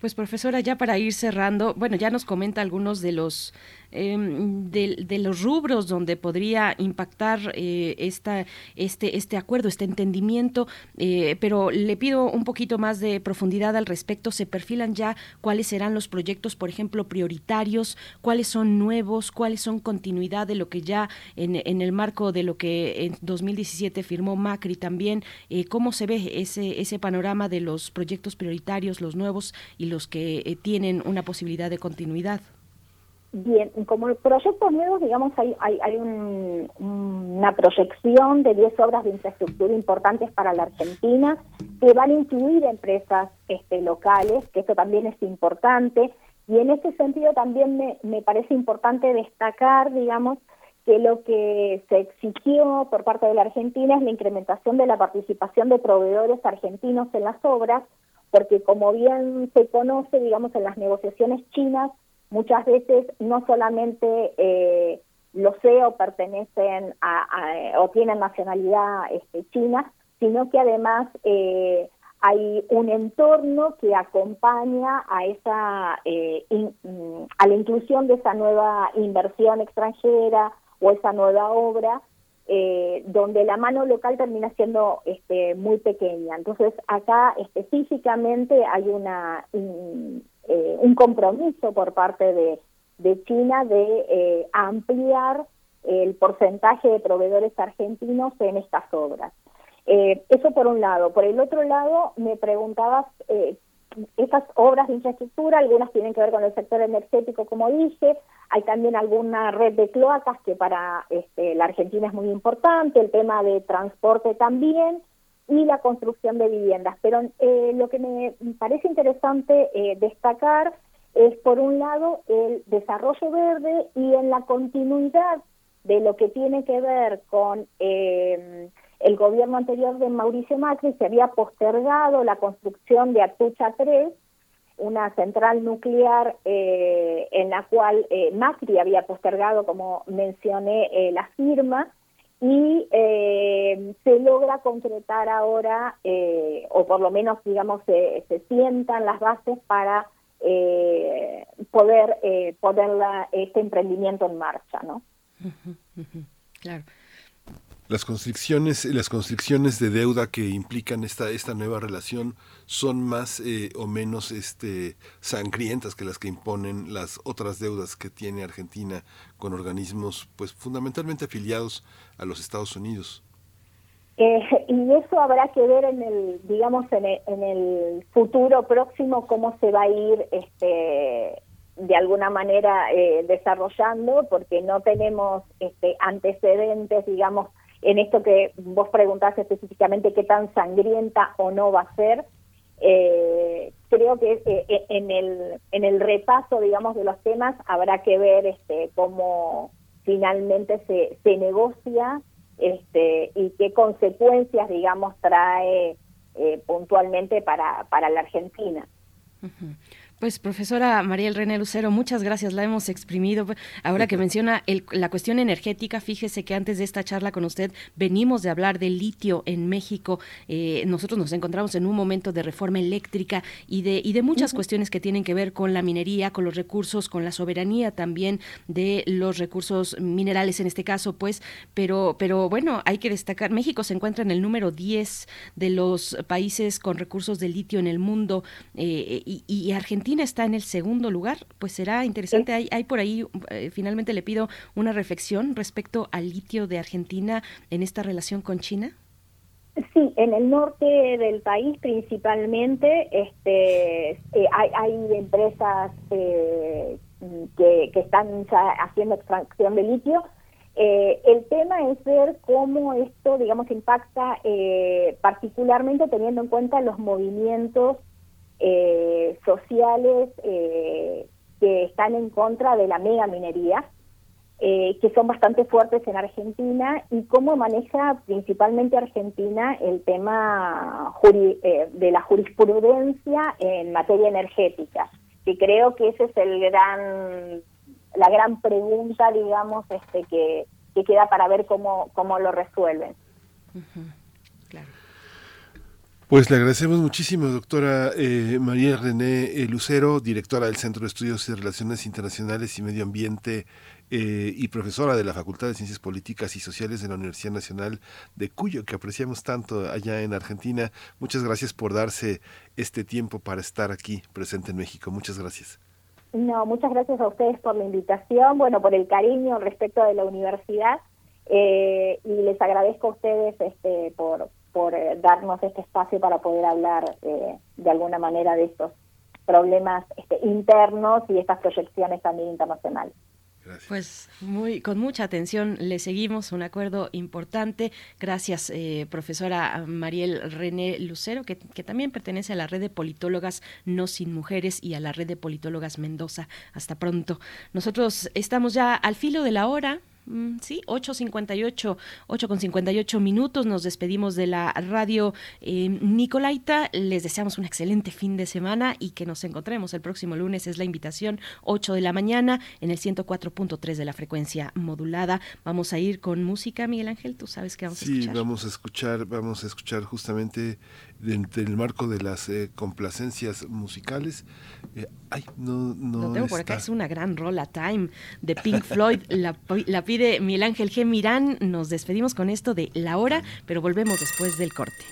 S1: Pues profesora, ya para ir cerrando, bueno, ya nos comenta algunos de los em, de, los rubros donde podría impactar eh, esta, este, este acuerdo, este entendimiento, eh, pero le pido un poquito más de profundidad al respecto. ¿Se perfilan ya cuáles serán los proyectos, por ejemplo, prioritarios? ¿Cuáles son nuevos? ¿Cuáles son continuidad de lo que ya en, en el marco de lo que en 2017 firmó Macri también? Eh, ¿Cómo se ve ese, ese panorama de los proyectos prioritarios, los nuevos y los que tienen una posibilidad de continuidad?
S10: Bien, como proyectos nuevos, digamos, hay, hay, hay una proyección de 10 obras de infraestructura importantes para la Argentina que van a incluir empresas este, locales, que esto también es importante. Y en ese sentido también me, me parece importante destacar, digamos, que lo que se exigió por parte de la Argentina es la incrementación de la participación de proveedores argentinos en las obras, porque como bien se conoce, digamos, en las negociaciones chinas, muchas veces no solamente eh, los CEO pertenecen a, o tienen nacionalidad este, china, sino que además eh, hay un entorno que acompaña a esa eh, mm, a la inclusión de esa nueva inversión extranjera o esa nueva obra eh, donde la mano local termina siendo este, muy pequeña. Entonces, acá específicamente hay una eh, un compromiso por parte de, China de eh, ampliar el porcentaje de proveedores argentinos en estas obras. Eh, eso por un lado. Por el otro lado, me preguntabas, eh, esas obras de infraestructura, algunas tienen que ver con el sector energético, como dije, hay también alguna red de cloacas que para este, la Argentina es muy importante, el tema de transporte también, y la construcción de viviendas. Pero eh, lo que me parece interesante eh, destacar es, por un lado, el desarrollo verde y en la continuidad de lo que tiene que ver con eh, el gobierno anterior de Mauricio Macri, se había postergado la construcción de Atucha 3, una central nuclear en la cual Macri había postergado, como mencioné, la firma, y eh, se logra concretar ahora, eh, o por lo menos, digamos, se, se sientan las bases para eh, poder poner este emprendimiento en marcha, ¿no?
S2: Claro las constricciones las constricciones de deuda que implican esta esta nueva relación son más eh, o menos este sangrientas que las que imponen las otras deudas que tiene Argentina con organismos pues fundamentalmente afiliados a los Estados Unidos.
S10: Eh, y eso habrá que ver en el digamos en el, en el futuro próximo cómo se va a ir este de alguna manera eh, desarrollando porque no tenemos este antecedentes digamos en esto que vos preguntaste específicamente qué tan sangrienta o no va a ser, eh, creo que eh, eh, en el en el repaso digamos de los temas habrá que ver este cómo finalmente se, se negocia este y qué consecuencias digamos trae puntualmente para para la Argentina
S1: pues profesora Mariel René Lucero, muchas gracias, la hemos exprimido. Ahora que menciona la cuestión energética, fíjese que antes de esta charla con usted venimos de hablar del litio en México. Eh, nosotros nos encontramos en un momento de reforma eléctrica y de, y de muchas cuestiones que tienen que ver con la minería, con los recursos, con la soberanía también de los recursos minerales en este caso, pues, pero, pero bueno, hay que destacar, México se encuentra en el número 10 de los países con recursos de litio en el mundo eh, y, y Argentina está en el segundo lugar, pues será interesante. Hay, hay por ahí, eh, finalmente le pido una reflexión respecto al litio de Argentina en esta relación con China.
S10: Sí, en el norte del país principalmente este, eh, hay, hay, empresas eh, que, que, están haciendo extracción de litio. el tema es ver cómo esto, digamos, impacta particularmente teniendo en cuenta los movimientos eh, sociales eh, que están en contra de la mega minería, eh, que son bastante fuertes en Argentina, y cómo maneja principalmente Argentina el tema de la jurisprudencia en materia energética, que creo que ese es el gran la gran pregunta, digamos, este que, que queda para ver cómo, cómo lo resuelven.
S2: Pues le agradecemos muchísimo, doctora eh, María René eh, Lucero, directora del Centro de Estudios y Relaciones Internacionales y Medio Ambiente eh, y profesora de la Facultad de Ciencias Políticas y Sociales de la Universidad Nacional de Cuyo, que apreciamos tanto allá en Argentina. Muchas gracias por darse este tiempo para estar aquí presente en México. Muchas gracias.
S10: No, muchas gracias a ustedes por la invitación, bueno, por el cariño respecto de la universidad y les agradezco a ustedes este, por, por eh, darnos este espacio para poder hablar eh, de alguna manera de estos problemas este, internos y estas proyecciones también internacionales.
S1: Pues muy, con mucha atención le seguimos un acuerdo importante. Gracias, eh, profesora Mariel René Lucero, que, que, también pertenece a la red de politólogas No Sin Mujeres y a la red de politólogas Mendoza. Hasta pronto. Nosotros estamos ya al filo de la hora. Mm, sí, 8.58, 8.58 minutos. Nos despedimos de la radio eh, Nicolaita. Les deseamos un excelente fin de semana y que nos encontremos el próximo lunes. Es la invitación, 8 de la mañana, en el 104.3 de la frecuencia modulada. Vamos a ir con música, Miguel Ángel. Tú sabes que vamos a escuchar.
S2: Sí, vamos a escuchar, vamos a escuchar justamente dentro del marco de las eh, complacencias musicales. Eh, ay, no, no.
S1: Lo tengo por acá, es una gran rola Time de Pink Floyd. la, la pide Miguel Ángel G. Mirán. Nos despedimos con esto de La Hora, pero volvemos después del corte.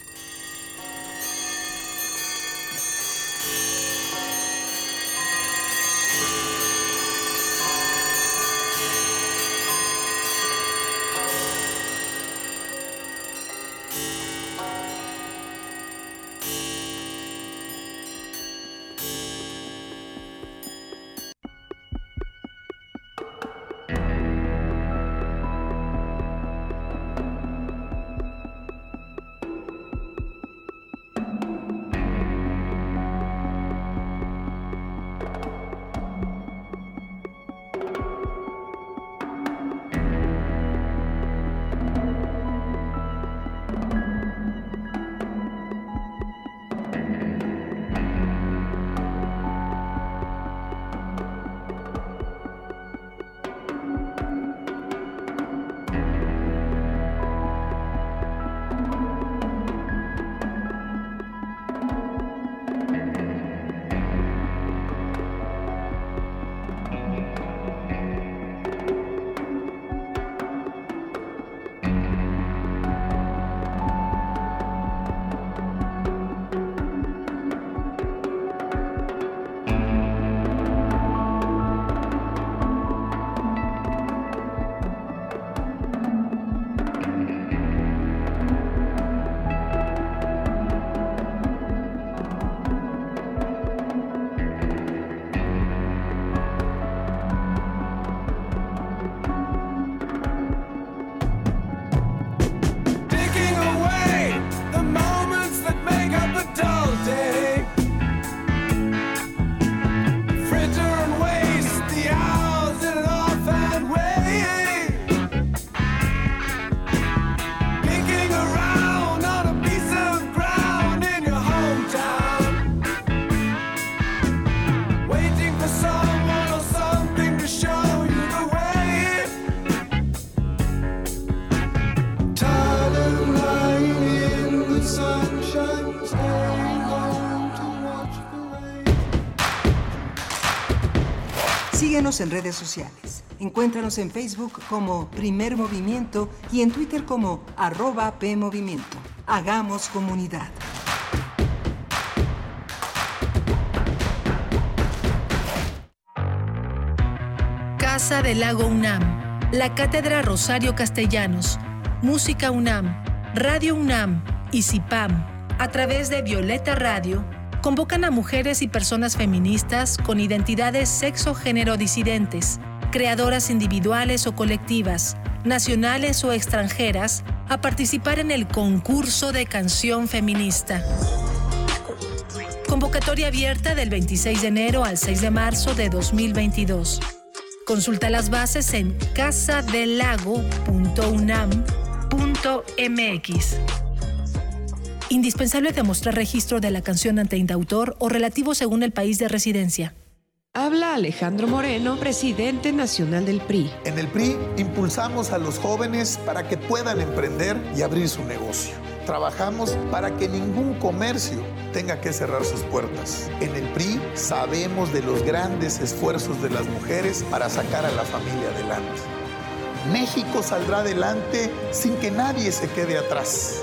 S11: En redes sociales. Encuéntranos en Facebook como Primer Movimiento y en Twitter como arroba PMovimiento. Hagamos comunidad.
S12: Casa del Lago UNAM, la Cátedra Rosario Castellanos, Música UNAM, Radio UNAM y CIPAM, a través de Violeta Radio convocan a mujeres y personas feministas con identidades sexo-género disidentes, creadoras individuales o colectivas, nacionales o extranjeras, a participar en el concurso de canción feminista. Convocatoria abierta del 26 de enero al 6 de marzo de 2022. Consulta las bases en casadelago.unam.mx. Indispensable demostrar registro de la canción ante indautor o relativo según el país de residencia.
S13: Habla Alejandro Moreno, presidente nacional del PRI.
S14: En el PRI impulsamos a los jóvenes para que puedan emprender y abrir su negocio
S15: trabajamos para que ningún comercio tenga que cerrar sus puertas. En el PRI sabemos de los grandes esfuerzos de las mujeres para sacar a la familia adelante. México saldrá adelante sin que nadie se quede atrás.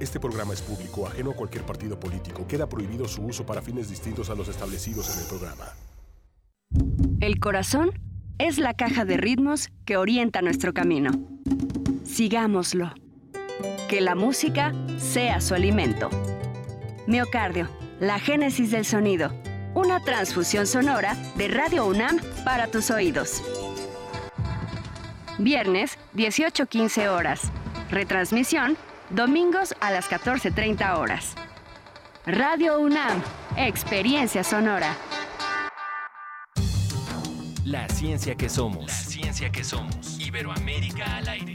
S16: Este programa es público, ajeno a cualquier partido político. Queda prohibido su uso para fines distintos a los establecidos en el programa.
S17: El corazón es la caja de ritmos que orienta nuestro camino. Sigámoslo. Que la música sea su alimento. Miocardio, la génesis del sonido. Una transfusión sonora de Radio UNAM para tus oídos. Viernes, 18.15 horas. Retransmisión, domingos a las 14.30 horas. Radio UNAM, experiencia sonora.
S3: La ciencia que somos. La ciencia que somos. Iberoamérica al aire.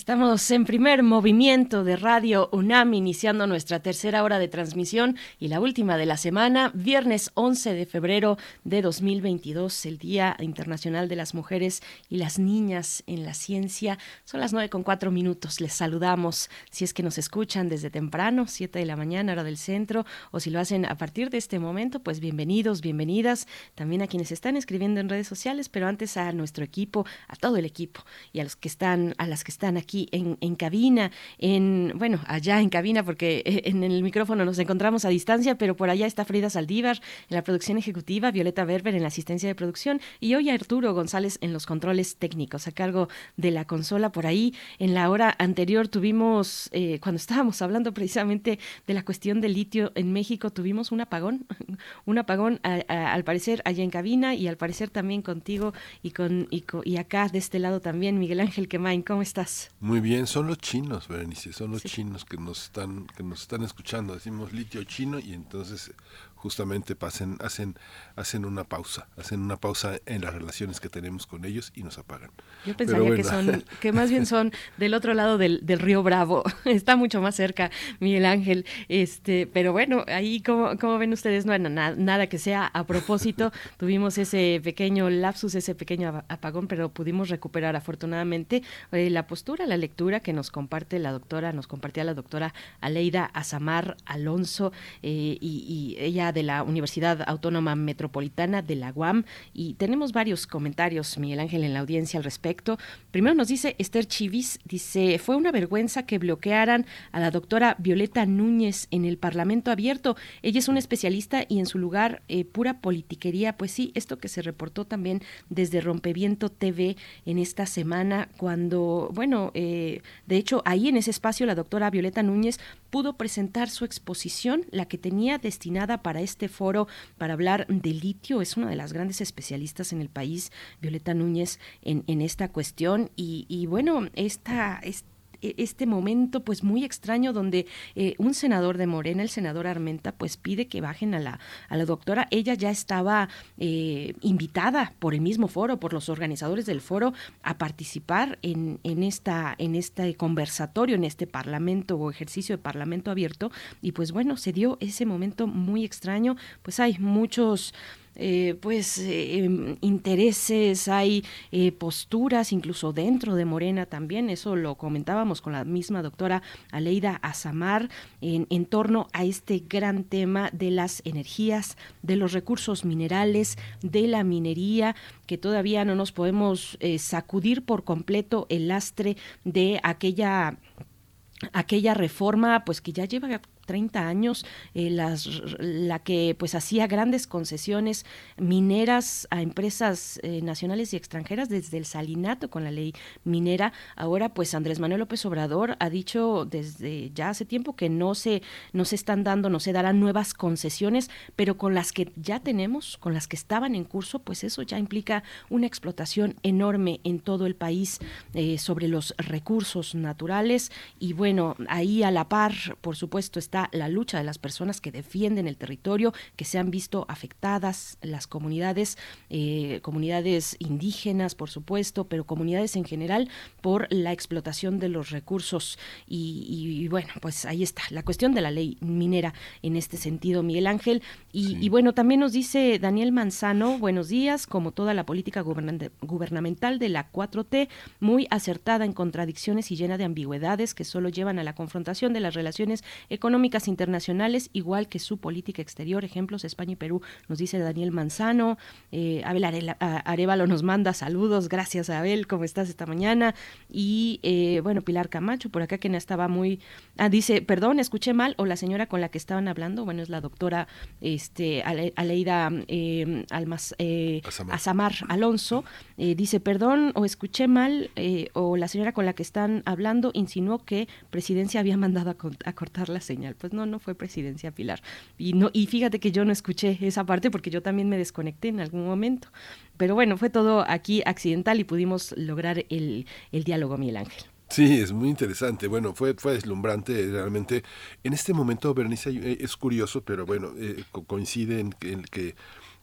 S1: Estamos en primer movimiento de Radio UNAM, iniciando nuestra tercera hora de transmisión y la última de la semana, viernes 11 de febrero de 2022, el Día Internacional de las Mujeres y las Niñas en la Ciencia. Son las nueve con cuatro minutos. Les saludamos si es que nos escuchan desde temprano, 7 de la mañana, hora del centro, o si lo hacen a partir de este momento, pues bienvenidos, bienvenidas. También a quienes están escribiendo en redes sociales, pero antes a nuestro equipo, a todo el equipo y a los que están, a las que están aquí en, en, cabina, en, bueno, allá en cabina, porque eh, en el micrófono nos encontramos a distancia, pero por allá está Frida Saldívar en la producción ejecutiva, Violeta Berber en la asistencia de producción y hoy Arturo González en los controles técnicos a cargo de la consola. Por ahí, en la hora anterior tuvimos, eh, cuando estábamos hablando precisamente de la cuestión del litio en México, tuvimos un apagón, un apagón al parecer allá en cabina y al parecer también contigo y, con, y, y acá de este lado también, Miguel Ángel Quemain, ¿cómo estás?
S2: Muy bien, son los chinos, Berenice, son los sí. chinos que nos están que nos están escuchando. Decimos litio chino y entonces justamente pasen, hacen, hacen una pausa, hacen una pausa en las relaciones que tenemos con ellos y nos apagan.
S1: Yo pensaría bueno. que son, que más bien son del otro lado del, del, río Bravo, está mucho más cerca Miguel Ángel, este, pero bueno, ahí como, como ven ustedes, no, nada, nada que sea a propósito, tuvimos ese pequeño lapsus, ese pequeño apagón, pero pudimos recuperar afortunadamente eh, la postura, la lectura que nos comparte la doctora, nos compartía la doctora Aleida Azamar Alonso, eh, y, y ella de la Universidad Autónoma Metropolitana de la UAM y tenemos varios comentarios, Miguel Ángel, en la audiencia al respecto. Primero nos dice Esther Chivis, dice, fue una vergüenza que bloquearan a la doctora Violeta Núñez en el Parlamento abierto. Ella es una especialista y en su lugar eh, pura politiquería. Pues sí, esto que se reportó también desde Rompeviento TV en esta semana, cuando, bueno, eh, de hecho ahí en ese espacio la doctora Violeta Núñez pudo presentar su exposición, la que tenía destinada para este foro para hablar de litio. Es una de las grandes especialistas en el país, Violeta Núñez, en, en esta cuestión. Y, y bueno, esta, esta este momento pues muy extraño donde eh, un senador de Morena, el senador Armenta, pues pide que bajen a la, a la doctora. Ella ya estaba eh, invitada por el mismo foro, por los organizadores del foro, a participar en, en, esta, en este conversatorio, en este parlamento o ejercicio de parlamento abierto. Y pues bueno, se dio ese momento muy extraño. Pues hay muchos eh, pues em, intereses, hay posturas, incluso dentro de Morena también, eso lo comentábamos con la misma doctora Aleida Azamar, en, en torno a este gran tema de las energías, de los recursos minerales, de la minería, que todavía no nos podemos sacudir por completo el lastre de aquella aquella reforma pues que ya lleva 30 años, eh, las, la que pues hacía grandes concesiones mineras a empresas eh, nacionales y extranjeras desde el salinato con la ley minera. Ahora pues Andrés Manuel López Obrador ha dicho desde ya hace tiempo que no se, no se están dando, no se darán nuevas concesiones, pero con las que ya tenemos, con las que estaban en curso, pues eso ya implica una explotación enorme en todo el país eh, sobre los recursos naturales y bueno, ahí a la par, por supuesto, está la lucha de las personas que defienden el territorio, que se han visto afectadas, las comunidades, eh, comunidades indígenas, por supuesto, pero comunidades en general por la explotación de los recursos. Y, bueno, pues ahí está, la cuestión de la ley minera en este sentido, Miguel Ángel. Y, bueno, también nos dice Daniel Manzano, buenos días, como toda la política gubernamental de la 4T, muy acertada en contradicciones y llena de ambigüedades que solo llevan a la confrontación de las relaciones económicas internacionales, igual que su política exterior. Ejemplos, España y Perú, nos dice Daniel Manzano. Eh, Abel Arevalo nos manda saludos. Gracias, Abel. ¿Cómo estás esta mañana? Y eh, bueno, Pilar Camacho, por acá que no estaba muy. Ah, dice, perdón, escuché mal. O la señora con la que estaban hablando, bueno, es la doctora este, Aleida eh, Almas, eh, Azamar Alonso. dice, perdón, o escuché mal, o la señora con la que están hablando insinuó que presidencia había mandado a cortar la señal pues no, no fue presidencia Pilar. Y, no, y fíjate que yo no escuché esa parte porque yo también me desconecté en algún momento. Pero bueno, fue todo aquí accidental y pudimos lograr el, el diálogo, Miguel Ángel.
S2: Sí, es muy interesante. Bueno, fue, fue deslumbrante realmente. En este momento, Bernice, eh, es curioso, pero bueno, eh, coincide en que,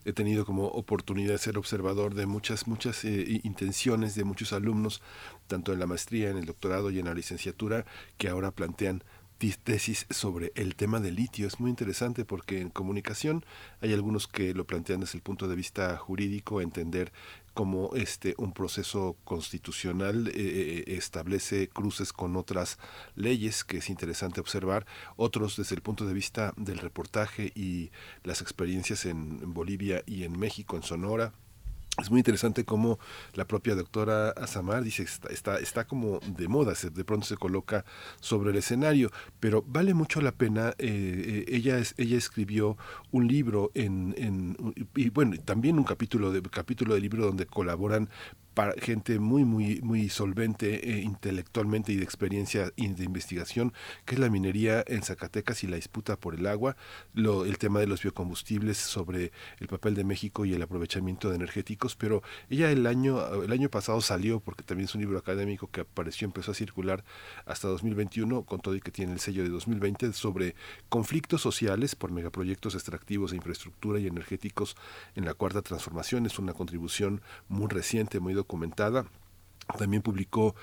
S2: he tenido como oportunidad de ser observador de muchas, muchas eh, intenciones de muchos alumnos, tanto en la maestría, en el doctorado y en la licenciatura, que ahora plantean tesis sobre el tema del litio. Es muy interesante porque en comunicación hay algunos que lo plantean desde el punto de vista jurídico, entender cómo este un proceso constitucional eh, eh, establece cruces con otras leyes que es interesante observar otros desde el punto de vista del reportaje y las experiencias en Bolivia y en México en Sonora es muy interesante cómo la propia doctora Azamar dice está, está, está como de moda, se, de pronto se coloca sobre el escenario, pero vale mucho la pena. Eh, eh, ella, es, ella escribió un libro en, en, y bueno, también un capítulo de capítulo de libro donde colaboran para gente muy, muy, muy solvente eh, intelectualmente y de experiencia y de investigación, que es la minería en Zacatecas y la disputa por el agua, lo, el tema de los biocombustibles sobre el papel de México y el aprovechamiento de energéticos, pero ella el año, el año pasado salió, porque también es un libro académico que apareció, empezó a circular hasta 2021, con todo y que tiene el sello de 2020, sobre conflictos sociales por megaproyectos extractivos de infraestructura y energéticos en la cuarta transformación. Es una contribución muy reciente, muy documentada. También publicó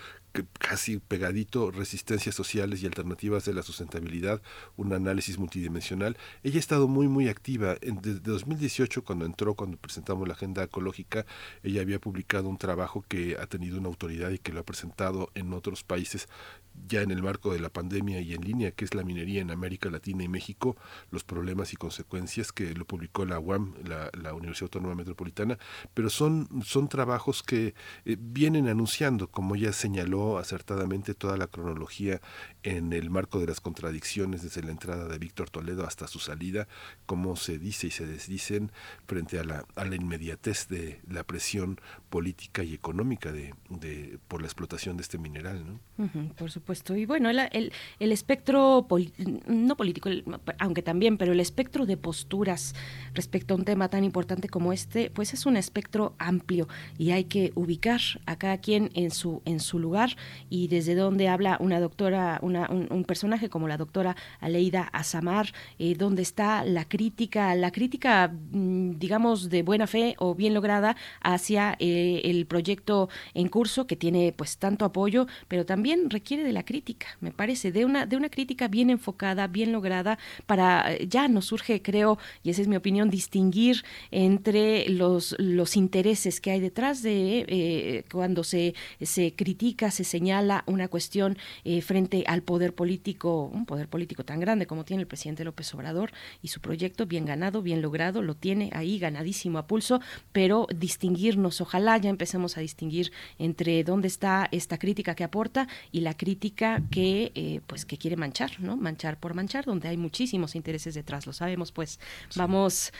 S2: casi pegadito Resistencias Sociales y Alternativas de la Sustentabilidad, un análisis multidimensional. Ella ha estado muy, muy activa. Desde 2018, cuando entró, cuando presentamos la Agenda Ecológica, ella había publicado un trabajo que ha tenido una autoridad y que lo ha presentado en otros países ya en el marco de la pandemia y en línea, que es la minería en América Latina y México, los problemas y consecuencias, que lo publicó la UAM, la, Universidad Autónoma Metropolitana, pero son, son trabajos que eh, vienen anunciando, como ya señaló acertadamente, toda la cronología en el marco de las contradicciones desde la entrada de Víctor Toledo hasta su salida, cómo se dice y se desdicen frente a la, a la inmediatez de la presión política y económica de, de por la explotación de este mineral. ¿no?
S1: por supuesto. Y bueno, el, el, espectro, no político, aunque también, pero el espectro de posturas respecto a un tema tan importante como este, pues es un espectro amplio y hay que ubicar a cada quien en su, en su lugar y desde donde habla una doctora, una, un, personaje como la doctora Aleida Azamar, eh, donde está la crítica, la crítica, mm, digamos, de buena fe o bien lograda hacia eh, el proyecto en curso que tiene pues tanto apoyo, pero también requiere de la crítica, me parece, de una, de una crítica bien enfocada, bien lograda, para eh, ya nos surge, creo, y esa es mi opinión, distinguir entre los, los intereses que hay detrás de eh, cuando se, se critica, se señala una cuestión frente al poder político, un poder político tan grande como tiene el presidente López Obrador y su proyecto bien ganado, bien logrado, lo tiene ahí ganadísimo a pulso, pero distinguirnos, ojalá ya empecemos a distinguir entre dónde está esta crítica que aporta y la crítica que eh, pues que quiere manchar, ¿no? Manchar por manchar, donde hay muchísimos intereses detrás, lo sabemos, pues vamos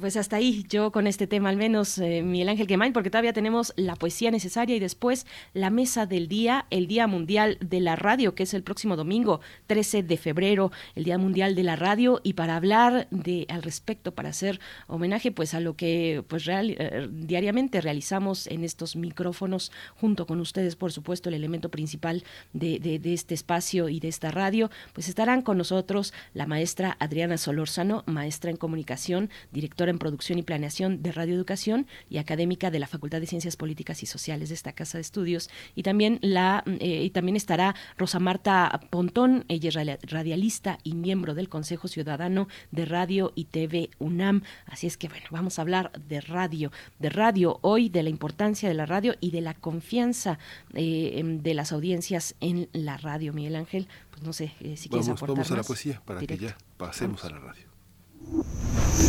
S1: pues hasta ahí, yo con este tema al menos, Miguel Ángel Quemain, porque todavía tenemos la poesía necesaria y después la mesa del día, el Día Mundial de la Radio, que es el próximo domingo, 13 de febrero, el Día Mundial de la Radio, y para hablar de al respecto, para hacer homenaje pues a lo que pues eh, diariamente realizamos en estos micrófonos, junto con ustedes, por supuesto, el elemento principal de, de este espacio y de esta radio, pues estarán con nosotros la maestra Adriana Solórzano, maestra en comunicación, directora en producción y planeación de Radio Educación y académica de la Facultad de Ciencias Políticas y Sociales de esta casa de estudios. Y también, la, eh, y también estará Rosa Marta Pontón, ella es radialista y miembro del Consejo Ciudadano de Radio y TV UNAM. Así es que, bueno, vamos a hablar de radio, de radio hoy, de la importancia de la radio y de la confianza eh, em, de las audiencias en la radio. Miguel Ángel, pues no sé eh, si quieres
S2: vamos,
S1: aportar
S2: Vamos a la poesía para que ya pasemos a la radio.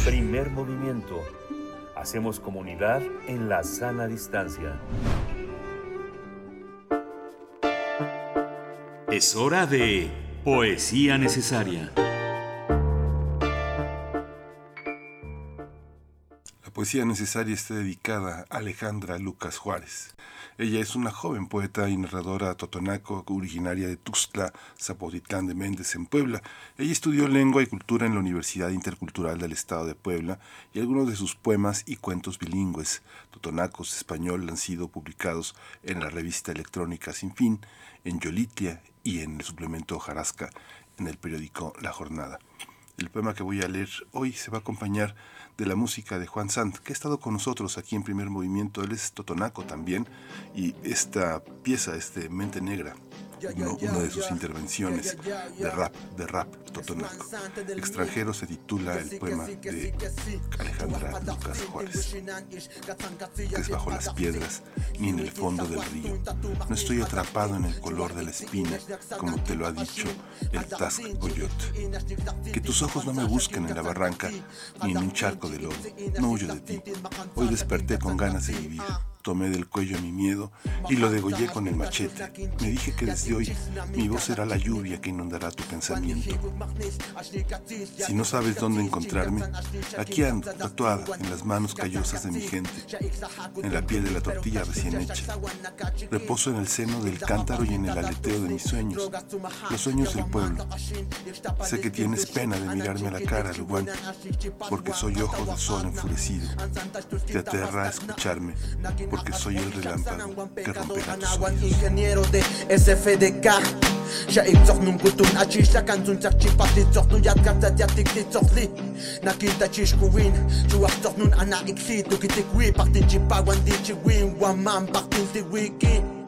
S4: Primer movimiento Hacemos comunidad en la sana distancia.
S18: Es hora de Poesía Necesaria.
S2: La poesía necesaria está dedicada a Alejandra Lucas Juárez. Ella es una joven poeta y narradora totonaco originaria de Tuxtla, Zapotitlán de Méndez, en Puebla. Ella estudió lengua y cultura en la Universidad Intercultural del Estado de Puebla y algunos de sus poemas y cuentos bilingües, totonacos español, han sido publicados en la revista electrónica Sin Fin, en Yolitia y en el suplemento Jarasca, en el periódico La Jornada. El poema que voy a leer hoy se va a acompañar de la música de Juan Sant, que ha estado con nosotros aquí en primer movimiento. Él es totonaco también y esta pieza, este Mente Negra, una de sus intervenciones de rap, de rap totonaco. Extranjero se titula el poema de Alejandra Lucas Juárez, que es bajo las piedras ni en el fondo del río. No estoy atrapado en el color de la espina, como te lo ha dicho el Task Coyote. Que tus ojos no me busquen en la barranca ni en un charco de lodo. No huyo de ti. Hoy desperté con ganas de vivir tomé del cuello mi miedo y lo degollé con el machete. Me dije que desde hoy mi voz será la lluvia que inundará tu pensamiento. Si no sabes dónde encontrarme, aquí ando, tatuada en las manos callosas de mi gente, en la piel de la tortilla recién hecha. Reposo en el seno del cántaro y en el aleteo de mis sueños, los sueños del pueblo. Sé que tienes pena de mirarme a la cara, Luguán, porque soy ojo de sol enfurecido. Te aterra escucharme, porque soy el relámpago que romperá
S19: on a écrit, tu.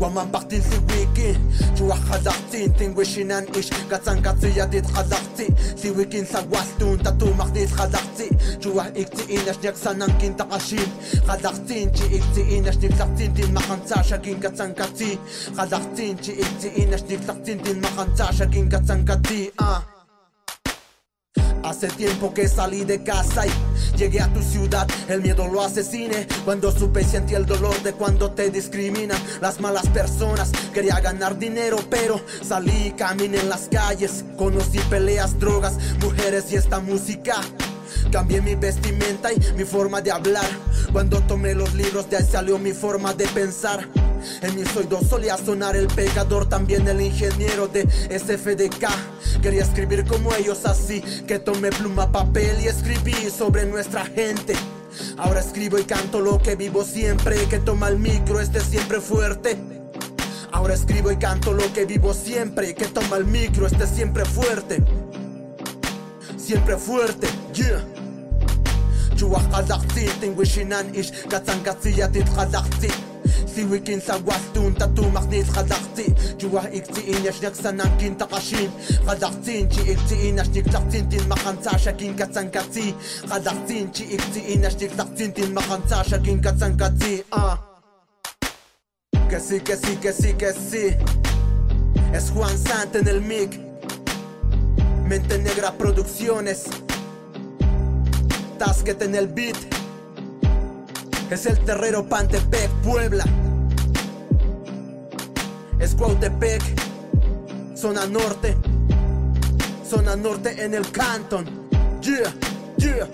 S19: ومن بقتي سويكي جوا خزعتي تنوشي ننقش قطن قطية دي تخزعتي سويكي سواستون تاتو مخدي تخزعتي جوا اكتئين اشنيك سننكين تعشيل خزعتين جي اكتئين اشنيك سعتين دين مخنسا شاكين قطن قطي خزعتين جي اكتئين اشنيك سعتين دين مخنسا شاكين قطن قطي آه. Hace tiempo que salí de casa y llegué a tu ciudad. El miedo lo asesine. Cuando supe sentí el dolor de cuando te discriminan las malas personas. Quería ganar dinero, pero salí y caminé en las calles. Conocí peleas, drogas, mujeres y esta música. Cambié mi vestimenta y mi forma de hablar. Cuando tomé los libros, de ahí salió mi forma de pensar. En mi oídos solía sonar el pecador, también el ingeniero de SFDK. Quería escribir como ellos, así que tomé pluma, papel y escribí sobre nuestra gente. Ahora escribo y canto lo que vivo siempre, que toma el micro, este siempre fuerte. Ahora escribo y canto lo que vivo siempre, que toma el micro, este siempre fuerte. Siempre fuerte, yeah. Чувак қазақцы, тен көшенан еш, қатсан қатсы. كين سواستون تاتو مغنيت خزقتي جوا إكتي إن يشنك سنان كين تقاشين خزقتين جي إكتي إن يشنك تقتين تين مخانتا شاكين كتان كتي خزقتين جي إكتي إن يشنك تقتين تين مخانتا شاكين كتان كتي آه Que sí, que sí, que sí, que sí. Es Juan Santa en el mic. Mente Negra Producciones. Tasket en el beat. es el terrero Pantepec, Puebla. Es Cuautepec, zona norte. Zona norte en el Canton. Yeah, yeah.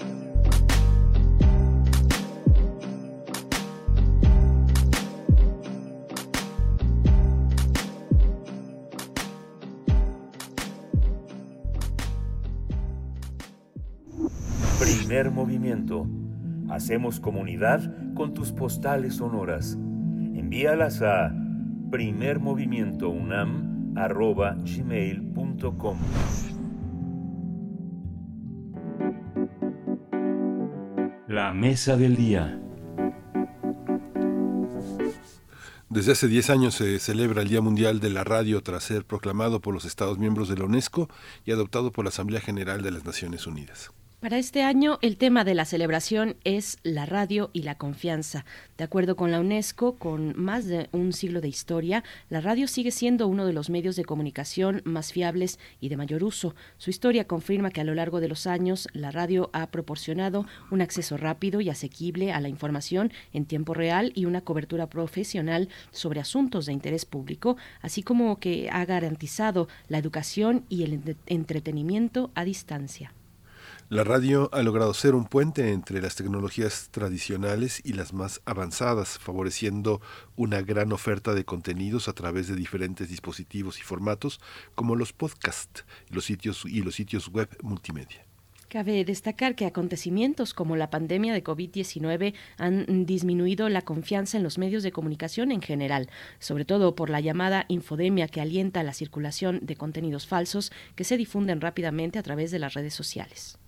S4: Primer movimiento. Hacemos comunidad con tus postales sonoras. Envíalas a primermovimientounam.gmail.com
S6: La mesa del día.
S2: Desde hace 10 años se celebra el Día Mundial de la Radio tras ser proclamado por los Estados miembros de la UNESCO y adoptado por la Asamblea General de las Naciones Unidas.
S1: Para este año, el tema de la celebración es la radio y la confianza. De acuerdo con la UNESCO, con más de un siglo de historia, la radio sigue siendo uno de los medios de comunicación más fiables y de mayor uso. Su historia confirma que a lo largo de los años, la radio ha proporcionado un acceso rápido y asequible a la información en tiempo real y una cobertura profesional sobre asuntos de interés público, así como que ha garantizado la educación y el entretenimiento a distancia.
S2: La radio ha logrado ser un puente entre las tecnologías tradicionales y las más avanzadas, favoreciendo una gran oferta de contenidos a través de diferentes dispositivos y formatos como los podcasts los sitios y los sitios web multimedia.
S1: Cabe destacar que acontecimientos como la pandemia de COVID-19 han disminuido la confianza en los medios de comunicación en general, sobre todo por la llamada infodemia que alienta la circulación de contenidos falsos que se difunden rápidamente a través de las redes sociales.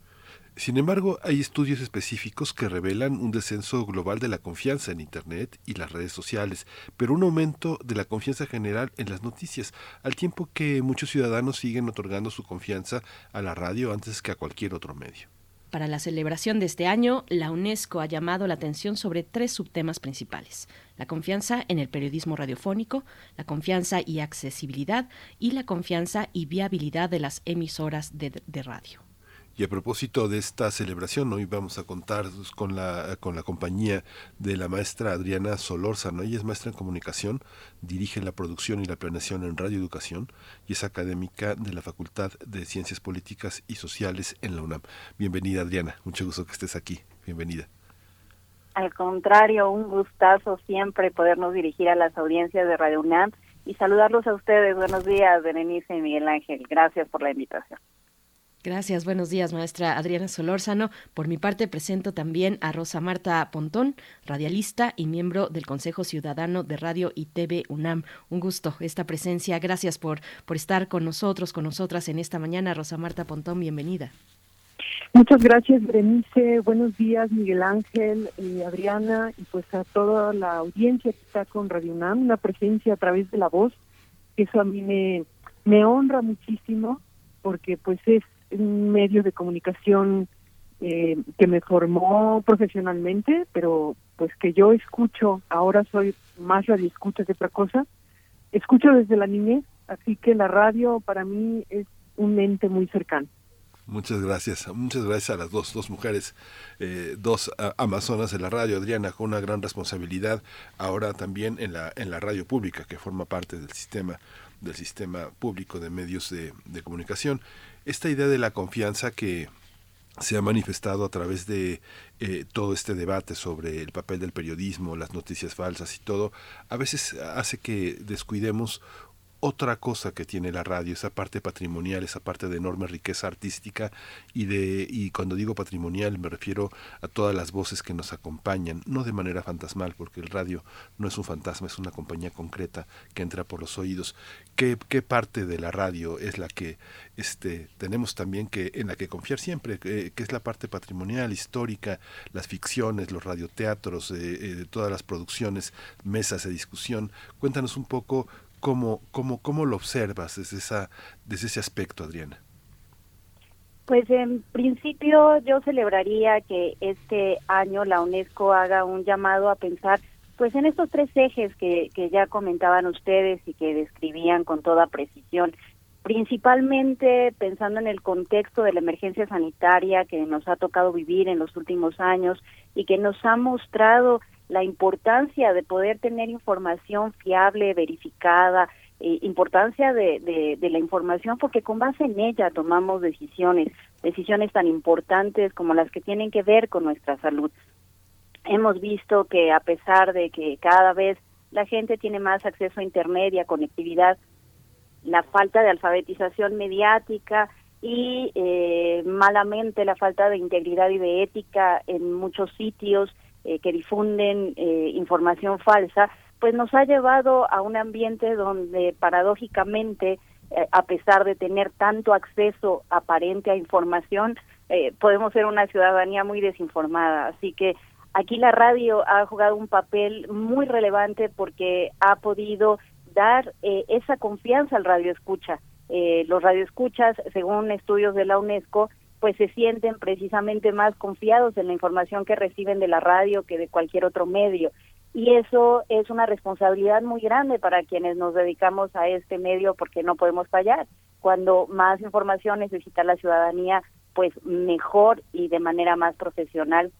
S2: Sin embargo, hay estudios específicos que revelan un descenso global de la confianza en Internet y las redes sociales, pero un aumento de la confianza general en las noticias, al tiempo que muchos ciudadanos siguen otorgando su confianza a la radio antes que a cualquier otro medio.
S1: Para la celebración de este año, la UNESCO ha llamado la atención sobre tres subtemas principales. La confianza en el periodismo radiofónico, la confianza y accesibilidad y la confianza y viabilidad de las emisoras de, radio.
S2: Y a propósito de esta celebración, hoy vamos a contar con la, con la compañía de la maestra Adriana Solórzano. Ella es maestra en comunicación, dirige la producción y la planeación en Radio Educación y es académica de la Facultad de Ciencias Políticas y Sociales en la UNAM. Bienvenida Adriana, mucho gusto que estés aquí. Bienvenida.
S20: Al contrario, un gustazo siempre podernos dirigir a las audiencias de Radio UNAM y saludarlos a ustedes. Buenos días, Berenice y Miguel Ángel. Gracias por la invitación.
S1: Gracias, buenos días, maestra Adriana Solórzano. Por mi parte, presento también a Rosa Marta Pontón, radialista y miembro del Consejo Ciudadano de Radio y TV UNAM. Un gusto esta presencia. Gracias por, por estar con nosotros, con nosotras en esta mañana. Rosa Marta Pontón, bienvenida.
S21: Muchas gracias, Berenice. Buenos días, Miguel Ángel, y Adriana, y pues a toda la audiencia que está con Radio UNAM, una presencia a través de la voz. Eso a mí me, me honra muchísimo porque pues es medio de comunicación eh, que me formó profesionalmente, pero pues que yo escucho, ahora soy más radio escucha que otra cosa, escucho desde la niñez, así que la radio para mí es un ente muy cercano.
S2: Muchas gracias, muchas gracias a las dos, dos mujeres, eh, dos amazonas de la radio, Adriana, con una gran responsabilidad ahora también en la, en la radio pública, que forma parte del sistema, del sistema público de medios de, de comunicación esta idea de la confianza que se ha manifestado a través de eh, todo este debate sobre el papel del periodismo, las noticias falsas y todo, a veces hace que descuidemos otra cosa que tiene la radio, esa parte patrimonial, esa parte de enorme riqueza artística y de y cuando digo patrimonial me refiero a todas las voces que nos acompañan, no de manera fantasmal, porque el radio no es un fantasma, es una compañía concreta que entra por los oídos. ¿Qué, qué parte de la radio es la que este tenemos también que en la que confiar siempre, que, es la parte patrimonial, histórica, las ficciones, los radioteatros, eh, eh, todas las producciones, mesas de discusión? Cuéntanos un poco ¿Cómo, cómo, cómo lo observas desde, esa, desde ese aspecto, Adriana?
S20: Pues en principio yo celebraría que este año la UNESCO haga un llamado a pensar pues en estos tres ejes que, que ya comentaban ustedes y que describían con toda precisión, principalmente pensando en el contexto de la emergencia sanitaria que nos ha tocado vivir en los últimos años y que nos ha mostrado la importancia de poder tener información fiable, verificada, eh, importancia de, de, la información porque con base en ella tomamos decisiones, decisiones tan importantes como las que tienen que ver con nuestra salud. Hemos visto que a pesar de que cada vez la gente tiene más acceso a Internet y a conectividad, la falta de alfabetización mediática y eh, malamente la falta de integridad y de ética en muchos sitios eh, que difunden eh, información falsa, pues nos ha llevado a un ambiente donde paradójicamente, eh, a pesar de tener tanto acceso aparente a información, podemos ser una ciudadanía muy desinformada. Así que aquí la radio ha jugado un papel muy relevante porque ha podido dar esa confianza al radio escucha. los radioescuchas, según estudios de la UNESCO, pues se sienten precisamente más confiados en la información que reciben de la radio que de cualquier otro medio. Y eso es una responsabilidad muy grande para quienes nos dedicamos a este medio porque no podemos fallar. Cuando más información necesita la ciudadanía, pues mejor y de manera más profesional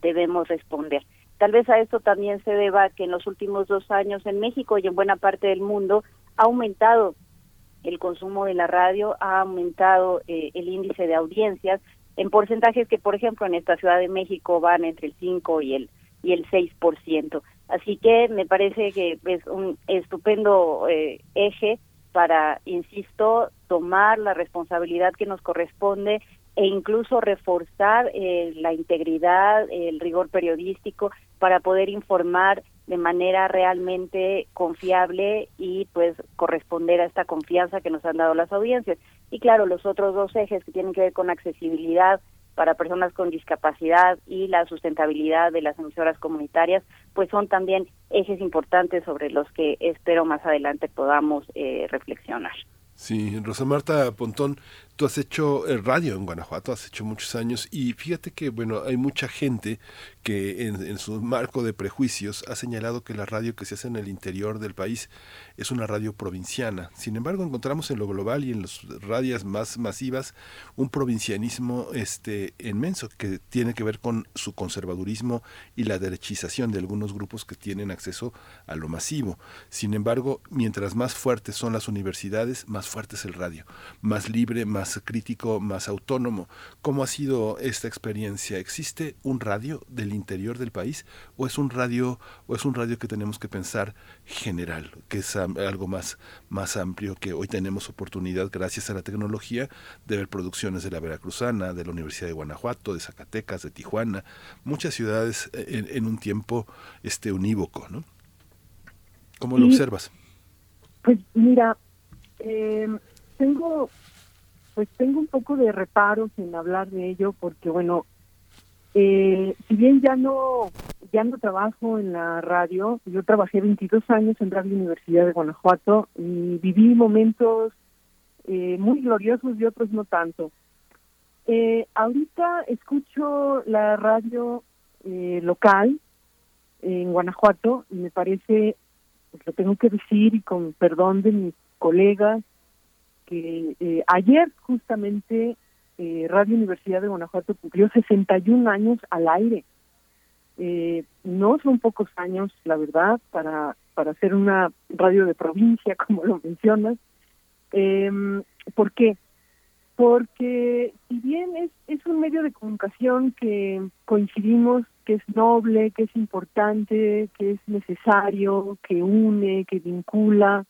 S20: debemos responder. Tal vez a esto también se deba que en los últimos dos años en México y en buena parte del mundo ha aumentado el consumo de la radio ha aumentado eh, el índice de audiencias en porcentajes que, por ejemplo, en esta Ciudad de México van entre el 5 y el y el 6%. Así que me parece que es un estupendo eh, eje para, insisto, tomar la responsabilidad que nos corresponde e incluso reforzar eh, la integridad, el rigor periodístico para poder informar de manera realmente confiable y pues corresponder a esta confianza que nos han dado las audiencias. Y claro, los otros dos ejes que tienen que ver con accesibilidad para personas con discapacidad y la sustentabilidad de las emisoras comunitarias, pues son también ejes importantes sobre los que espero más adelante podamos eh, reflexionar.
S2: Sí, Rosa Marta Pontón, Tú has hecho el radio en Guanajuato, has hecho muchos años y fíjate que, bueno, hay mucha gente que en, su marco de prejuicios ha señalado que la radio que se hace en el interior del país es una radio provinciana. Sin embargo, encontramos en lo global y en las radios más masivas un provincianismo este, inmenso que tiene que ver con su conservadurismo y la derechización de algunos grupos que tienen acceso a lo masivo. Sin embargo, mientras más fuertes son las universidades, más fuerte es el radio, más libre, más crítico, más autónomo. ¿Cómo ha sido esta experiencia? ¿Existe un radio del interior del país o es un radio o es un radio que tenemos que pensar general, que es algo más más amplio que hoy tenemos oportunidad gracias a la tecnología de ver producciones de la Veracruzana, de la Universidad de Guanajuato, de Zacatecas, de Tijuana, muchas ciudades en, un tiempo este unívoco, ¿no? ¿Cómo lo observas?
S21: Pues mira, eh, tengo pues tengo un poco de reparos en hablar de ello porque bueno eh, si bien ya no ya no trabajo en la radio yo trabajé 22 años en Radio Universidad de Guanajuato y viví momentos eh, muy gloriosos y otros no tanto. Eh, ahorita escucho la radio local en Guanajuato y me parece pues lo tengo que decir y con perdón de mis colegas que eh, ayer justamente eh, Radio Universidad de Guanajuato cumplió 61 años al aire. Eh, no son pocos años, la verdad, para, para hacer una radio de provincia, como lo mencionas. ¿Por qué? Porque si bien es, es un medio de comunicación que coincidimos que es noble, que es importante, que es necesario, que une, que vincula,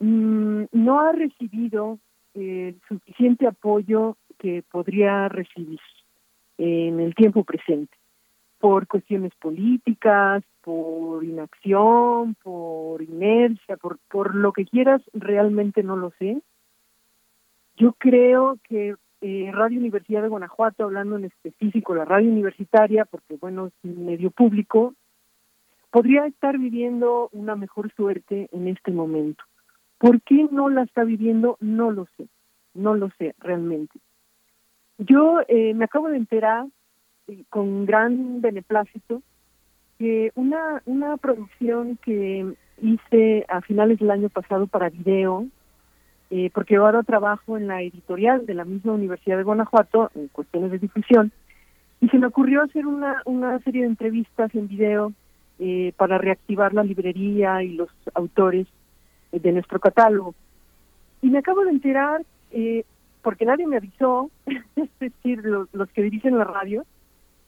S21: no ha recibido el suficiente apoyo que podría recibir en el tiempo presente por cuestiones políticas, por inacción, por inercia, por, por lo que quieras, realmente no lo sé. Yo creo que eh, Radio Universidad de Guanajuato, hablando en específico, la radio universitaria, porque bueno, es un medio público, podría estar viviendo una mejor suerte en este momento. ¿Por qué no la está viviendo? No lo sé, no lo sé realmente. Yo eh, me acabo de enterar eh, con gran beneplácito que una, una producción que hice a finales del año pasado para video, eh, porque ahora trabajo en la editorial de la misma Universidad de Guanajuato en cuestiones de difusión, y se me ocurrió hacer una, una serie de entrevistas en video eh, para reactivar la librería y los autores de nuestro catálogo. Y me acabo de enterar eh, porque nadie me avisó, es decir, los, los que dirigen la radio,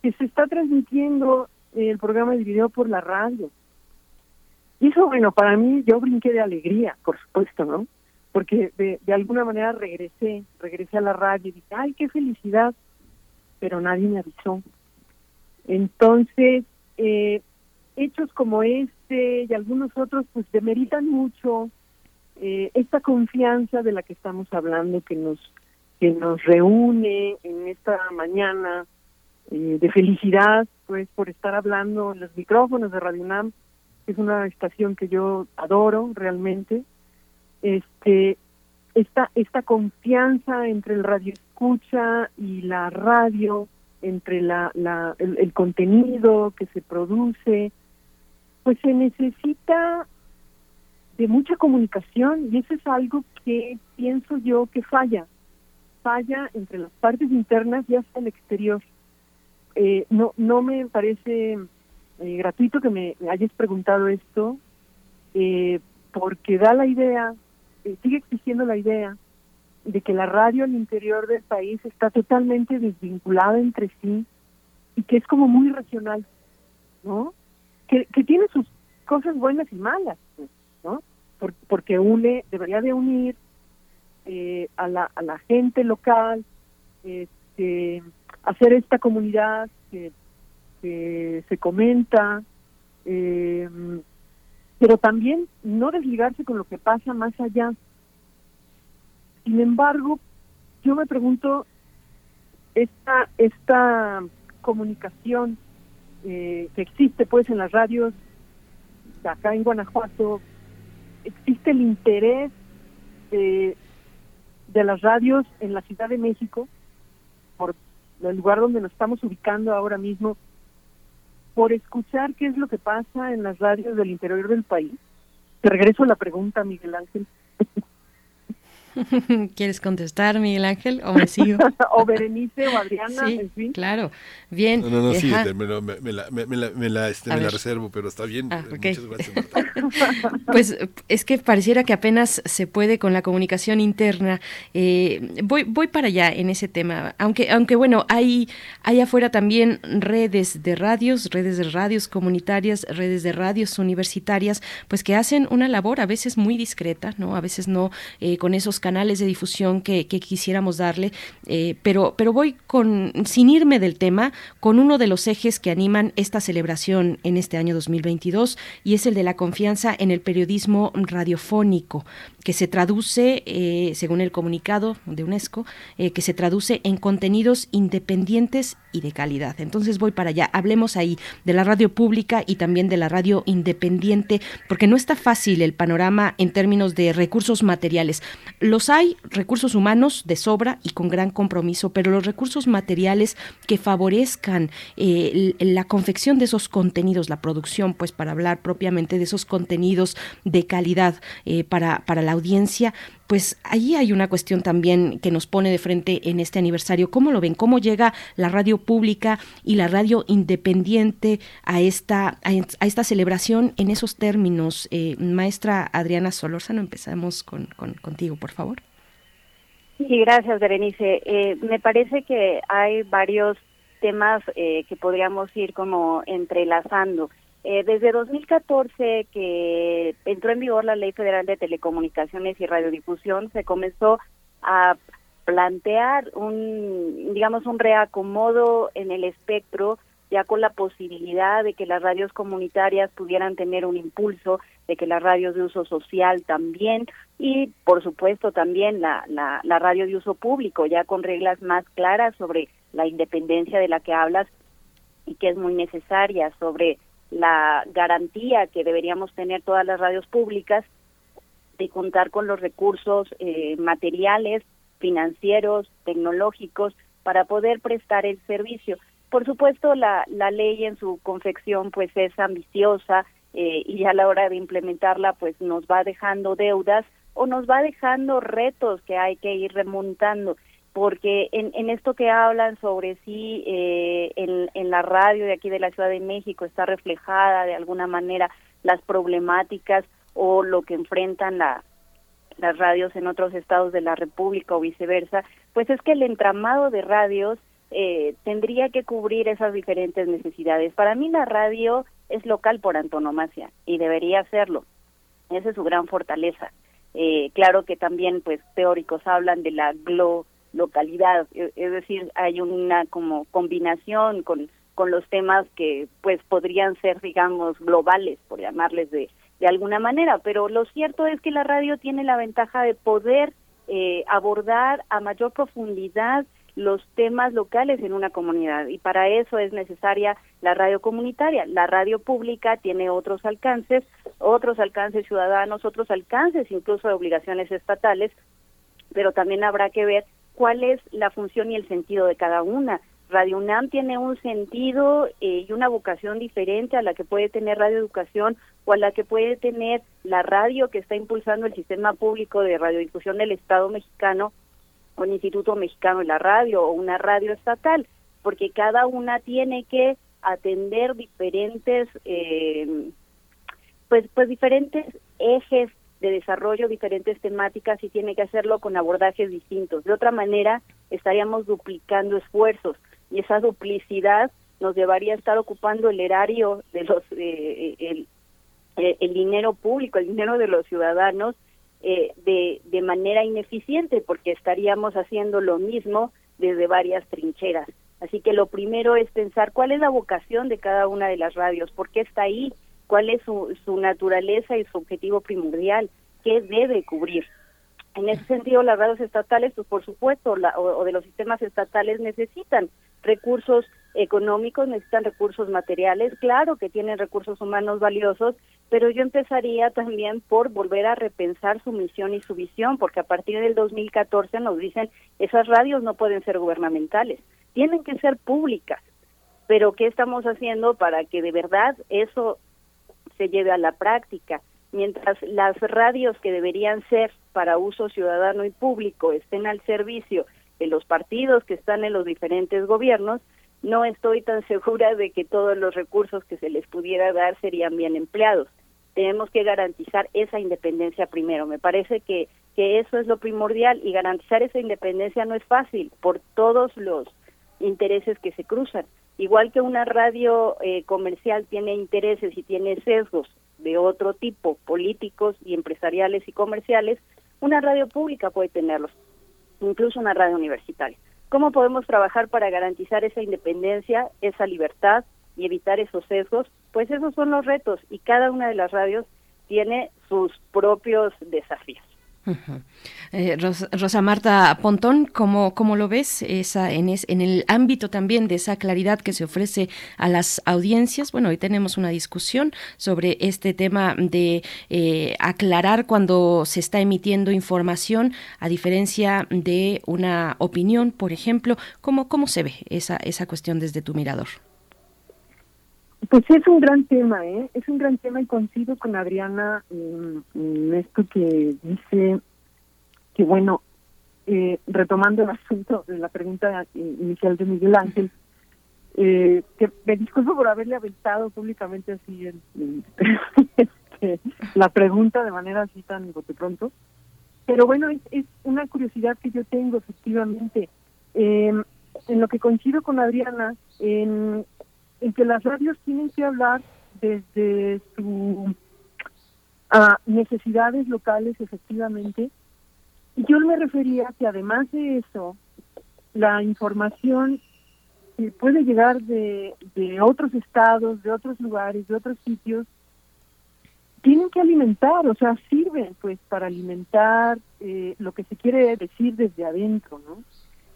S21: que se está transmitiendo el programa de video por la radio. Y eso, bueno, para mí yo brinqué de alegría, por supuesto, ¿no? Porque de, de alguna manera regresé, regresé a la radio y dije, ay, qué felicidad, pero nadie me avisó. Entonces, eh, hechos como este y algunos otros, pues demeritan mucho eh, esta confianza de la que estamos hablando que nos que nos reúne en esta mañana eh, de felicidad, pues por estar hablando en los micrófonos de Radio UNAM, que es una estación que yo adoro realmente. Este, esta, esta confianza entre el radio escucha y la radio, entre la, la, el contenido que se produce, pues se necesita de mucha comunicación y eso es algo que pienso yo que falla falla entre las partes internas y hasta el exterior. Eh, no, no me parece eh, gratuito que me hayas preguntado esto, eh, porque da la idea, sigue existiendo la idea de que la radio al interior del país está totalmente desvinculada entre sí y que es como muy racional, ¿no? Que, que tiene sus cosas buenas y malas, pues, ¿no? porque une, debería de unir eh, a, la, a la gente local, este, hacer esta comunidad que, se comenta, eh, pero también no desligarse con lo que pasa más allá. Sin embargo, yo me pregunto, esta, esta comunicación eh, que existe pues en las radios acá en Guanajuato, existe el interés de, de las radios en la Ciudad de México, por el lugar donde nos estamos ubicando ahora mismo, por escuchar qué es lo que pasa en las radios del interior del país. Te regreso a la pregunta, Miguel Ángel.
S1: ¿Quieres contestar, Miguel Ángel? ¿O me sigo?
S21: o Berenice o Adriana,
S1: sí,
S21: en fin.
S1: Claro, bien.
S2: No, no, no, sí, me, la, me, la, me, la, me la, este, me la reservo, pero está bien.
S1: Ah, okay. Muchas gracias, Pues es que pareciera que apenas se puede con la comunicación interna. Eh, voy, voy para allá en ese tema. Aunque, aunque bueno, hay, hay afuera también redes de radios, redes de radios comunitarias, redes de radios universitarias, pues que hacen una labor a veces muy discreta, ¿no? A veces no eh, con esos canales de difusión que, quisiéramos darle, eh, pero, pero voy con, sin irme del tema, con uno de los ejes que animan esta celebración en este año 2022 y es el de la confianza en el periodismo radiofónico, que se traduce, eh, según el comunicado de UNESCO, eh, que se traduce en contenidos independientes y de calidad. Entonces voy para allá. Hablemos ahí de la radio pública y también de la radio independiente, porque no está fácil el panorama en términos de recursos materiales. Los hay, recursos humanos de sobra y con gran compromiso, pero los recursos materiales que favorezcan eh, la confección de esos contenidos, la producción, pues para hablar propiamente de esos contenidos de calidad eh, para, para la audiencia, pues ahí hay una cuestión también que nos pone de frente en este aniversario. ¿Cómo lo ven? ¿Cómo llega la radio pública y la radio independiente a esta, a, esta celebración en esos términos? Eh, maestra Adriana Solórzano, empezamos con, con, contigo, por favor.
S20: Sí, gracias, Berenice. Eh, me parece que hay varios temas eh, que podríamos ir como entrelazando. Eh, desde 2014 que entró en vigor la Ley Federal de Telecomunicaciones y Radiodifusión, se comenzó a plantear un, digamos, un reacomodo en el espectro, ya con la posibilidad de que las radios comunitarias pudieran tener un impulso, de que las radios de uso social también, y por supuesto también la, la, la radio de uso público, ya con reglas más claras sobre la independencia de la que hablas y que es muy necesaria, sobre la garantía que deberíamos tener todas las radios públicas de contar con los recursos eh, materiales, financieros, tecnológicos para poder prestar el servicio. Por supuesto, la, la ley en su confección pues es ambiciosa eh, y a la hora de implementarla pues nos va dejando deudas o nos va dejando retos que hay que ir remontando porque en, en esto que hablan sobre si eh, en, la radio de aquí de la Ciudad de México está reflejada de alguna manera las problemáticas o lo que enfrentan la, las radios en otros estados de la República o viceversa, pues es que el entramado de radios eh, tendría que cubrir esas diferentes necesidades. Para mí la radio es local por antonomasia y debería serlo. Esa es su gran fortaleza. Eh, claro que también pues teóricos hablan de la glo localidad, e, es decir, hay una como combinación con con los temas que pues podrían ser digamos globales por llamarles de de alguna manera, pero lo cierto es que la radio tiene la ventaja de poder eh, abordar a mayor profundidad los temas locales en una comunidad. Y para eso es necesaria la radio comunitaria. La radio pública tiene otros alcances, otros alcances ciudadanos, otros alcances incluso de obligaciones estatales, pero también habrá que ver cuál es la función y el sentido de cada una. Radio UNAM tiene un sentido eh, y una vocación diferente a la que puede tener Radio Educación o a la que puede tener la radio que está impulsando el sistema público de radiodifusión del Estado mexicano o el Instituto Mexicano de la Radio o una radio estatal, porque cada una tiene que atender diferentes, eh, pues, pues diferentes ejes de desarrollo diferentes temáticas y tiene que hacerlo con abordajes distintos. De otra manera, estaríamos duplicando esfuerzos y esa duplicidad nos llevaría a estar ocupando el erario de los eh, el, eh, el, dinero público, el dinero de los ciudadanos eh, de, de manera ineficiente porque estaríamos haciendo lo mismo desde varias trincheras. Así que lo primero es pensar cuál es la vocación de cada una de las radios, por qué está ahí, cuál es su, su naturaleza y su objetivo primordial, qué debe cubrir. En ese sentido, las radios estatales, pues por supuesto, la, o, de los sistemas estatales necesitan recursos económicos, necesitan recursos materiales, claro que tienen recursos humanos valiosos, pero yo empezaría también por volver a repensar su misión y su visión, porque a partir del 2014 nos dicen, esas radios no pueden ser gubernamentales, tienen que ser públicas, pero ¿qué estamos haciendo para que de verdad eso se lleve a la práctica. Mientras las radios que deberían ser para uso ciudadano y público estén al servicio de los partidos que están en los diferentes gobiernos, no estoy tan segura de que todos los recursos que se les pudiera dar serían bien empleados. Tenemos que garantizar esa independencia primero. Me parece que, que eso es lo primordial y garantizar esa independencia no es fácil por todos los intereses que se cruzan. Igual que una radio eh, comercial tiene intereses y tiene sesgos de otro tipo, políticos y empresariales y comerciales, una radio pública puede tenerlos, incluso una radio universitaria. ¿Cómo podemos trabajar para garantizar esa independencia, esa libertad y evitar esos sesgos? Pues esos son los retos y cada una de las radios tiene sus propios desafíos.
S1: Eh, Rosa, Marta Pontón, ¿cómo, ¿cómo, lo ves esa, en, en el ámbito también de esa claridad que se ofrece a las audiencias? Bueno, hoy tenemos una discusión sobre este tema de eh, aclarar cuando se está emitiendo información, a diferencia de una opinión, por ejemplo. ¿Cómo, cómo se ve esa, esa cuestión desde tu mirador?
S21: Pues es un gran tema, ¿eh? Es un gran tema y coincido con Adriana en, esto que dice que, bueno, eh, retomando el asunto de la pregunta inicial de Miguel Ángel, eh, que me disculpo por haberle aventado públicamente así este, la pregunta de manera así tan bote pronto, pero bueno, es, una curiosidad que yo tengo efectivamente. Eh, en lo que coincido con Adriana, en en que las radios tienen que hablar desde sus ah, necesidades locales, efectivamente. Y yo me refería que además de eso, la información puede llegar de, de otros estados, de otros lugares, de otros sitios, tienen que alimentar, o sea, sirven pues para alimentar eh, lo que se quiere decir desde adentro, ¿no?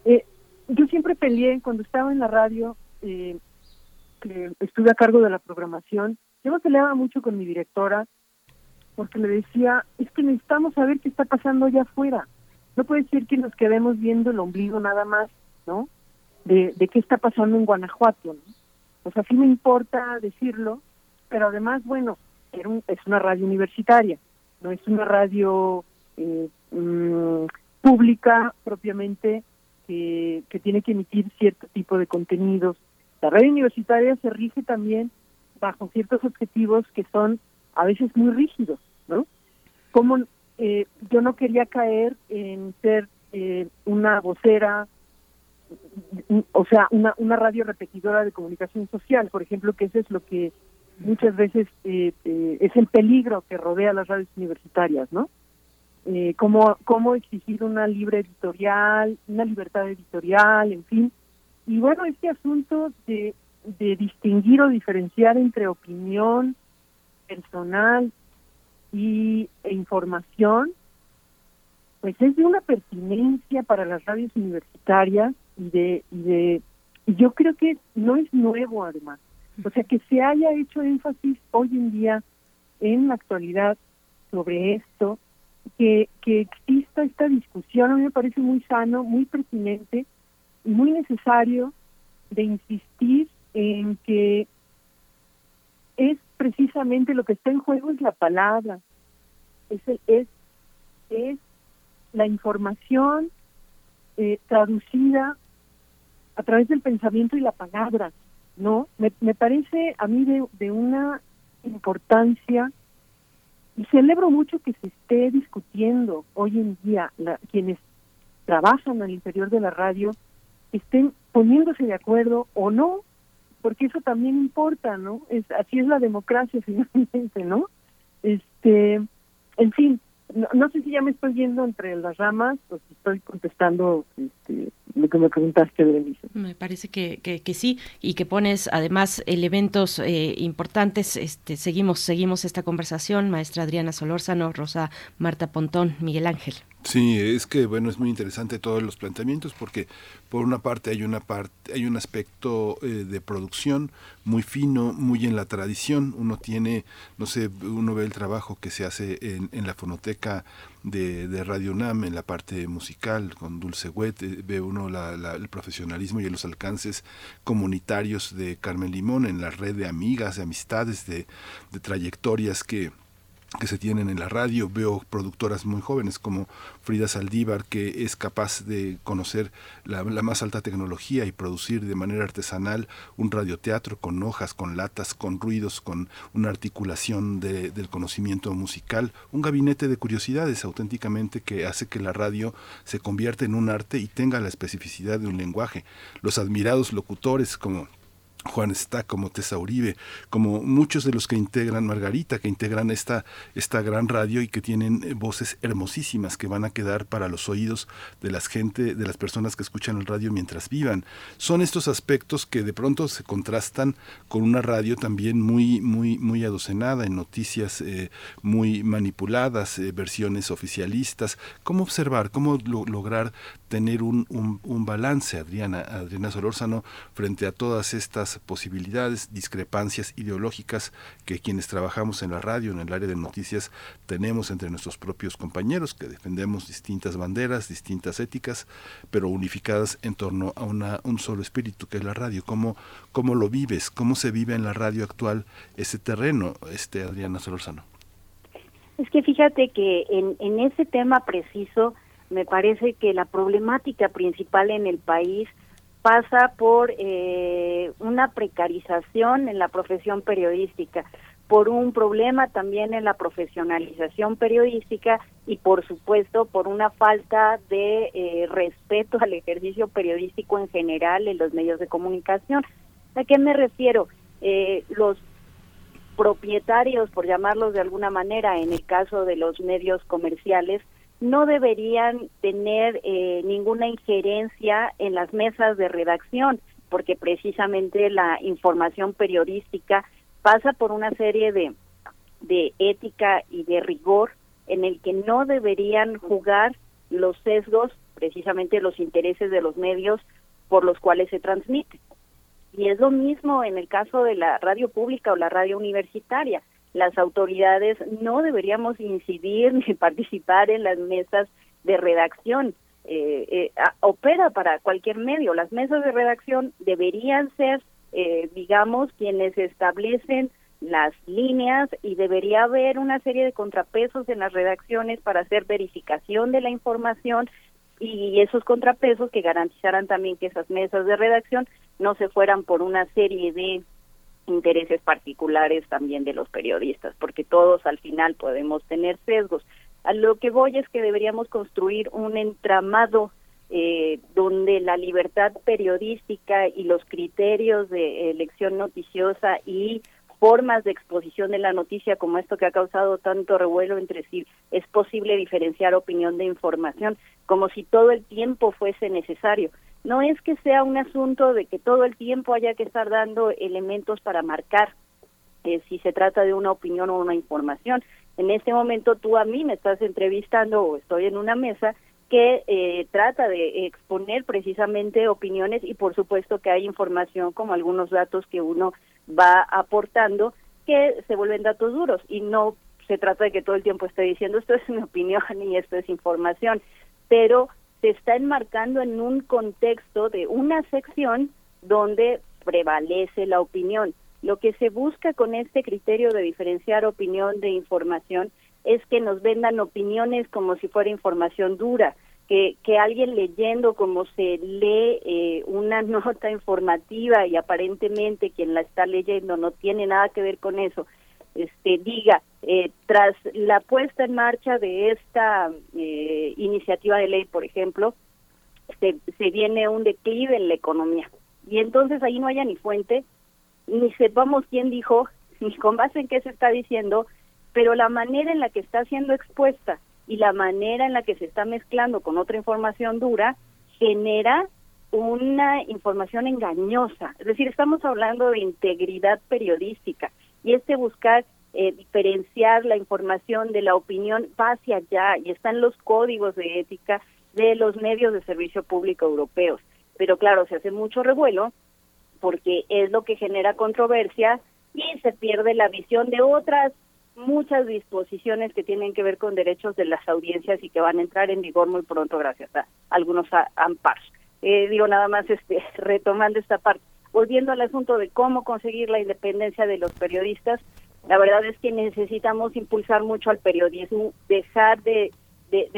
S21: Eh, yo siempre peleé cuando estaba en la radio, eh, que estuve a cargo de la programación, yo me peleaba mucho con mi directora porque le decía, es que necesitamos saber qué está pasando allá afuera. No puede ser que nos quedemos viendo el ombligo nada más, ¿no? De, de qué está pasando en Guanajuato, ¿no? O sea, sí me importa decirlo, pero además, bueno, es una radio universitaria, no es una radio eh, mm, pública propiamente que, tiene que emitir cierto tipo de contenidos. La radio universitaria se rige también bajo ciertos objetivos que son a veces muy rígidos, ¿no? Como eh, yo no quería caer en ser eh, una vocera, o sea, una, una radio repetidora de comunicación social, por ejemplo, que eso es lo que muchas veces eh, eh, es el peligro que rodea las radios universitarias, ¿no? Eh, cómo, cómo exigir una libre editorial, una libertad editorial, en fin. Y bueno, este asunto de, de distinguir o diferenciar entre opinión personal y, e información, pues es de una pertinencia para las radios universitarias y de, y de y yo creo que no es nuevo además. O sea, que se haya hecho énfasis hoy en día, en la actualidad, sobre esto, que, que exista esta discusión, a mí me parece muy sano, muy pertinente muy necesario de insistir en que es precisamente lo que está en juego es la palabra, es, es, es la información eh, traducida a través del pensamiento y la palabra. ¿no? Me, me parece a mí de, de una importancia y celebro mucho que se esté discutiendo hoy en día la, quienes trabajan al interior de la radio estén poniéndose de acuerdo o no, porque eso también importa, ¿no? Es así es la democracia finalmente, ¿no? Este, en fin, no, sé si ya me estoy yendo entre las ramas o si estoy contestando este, lo que me preguntaste, Berenice.
S1: Me parece que, que, sí y que pones además elementos eh, importantes. Este, seguimos, seguimos esta conversación, maestra Adriana Solórzano, Rosa Marta Pontón, Miguel Ángel.
S2: Sí, es que bueno, es muy interesante todos los planteamientos porque por una parte hay una parte hay un aspecto eh, de producción muy fino, muy en la tradición. Uno tiene, no sé, uno ve el trabajo que se hace en, en la fonoteca de, de, Radio UNAM en la parte musical con Dulce Wet, eh, ve uno la, el profesionalismo y los alcances comunitarios de Carmen Limón en la red de amigas, de amistades, de, de trayectorias que que se tienen en la radio. Veo productoras muy jóvenes como Frida Saldívar, que es capaz de conocer la, más alta tecnología y producir de manera artesanal un radioteatro con hojas, con latas, con ruidos, con una articulación de, del conocimiento musical, un gabinete de curiosidades auténticamente que hace que la radio se convierta en un arte y tenga la especificidad de un lenguaje. Los admirados locutores como Juan está como Tessa Uribe, como muchos de los que integran Margarita, que integran esta, esta gran radio y que tienen eh, voces hermosísimas que van a quedar para los oídos de las gente, de las personas que escuchan el radio mientras vivan. Son estos aspectos que de pronto se contrastan con una radio también muy, muy, muy adocenada en noticias eh, muy manipuladas, eh, versiones oficialistas. ¿Cómo observar, cómo lograr tener un, un, balance, Adriana, Adriana Solórzano, frente a todas estas posibilidades, discrepancias ideológicas que quienes trabajamos en la radio, en el área de noticias, tenemos entre nuestros propios compañeros, que defendemos distintas banderas, distintas éticas, pero unificadas en torno a una, un solo espíritu, que es la radio. ¿Cómo, ¿Cómo lo vives? ¿Cómo se vive en la radio actual ese terreno, este Adriana Solorzano?
S20: Es que fíjate que en, en ese tema preciso, me parece que la problemática principal en el país pasa por eh, una precarización en la profesión periodística, por un problema también en la profesionalización periodística y por supuesto por una falta de eh, respeto al ejercicio periodístico en general en los medios de comunicación. ¿A qué me refiero? Eh, los propietarios, por llamarlos de alguna manera, en el caso de los medios comerciales, no deberían tener eh, ninguna injerencia en las mesas de redacción, porque precisamente la información periodística pasa por una serie de, de ética y de rigor en el que no deberían jugar los sesgos, precisamente los intereses de los medios por los cuales se transmite. Y es lo mismo en el caso de la radio pública o la radio universitaria. Las autoridades no deberíamos incidir ni participar en las mesas de redacción. Eh, eh, opera para cualquier medio. Las mesas de redacción deberían ser, eh, digamos, quienes establecen las líneas y debería haber una serie de contrapesos en las redacciones para hacer verificación de la información y esos contrapesos que garantizaran también que esas mesas de redacción no se fueran por una serie de intereses particulares también de los periodistas, porque todos al final podemos tener sesgos. A lo que voy es que deberíamos construir un entramado eh, donde la libertad periodística y los criterios de elección noticiosa y formas de exposición de la noticia como esto que ha causado tanto revuelo entre si es posible diferenciar opinión de información, como si todo el tiempo fuese necesario. No es que sea un asunto de que todo el tiempo haya que estar dando elementos para marcar eh, si se trata de una opinión o una información. En este momento tú a mí me estás entrevistando o estoy en una mesa que eh, trata de exponer precisamente opiniones y por supuesto que hay información como algunos datos que uno va aportando que se vuelven datos duros y no se trata de que todo el tiempo esté diciendo esto es mi opinión y esto es información, pero se está enmarcando en un contexto de una sección donde prevalece la opinión. Lo que se busca con este criterio de diferenciar opinión de información es que nos vendan opiniones como si fuera información dura, que, que alguien leyendo como se lee eh, una nota informativa y aparentemente quien la está leyendo no tiene nada que ver con eso, este diga eh, tras la puesta en marcha de esta eh, iniciativa de ley, por ejemplo, se, se viene un declive en la economía y entonces ahí no haya ni fuente, ni sepamos quién dijo, ni con base en qué se está diciendo, pero la manera en la que está siendo expuesta y la manera en la que se está mezclando con otra información dura genera una información engañosa. Es decir, estamos hablando de integridad periodística y este buscar eh, diferenciar la información de la opinión va hacia allá y están los códigos de ética de los medios de servicio público europeos. Pero claro, se hace mucho revuelo porque es lo que genera controversia y se pierde la visión de otras muchas disposiciones que tienen que ver con derechos de las audiencias y que van a entrar en vigor muy pronto gracias a algunos amparos. Eh, digo nada más este retomando esta parte, volviendo al asunto de cómo conseguir la independencia de los periodistas, la verdad es que necesitamos impulsar mucho al periodismo, dejar de,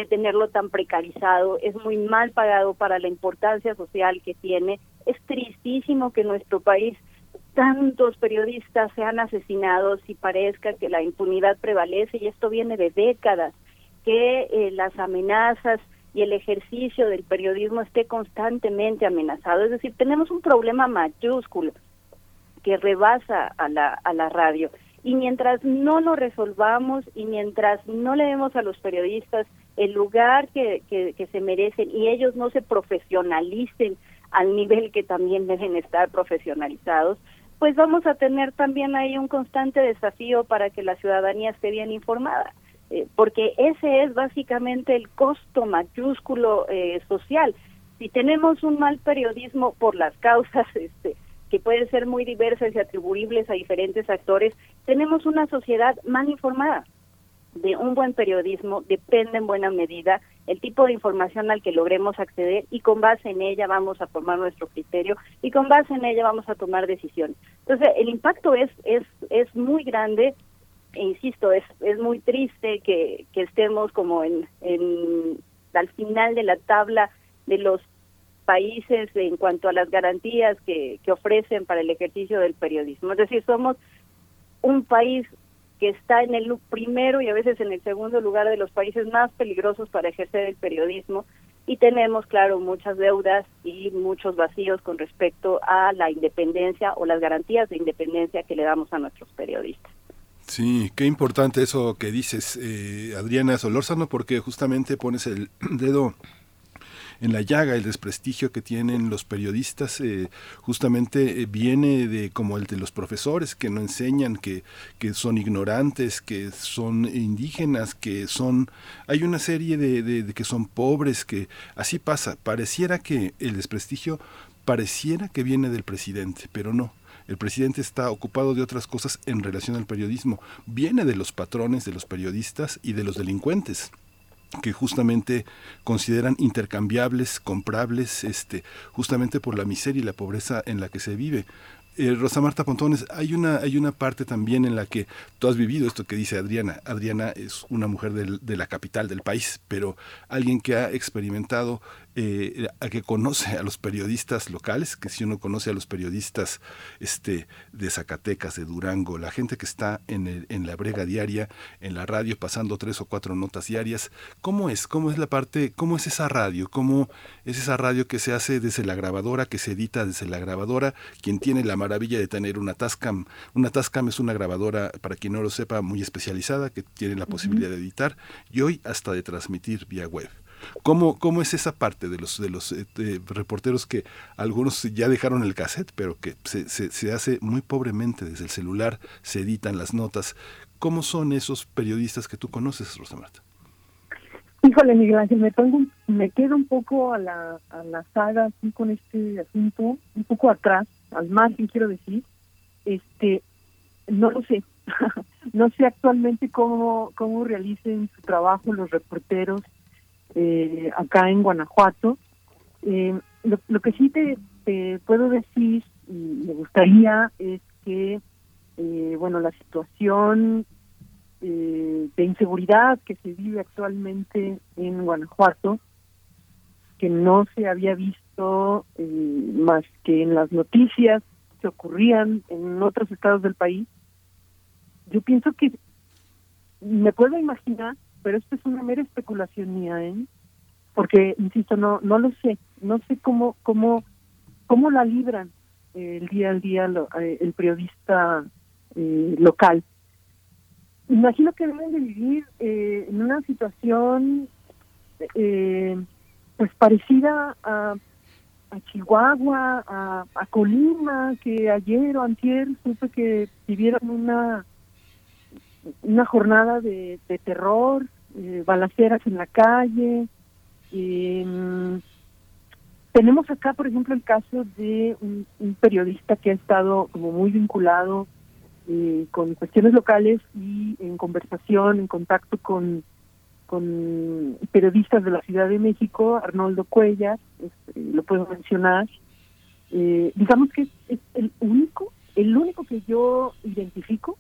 S20: tenerlo tan precarizado, es muy mal pagado para la importancia social que tiene, es tristísimo que nuestro país tantos periodistas sean asesinados y parezca que la impunidad prevalece y esto viene de décadas, que eh, las amenazas y el ejercicio del periodismo esté constantemente amenazado. Es decir, tenemos un problema mayúsculo que rebasa a la, a la radio. Y mientras no lo resolvamos y mientras no le demos a los periodistas el lugar que, que, que se merecen y ellos no se profesionalicen al nivel que también deben estar profesionalizados, pues vamos a tener también ahí un constante desafío para que la ciudadanía esté bien informada, eh, porque ese es básicamente el costo mayúsculo eh, social. Si tenemos un mal periodismo por las causas este, que pueden ser muy diversas y atribuibles a diferentes actores, tenemos una sociedad mal informada de un buen periodismo depende en buena medida el tipo de información al que logremos acceder y con base en ella vamos a formar nuestro criterio y con base en ella vamos a tomar decisiones. Entonces, el impacto es es es muy grande insisto, es es muy triste que, estemos como en, al final de la tabla de los países en cuanto a las garantías que ofrecen para el ejercicio del periodismo. Es decir, somos un país que está en el primero y a veces en el segundo lugar de los países más peligrosos para ejercer el periodismo y tenemos, claro, muchas deudas y muchos vacíos con respecto a la independencia o las garantías de independencia que le damos a nuestros periodistas.
S2: Sí, qué importante eso que dices, eh, Adriana Solórzano, porque justamente pones el dedo en la llaga el desprestigio que tienen los periodistas eh, justamente eh, viene de como el de los profesores que no enseñan que, que son ignorantes que son indígenas que son hay una serie de, de que son pobres que así pasa. Pareciera que el desprestigio pareciera que viene del presidente pero no el presidente está ocupado de otras cosas en relación al periodismo. Viene de los patrones de los periodistas y de los delincuentes que justamente consideran intercambiables, comprables, este, justamente por la miseria y la pobreza en la que se vive. Eh, Rosa Marta Pontones, hay una, hay una parte también en la que tú has vivido esto que dice Adriana. Adriana es una mujer de la capital del país, pero alguien que ha experimentado eh, a que conoce a los periodistas locales, que si uno conoce a los periodistas este, de Zacatecas, de Durango, la gente que está en, el, en la brega diaria, en la radio, pasando tres o cuatro notas diarias, ¿cómo es? ¿Cómo es la parte, cómo es esa radio? ¿Cómo es esa radio que se hace desde la grabadora, que se edita desde la grabadora? Quien tiene la maravilla de tener una Tascam, una Tascam es una grabadora, para quien no lo sepa, muy especializada, que tiene la posibilidad de editar y hoy hasta de transmitir vía web. ¿Cómo, ¿Cómo es esa parte de los, de los eh, reporteros que algunos ya dejaron el cassette, pero que se, se, hace muy pobremente desde el celular, se editan las notas? ¿Cómo son esos periodistas que tú conoces, Rosa Marta?
S21: Híjole, Miguel Ángel, me, me quedo un poco a la, a la saga así con este asunto, un poco atrás, al margen quiero decir. Este, no lo sé. no sé actualmente cómo, cómo realicen su trabajo los reporteros eh, acá en Guanajuato. Eh, lo, que sí te, puedo decir y me gustaría es que, eh, bueno, la situación de inseguridad que se vive actualmente en Guanajuato, que no se había visto más que en las noticias que ocurrían en otros estados del país, yo pienso que me puedo imaginar pero esto es una mera especulación mía, ¿eh? Porque, insisto, no no lo sé, no sé cómo cómo cómo la libran el día al día eh, el periodista eh, local. Imagino que deben de vivir eh, en una situación pues parecida a, a Chihuahua, a, a Colima, que ayer o antier supe que vivieron una una jornada de terror, eh, balaceras en la calle. Eh, tenemos acá, por ejemplo, el caso de un, periodista que ha estado como muy vinculado eh, con cuestiones locales y en conversación, en contacto con, con periodistas de la Ciudad de México, Arnoldo Cuellas, este, lo puedo mencionar. Eh, digamos que es el único, el único que yo identifico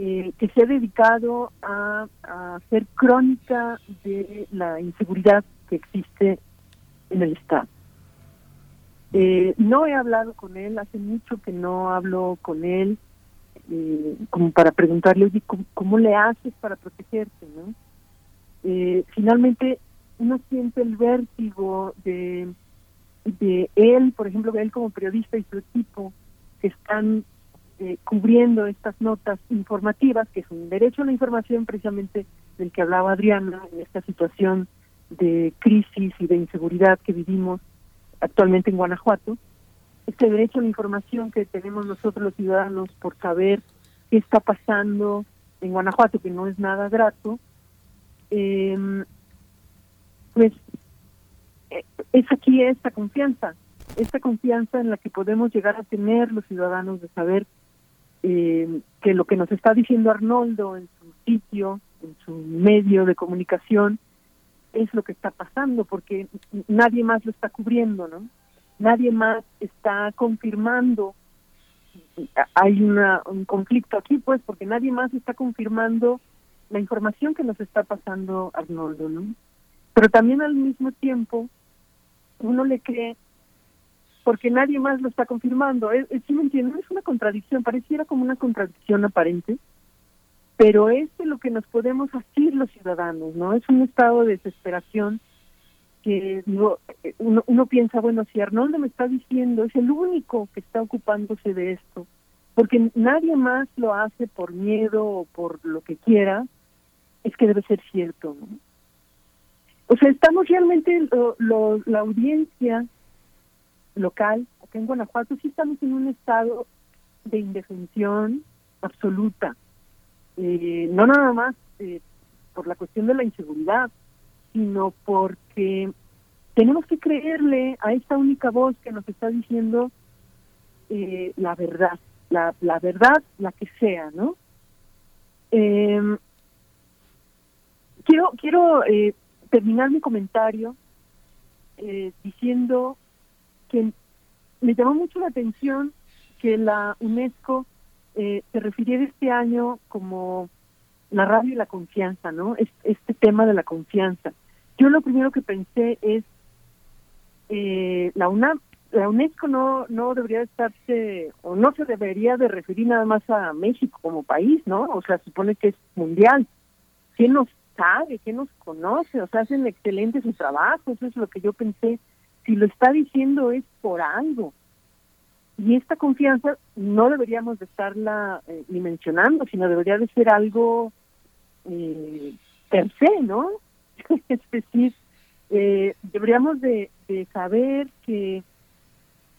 S21: eh, que se ha dedicado a, hacer crónica de la inseguridad que existe en el Estado. Eh, no he hablado con él, hace mucho que no hablo con él, eh, como para preguntarle, oye, ¿cómo, le haces para protegerte? ¿no? finalmente, uno siente el vértigo de, de él, por ejemplo, de él como periodista y su equipo, que están eh, cubriendo estas notas informativas, que es un derecho a la información precisamente del que hablaba Adriana, en esta situación de crisis y de inseguridad que vivimos actualmente en Guanajuato. Este derecho a la información que tenemos nosotros los ciudadanos por saber qué está pasando en Guanajuato, que no es nada grato, eh, pues eh, es aquí esta confianza, esta confianza en la que podemos llegar a tener los ciudadanos de saber eh, que lo que nos está diciendo Arnoldo en su sitio, en su medio de comunicación, es lo que está pasando, porque nadie más lo está cubriendo, ¿no? Nadie más está confirmando. Hay una, un conflicto aquí, pues, porque nadie más está confirmando la información que nos está pasando Arnoldo, ¿no? Pero también al mismo tiempo, uno le cree porque nadie más lo está confirmando. Es, es, me entienden? Es una contradicción, pareciera como una contradicción aparente, pero es de lo que nos podemos hacer los ciudadanos, ¿no? Es un estado de desesperación que digo, uno, piensa, bueno, si Arnoldo me está diciendo, es el único que está ocupándose de esto, porque nadie más lo hace por miedo o por lo que quiera, es que debe ser cierto. ¿no? O sea, estamos realmente, la audiencia local, acá en Guanajuato, sí estamos en un estado de indefensión absoluta. Eh, no nada más eh, por la cuestión de la inseguridad, sino porque tenemos que creerle a esta única voz que nos está diciendo eh, la verdad, la, la verdad, la que sea, ¿no? Eh, quiero quiero eh, terminar mi comentario eh, diciendo que me llamó mucho la atención que la UNESCO eh, se refiriera este año como la radio y la confianza, ¿no? Este, tema de la confianza. Yo lo primero que pensé es eh, la UNAM, la UNESCO no no debería estarse o no se debería de referir nada más a México como país, ¿no? O sea, supone que es mundial. ¿Quién nos sabe, que nos conoce, o sea, hacen excelente su trabajo, eso es lo que yo pensé. Si lo está diciendo es por algo. Y esta confianza no deberíamos de estarla eh, ni mencionando, sino debería de ser algo eh, per se, ¿no? es decir, eh, deberíamos de, saber que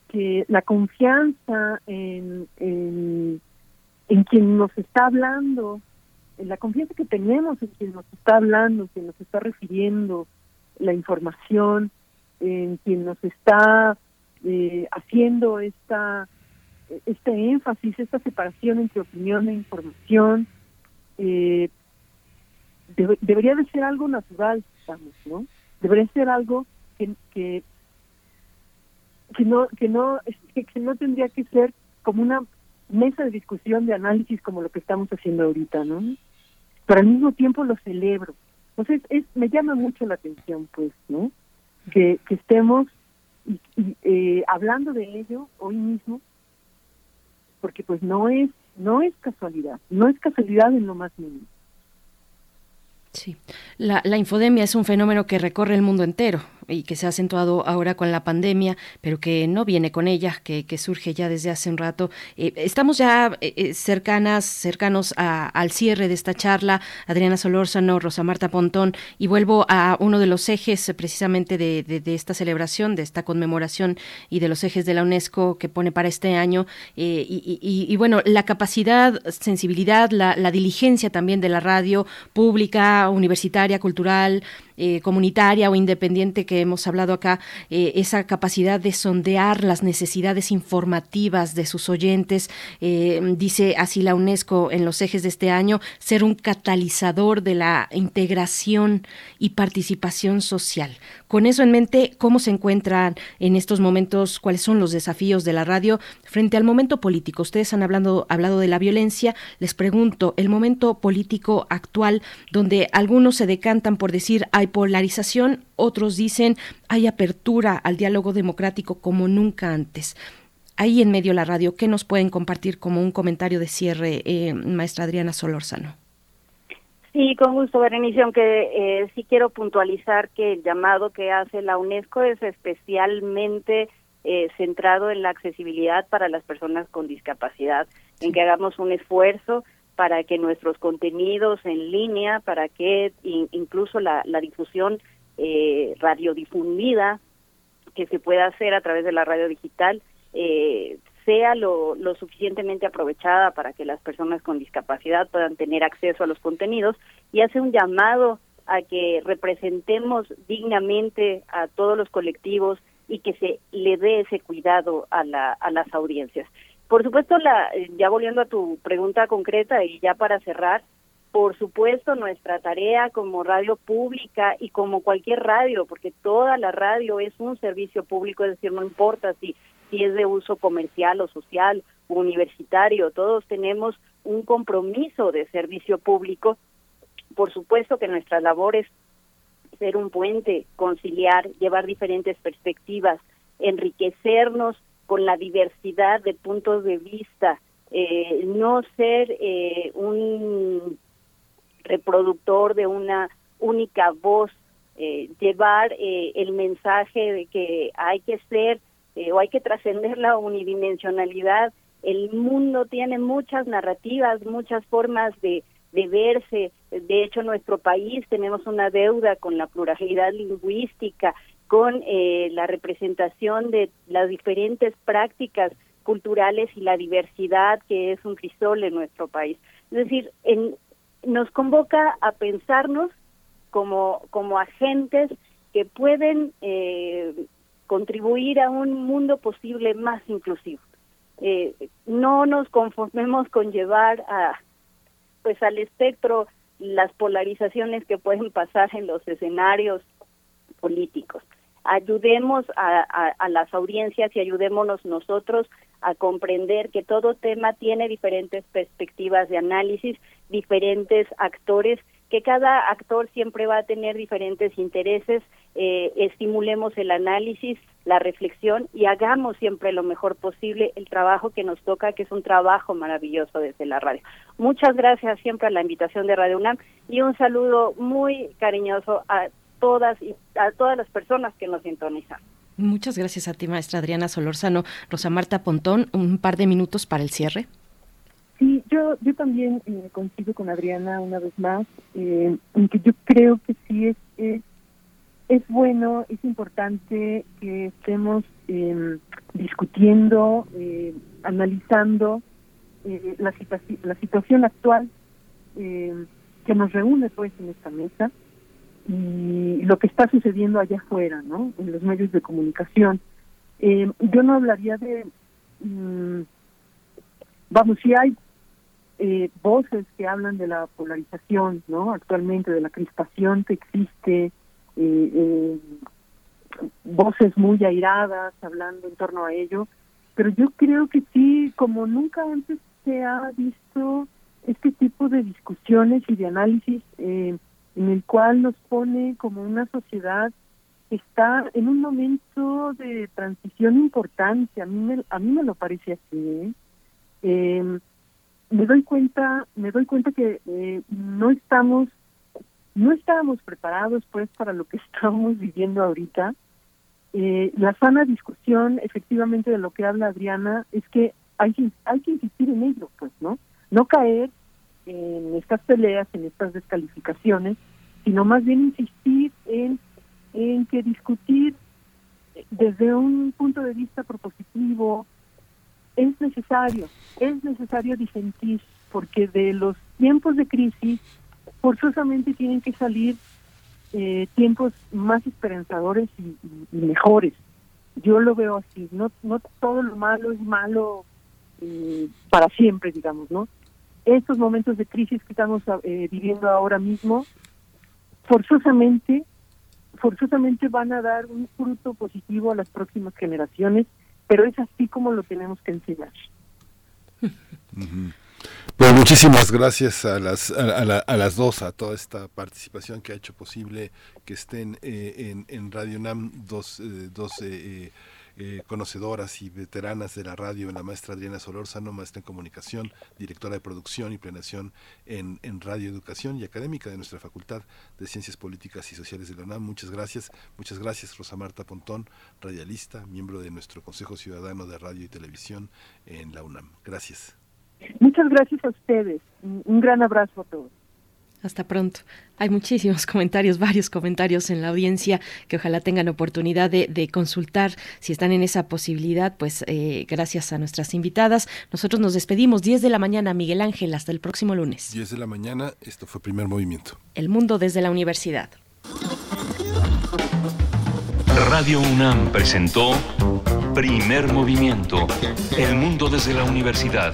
S21: que la confianza en, en, en quien nos está hablando la confianza que tenemos en quien nos está hablando, quien nos está refiriendo la información, en quien nos está eh, haciendo esta este énfasis, esta separación entre opinión e información, eh, debería de ser algo natural, ¿no? Debería ser algo que, que que no que no que no tendría que ser como una mesa de discusión de análisis como lo que estamos haciendo ahorita, ¿no? pero al mismo tiempo lo celebro. Entonces, es, me llama mucho la atención, pues, ¿no? Que, que estemos eh, hablando de ello hoy mismo, porque pues no es no es casualidad, no es casualidad en lo más mínimo.
S1: Sí, la, la, infodemia es un fenómeno que recorre el mundo entero y que se ha acentuado ahora con la pandemia, pero que no viene con ella, que, que surge ya desde hace un rato. Eh, estamos ya eh, eh, cercanas, cercanos al cierre de esta charla. Adriana Solórzano, Rosa Marta Pontón, y vuelvo a uno de los ejes precisamente de, de, esta celebración, de esta conmemoración y de los ejes de la UNESCO que pone para este año. Y, y, bueno, la capacidad, sensibilidad, la diligencia también de la radio pública universitaria, cultural, eh, comunitaria o independiente que hemos hablado acá, eh, esa capacidad de sondear las necesidades informativas de sus oyentes, eh, dice así la UNESCO en los ejes de este año, ser un catalizador de la integración y participación social. Con eso en mente, ¿cómo se encuentran en estos momentos, cuáles son los desafíos de la radio frente al momento político? Ustedes han hablado, hablado de la violencia, les pregunto, el momento político actual, donde algunos se decantan por decir hay polarización, otros dicen hay apertura al diálogo democrático como nunca antes. Ahí en medio la radio, ¿qué nos pueden compartir como un comentario de cierre, eh, maestra Adriana Solórzano?
S20: Sí, con gusto, Berenice, aunque eh, sí quiero puntualizar que el llamado que hace la UNESCO es especialmente eh, centrado en la accesibilidad para las personas con discapacidad, en que hagamos un esfuerzo para que nuestros contenidos en línea, para que incluso la, difusión eh, radiodifundida que se pueda hacer a través de la radio digital eh, sea lo, lo, suficientemente aprovechada para que las personas con discapacidad puedan tener acceso a los contenidos y hace un llamado a que representemos dignamente a todos los colectivos y que se le dé ese cuidado a, la, a las audiencias. Por supuesto, la, ya volviendo a tu pregunta concreta y ya para cerrar, por supuesto, nuestra tarea como radio pública y como cualquier radio, porque toda la radio es un servicio público, es decir, no importa si, si es de uso comercial o social o universitario, todos tenemos un compromiso de servicio público. Por supuesto que nuestra labor es ser un puente, conciliar, llevar diferentes perspectivas, enriquecernos con la diversidad de puntos de vista, eh, no ser eh, un reproductor de una única voz, eh, llevar el mensaje de que hay que ser o hay que trascender la unidimensionalidad el mundo tiene muchas narrativas, muchas formas de verse. De hecho, nuestro país tenemos una deuda con la pluralidad lingüística, con eh, la representación de las diferentes prácticas culturales y la diversidad que es un crisol en nuestro país. Es decir, en, nos convoca a pensarnos como, como agentes que pueden eh, contribuir a un mundo posible más inclusivo. Eh, no nos conformemos con llevar a pues al espectro las polarizaciones que pueden pasar en los escenarios políticos. Ayudemos a, a las audiencias y ayudémonos nosotros a comprender que todo tema tiene diferentes perspectivas de análisis, diferentes actores, que cada actor siempre va a tener diferentes intereses, eh, estimulemos el análisis, la reflexión y hagamos siempre lo mejor posible el trabajo que nos toca, que es un trabajo maravilloso desde la radio. Muchas gracias siempre a la invitación de Radio UNAM y un saludo muy cariñoso a todas y a todas las personas que nos sintonizan.
S1: Muchas gracias a ti, maestra Adriana Solórzano. Rosa Marta Pontón, un par de minutos para el cierre.
S21: Sí, yo, yo también eh, coincido con Adriana una vez más, eh, en que yo creo que sí es, es, es bueno, es importante que estemos em, discutiendo, eh, analizando eh, la, la situación actual em, que nos reúne pues en esta mesa y lo que está sucediendo allá afuera, ¿no? En los medios de comunicación. Eh, yo no hablaría de, mm, vamos, si hay eh, voces que hablan de la polarización, ¿no? Actualmente, de la crispación que existe, eh, voces muy airadas hablando en torno a ello, pero yo creo que sí, como nunca antes se ha visto este tipo de discusiones y de análisis eh, en el cual nos pone como una sociedad que está en un momento de transición importante. A mí me, a mí me lo parece así. ¿eh? Em, me doy cuenta, me doy cuenta que eh, no estamos, no estábamos preparados pues para lo que estamos viviendo ahorita. Eh, la sana discusión, efectivamente, de lo que habla Adriana, es que hay que, hay que insistir en ello, pues, ¿no? No caer en estas peleas, en estas descalificaciones, sino más bien insistir en, en que discutir desde un punto de vista propositivo es necesario, es necesario disentir, porque de los tiempos de crisis forzosamente tienen que salir eh, tiempos más esperanzadores y, mejores. Yo lo veo así, no, no todo lo malo es malo eh, para siempre, digamos, ¿no? Estos momentos de crisis que estamos eh, viviendo ahora mismo forzosamente, forzosamente van a dar un fruto positivo a las próximas generaciones, pero es así como lo tenemos que enseñar.
S2: Pues muchísimas gracias a las, a, las dos, a toda esta participación que ha hecho posible que estén eh, en, en Radio NAM dos, eh, dos eh, eh, conocedoras y veteranas de la radio, la maestra Adriana Solórzano, maestra en comunicación, directora de producción y planeación en, en Radio Educación y académica de nuestra Facultad de Ciencias Políticas y Sociales de la UNAM. Muchas gracias. Muchas gracias, Rosa Marta Pontón, radialista, miembro de nuestro Consejo Ciudadano de Radio y Televisión en la UNAM. Gracias.
S21: Muchas gracias a ustedes. Un gran abrazo a todos.
S1: Hasta pronto. Hay muchísimos comentarios, varios comentarios en la audiencia que ojalá tengan oportunidad de, consultar si están en esa posibilidad. Pues eh, gracias a nuestras invitadas. Nosotros nos despedimos 10 de la mañana, Miguel Ángel, hasta el próximo lunes.
S2: 10 de la mañana, esto fue Primer Movimiento.
S1: El mundo desde la universidad.
S18: Radio UNAM presentó Primer Movimiento, El mundo desde la universidad